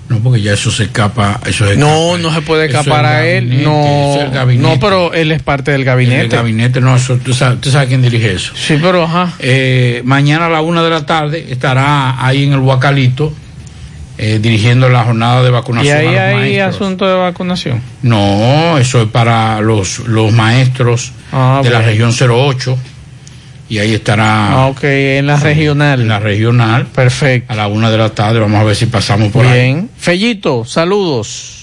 No, porque ya eso se escapa. Eso se No, escapa. no se puede es escapar a él. gabinete, No, es gabinete. no, pero él es parte del El gabinete. gabinete, no, eso, tú, sabes, tú sabes quién dirige eso. Sí, pero ajá. Eh, mañana a la una de la tarde estará ahí en el Huacalito eh, dirigiendo la jornada de Y vacunación. ahí a los hay maestros. asunto de vacunación. No, eso es para los, los maestros Ah, de la región 08. Y ahí estará. Ah, ok, en la regional. En la regional. Perfecto. A la una de la tarde. Vamos a ver si pasamos por ahí. Bien. Fellito, saludos.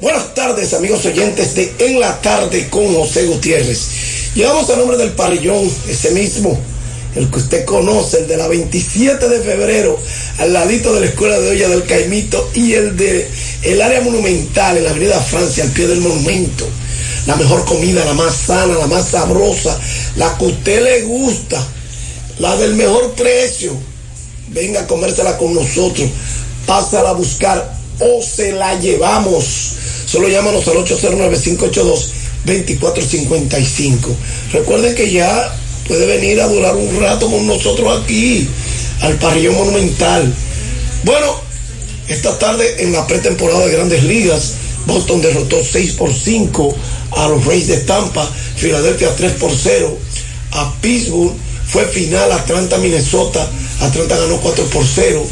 Buenas tardes, amigos oyentes de En la Tarde con José Gutiérrez. Llegamos al nombre del parrillón, ese mismo, el que usted conoce, el de la 27 de febrero, al ladito de la Escuela de Olla del Caimito y el de el área monumental, en la Avenida Francia, al pie del monumento. La mejor comida, la más sana, la más sabrosa, la que a usted le gusta, la del mejor precio. Venga a comérsela con nosotros, pásala a buscar o se la llevamos. Solo llámanos al 809-582-2455. Recuerden que ya puede venir a durar un rato con nosotros aquí, al parrillón monumental. Bueno, esta tarde en la pretemporada de Grandes Ligas, Boston derrotó 6 por 5 a los Rays de Tampa, Filadelfia 3 por 0 a Pittsburgh, fue final Atlanta, Minnesota, Atlanta ganó 4 por 0,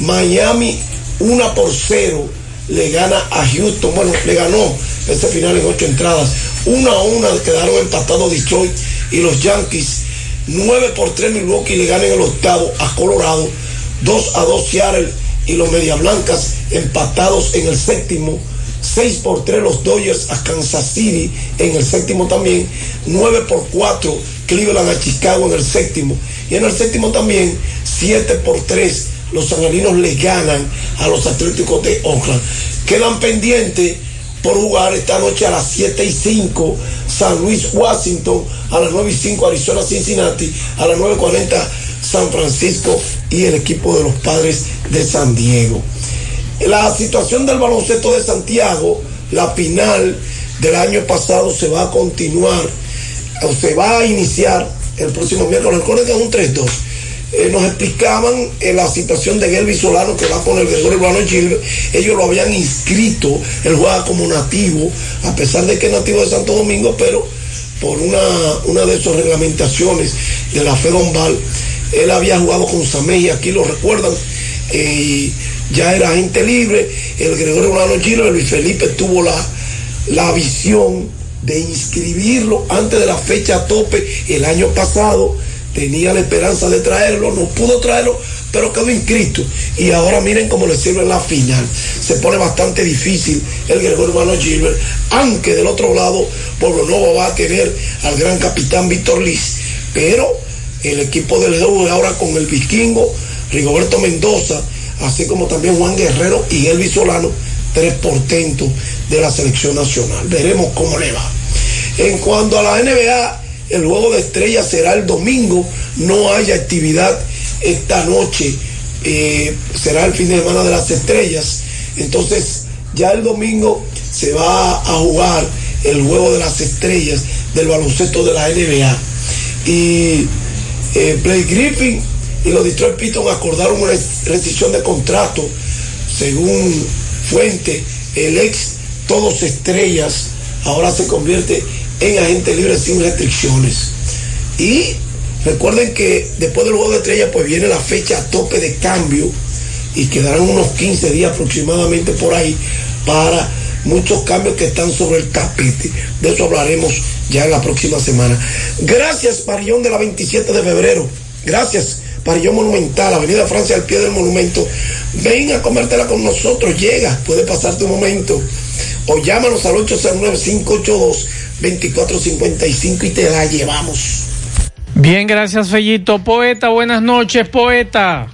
Miami 1 por 0 le gana a Houston, bueno, le ganó este final en 8 entradas, 1 a 1 quedaron empatados Detroit y los Yankees, 9 por 3 Milwaukee le ganan el octavo a Colorado, 2 a 2 Seattle y los Media Blancas empatados en el séptimo. 6 por 3 los Dodgers a Kansas City en el séptimo también. 9 por 4 Cleveland a Chicago en el séptimo. Y en el séptimo también 7 por 3 los angelinos le ganan a los Atléticos de Oakland. Quedan pendientes por jugar esta noche a las 7 y 5 San Luis Washington, a las 9 y 5 Arizona Cincinnati, a las 9.40 San Francisco y el equipo de los padres de San Diego. La situación del baloncesto de Santiago, la final del año pasado se va a continuar, se va a iniciar el próximo miércoles. Recuerden que es un 3-2. Eh, nos explicaban eh, la situación de Gelby Solano que va con el Gregorio Urbano Gilbert. Ellos lo habían inscrito, él juega como nativo, a pesar de que es nativo de Santo Domingo, pero por una, una de sus reglamentaciones de la FEDOMBAL, él había jugado con Samey, aquí lo recuerdan, eh, ya era gente libre, el Gregorio Urbano Gilbert, Luis Felipe tuvo la, la visión de inscribirlo antes de la fecha tope el año pasado tenía la esperanza de traerlo, no pudo traerlo, pero quedó inscrito. Y ahora miren cómo le sirve la final. Se pone bastante difícil el Gregorio Hermano Gilbert, aunque del otro lado, Pueblo Nuevo va a tener al gran capitán Víctor Liz. Pero el equipo del León ahora con el vikingo, Rigoberto Mendoza, así como también Juan Guerrero y Elvis Solano, tres portentos de la selección nacional. Veremos cómo le va. En cuanto a la NBA, el juego de estrellas será el domingo, no hay actividad esta noche, eh, será el fin de semana de las estrellas. Entonces, ya el domingo se va a jugar el juego de las estrellas del baloncesto de la NBA. Y eh, Blake Griffin y los Detroit Pistons acordaron una rescisión de contrato, según fuente, el ex Todos Estrellas ahora se convierte en agente libre sin restricciones. Y recuerden que después del juego de estrella pues viene la fecha a tope de cambio y quedarán unos 15 días aproximadamente por ahí para muchos cambios que están sobre el tapete. De eso hablaremos ya en la próxima semana. Gracias, Parillón de la 27 de febrero. Gracias, Parillón Monumental, Avenida Francia al pie del monumento. Ven a comértela con nosotros, llega, puede pasarte un momento. O llámanos al 809-582-2455 y te la llevamos. Bien, gracias, Fellito. Poeta, buenas noches, poeta.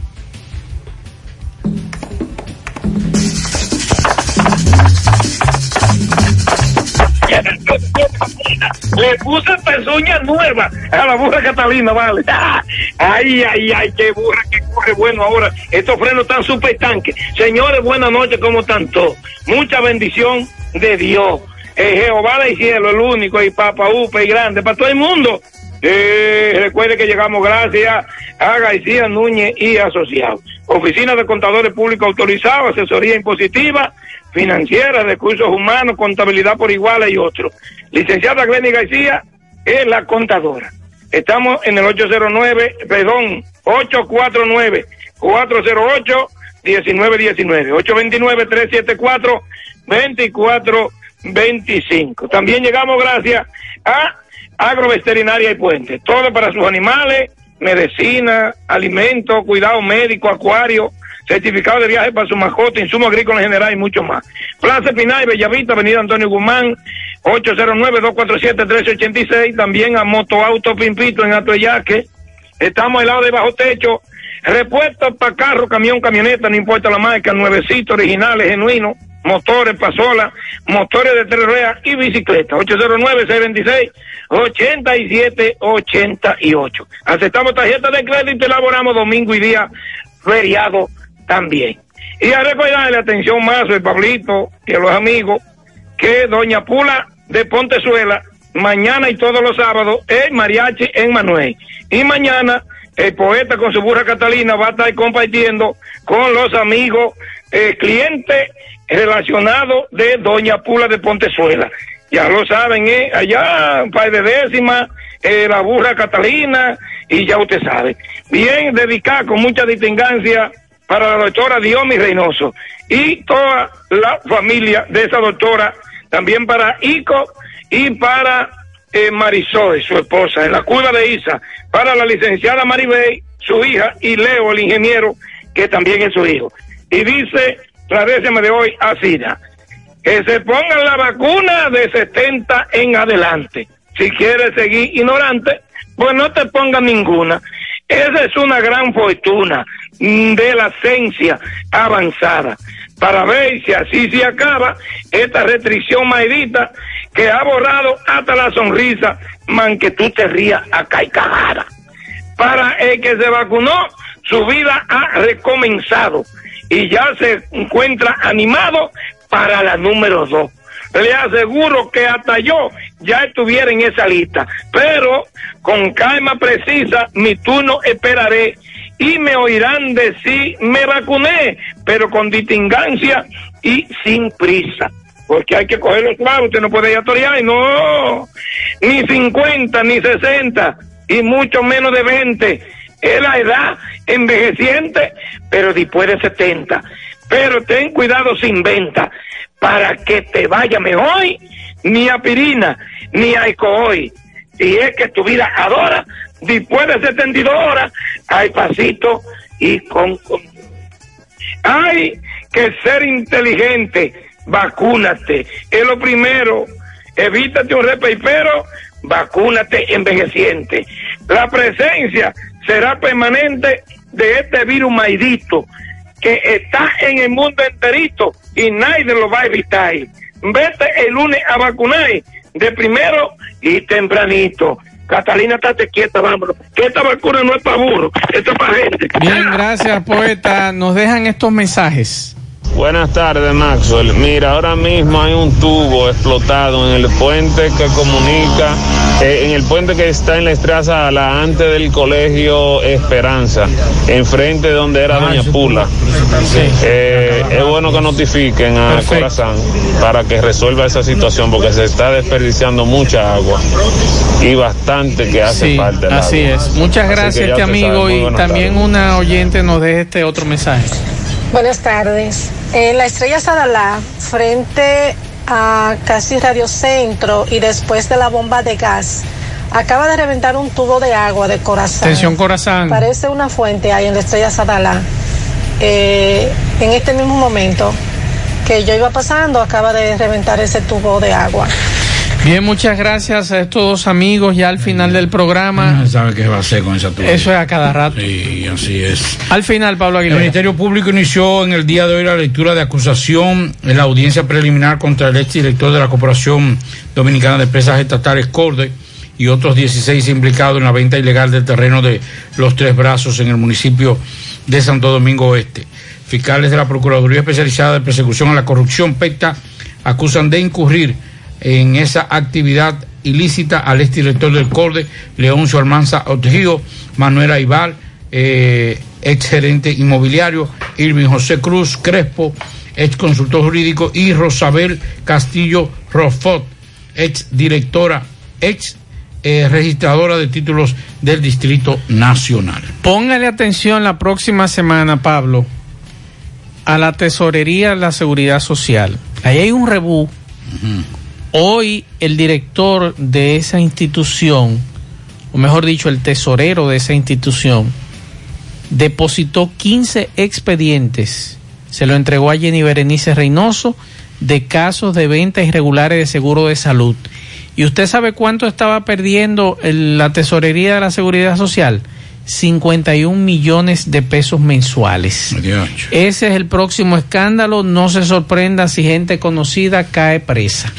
Le puse pezuña nueva a la burra Catalina, vale. [laughs] Ay, ay, ay, qué burra que corre bueno ahora. Estos frenos están súper tanques. Señores, buenas noches, ¿cómo están todos? Mucha bendición de Dios. Eh, Jehová del cielo, el único, y Papa Upe y grande, para todo el mundo. Eh, recuerde que llegamos gracias a García Núñez y Asociados. Oficina de Contadores Públicos Autorizados, asesoría impositiva, financiera, recursos humanos, contabilidad por igual y otros. Licenciada Glenny García es la contadora. Estamos en el 809, perdón, 849 408 1919 829 374 2425. También llegamos gracias a Agroveterinaria y Puente. Todo para sus animales, medicina, alimentos, cuidado médico, acuario, certificado de viaje para su mascota, insumo agrícola en general y mucho más. Plaza Pinay, Bellavista, Avenida Antonio Guzmán, 809-247-1386. También a Motoauto Pimpito en Atoyaque. Estamos al lado de Bajo Techo. Repuestos para carro, camión, camioneta, no importa la marca, nuevecitos, originales, genuinos, motores, pasola, motores de tres ruedas y bicicleta. 809-626-8788. Aceptamos tarjetas de crédito, elaboramos domingo y día feriado también. Y a recordarle atención más al Pablito y a los amigos que Doña Pula de Pontezuela, mañana y todos los sábados, es mariachi en Manuel. Y mañana el poeta con su burra Catalina va a estar compartiendo con los amigos eh, clientes relacionados de Doña Pula de Pontezuela. Ya lo saben, ¿eh? allá, un par de décimas, eh, la burra Catalina, y ya usted sabe. Bien dedicada con mucha distingancia para la doctora Diomi Reynoso y toda la familia de esa doctora, también para Ico y para eh, Marisol, su esposa, en la curva de Isa, para la licenciada Maribel, su hija, y Leo, el ingeniero, que también es su hijo. Y dice la décima de hoy así, que se pongan la vacuna de 70 en adelante. Si quieres seguir ignorante, pues no te pongan ninguna. Esa es una gran fortuna de la ciencia avanzada para ver si así se acaba esta restricción maldita que ha borrado hasta la sonrisa, man que tú te rías y cagada. Para el que se vacunó, su vida ha recomenzado y ya se encuentra animado para la número dos. Le aseguro que hasta yo ya estuviera en esa lista, pero con calma precisa mi turno esperaré y me oirán decir me vacuné, pero con distingancia y sin prisa. Porque hay que coger los clavos, usted no puede ir a torear, no, ni 50, ni 60, y mucho menos de 20. Es la edad envejeciente, pero después de 70. Pero ten cuidado sin venta, para que te vaya mejor, ni a pirina, ni a hoy. Si es que tu vida adora, después de 72 horas, hay pasito y con, con... Hay que ser inteligente, vacúnate. Es lo primero. Evítate un repeipero, vacúnate envejeciente. La presencia será permanente de este virus maidito que está en el mundo enterito y nadie lo va a evitar. Vete el lunes a vacunar de primero y tempranito. Catalina, estate quieta, vámonos. Que esta vacuna no es para burro, esto es para gente. Bien, gracias, poeta. Nos dejan estos mensajes. Buenas tardes, Maxwell. Mira, ahora mismo hay un tubo explotado en el puente que comunica, eh, en el puente que está en la estraza la antes del colegio Esperanza, enfrente de donde era Doña Pula. Eh, es bueno que notifiquen a Corazán para que resuelva esa situación porque se está desperdiciando mucha agua y bastante que hace Sí, falta. el así agua. es. Muchas gracias, este sabe, amigo. Y también tardes. una oyente nos deja este otro mensaje. Buenas tardes. En la estrella Sadalá, frente a casi Radio Centro y después de la bomba de gas, acaba de reventar un tubo de agua de corazón. Atención, Corazán. Parece una fuente ahí en la estrella Sadalá. Eh, en este mismo momento que yo iba pasando, acaba de reventar ese tubo de agua. Bien, muchas gracias a estos dos amigos ya al final del programa. No sabe qué va a hacer con esa tubería. Eso es a cada rato. Sí, así es. Al final, Pablo El Aguilera. Ministerio Público inició en el día de hoy la lectura de acusación en la audiencia preliminar contra el exdirector de la Corporación Dominicana de Empresas Estatales, CORDE, y otros 16 implicados en la venta ilegal del terreno de los Tres Brazos en el municipio de Santo Domingo Oeste. Fiscales de la Procuraduría Especializada de Persecución a la Corrupción, PECTA, acusan de incurrir en esa actividad ilícita al exdirector del CORDE, Leoncio Almanza Otejío, Manuel Aibal, eh, ex gerente inmobiliario, Irving José Cruz Crespo, ex consultor jurídico, y Rosabel Castillo Rofot, ex directora, ex eh, registradora de títulos del Distrito Nacional. Póngale atención la próxima semana, Pablo, a la tesorería de la seguridad social. Ahí hay un rebú. Hoy el director de esa institución, o mejor dicho, el tesorero de esa institución, depositó 15 expedientes. Se lo entregó a Jenny Berenice Reynoso de casos de ventas irregulares de seguro de salud. ¿Y usted sabe cuánto estaba perdiendo la tesorería de la seguridad social? 51 millones de pesos mensuales. Ese es el próximo escándalo. No se sorprenda si gente conocida cae presa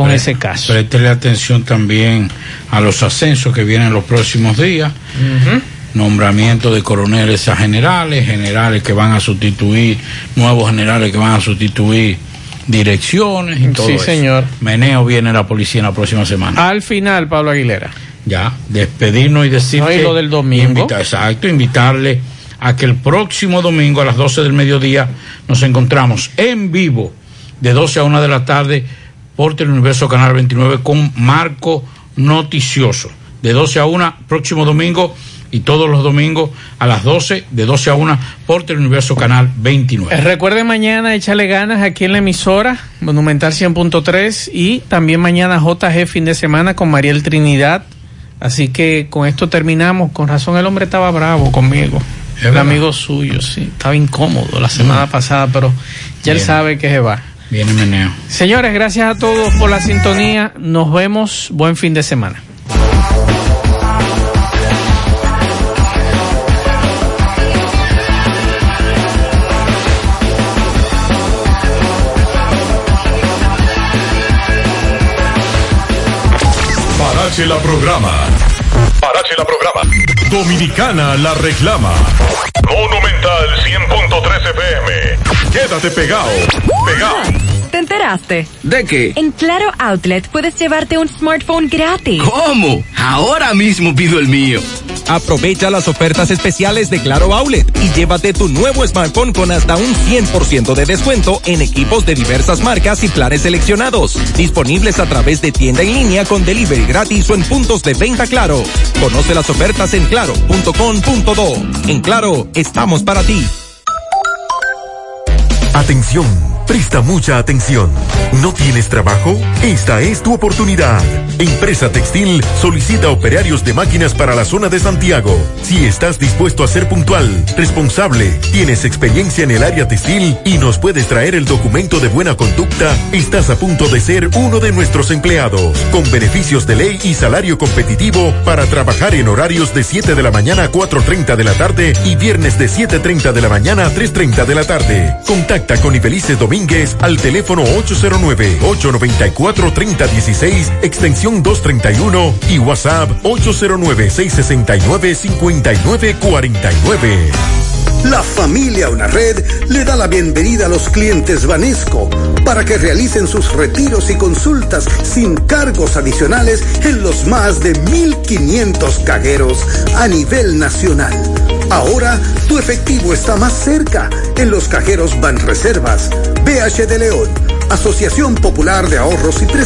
con Pre- ese caso. Préstele atención también a los ascensos que vienen los próximos días. Nombramiento de coroneles a generales, generales que van a sustituir, nuevos generales que van a sustituir direcciones y todo Sí, eso. señor. Meneo viene la policía en la próxima semana. Al final, Pablo Aguilera. Ya, despedirnos y decir No, y lo del domingo. invita- exacto, invitarle a que el próximo domingo a las 12 del mediodía nos encontramos en vivo de 12 a 1 de la tarde por Teleuniverso Canal 29 con Marco Noticioso. De 12 a 1 próximo domingo y todos los domingos a las 12, de 12 a 1 por Teleuniverso Canal 29. Eh, Recuerde mañana échale ganas aquí en la emisora, Monumental 100.3 y también mañana JG fin de semana con Mariel Trinidad. Así que con esto terminamos. Con razón el hombre estaba bravo conmigo. El verdad. amigo suyo, sí. Estaba incómodo la semana pasada, pero ya él sabe que se va. Viene meneo. Señores, gracias a todos por la sintonía. Nos vemos. Buen fin de semana. Parache la programa. Parache la programa. Dominicana la reclama. Monumental 100.13 FM. Quédate pegado. Pegado. ¿Te enteraste? ¿De qué? En Claro Outlet puedes llevarte un smartphone gratis. ¿Cómo? Ahora mismo pido el mío. Aprovecha las ofertas especiales de Claro Outlet y llévate tu nuevo smartphone con hasta un 100% de descuento en equipos de diversas marcas y planes seleccionados. Disponibles a través de tienda en línea con delivery gratis o en puntos de venta Claro. Conoce las ofertas en claro.com.do. En Claro, estamos para ti. Atención, presta mucha atención. ¿No tienes trabajo? Esta es tu oportunidad. Empresa Textil solicita operarios de máquinas para la zona de Santiago. Si estás dispuesto a ser puntual, responsable, tienes experiencia en el área textil y nos puedes traer el documento de buena conducta, estás a punto de ser uno de nuestros empleados, con beneficios de ley y salario competitivo para trabajar en horarios de 7 de la mañana a 4.30 de la tarde y viernes de 7.30 de la mañana a 3.30 de la tarde. Contacta con Ibelice Al teléfono 809-894-3016, extensión 231 y WhatsApp 809-669-5949. La familia Una Red le da la bienvenida a los clientes Banesco para que realicen sus retiros y consultas sin cargos adicionales en los más de 1.500 cajeros a nivel nacional. Ahora tu efectivo está más cerca en los cajeros Banreservas, BH de León, Asociación Popular de Ahorros y Préstamos.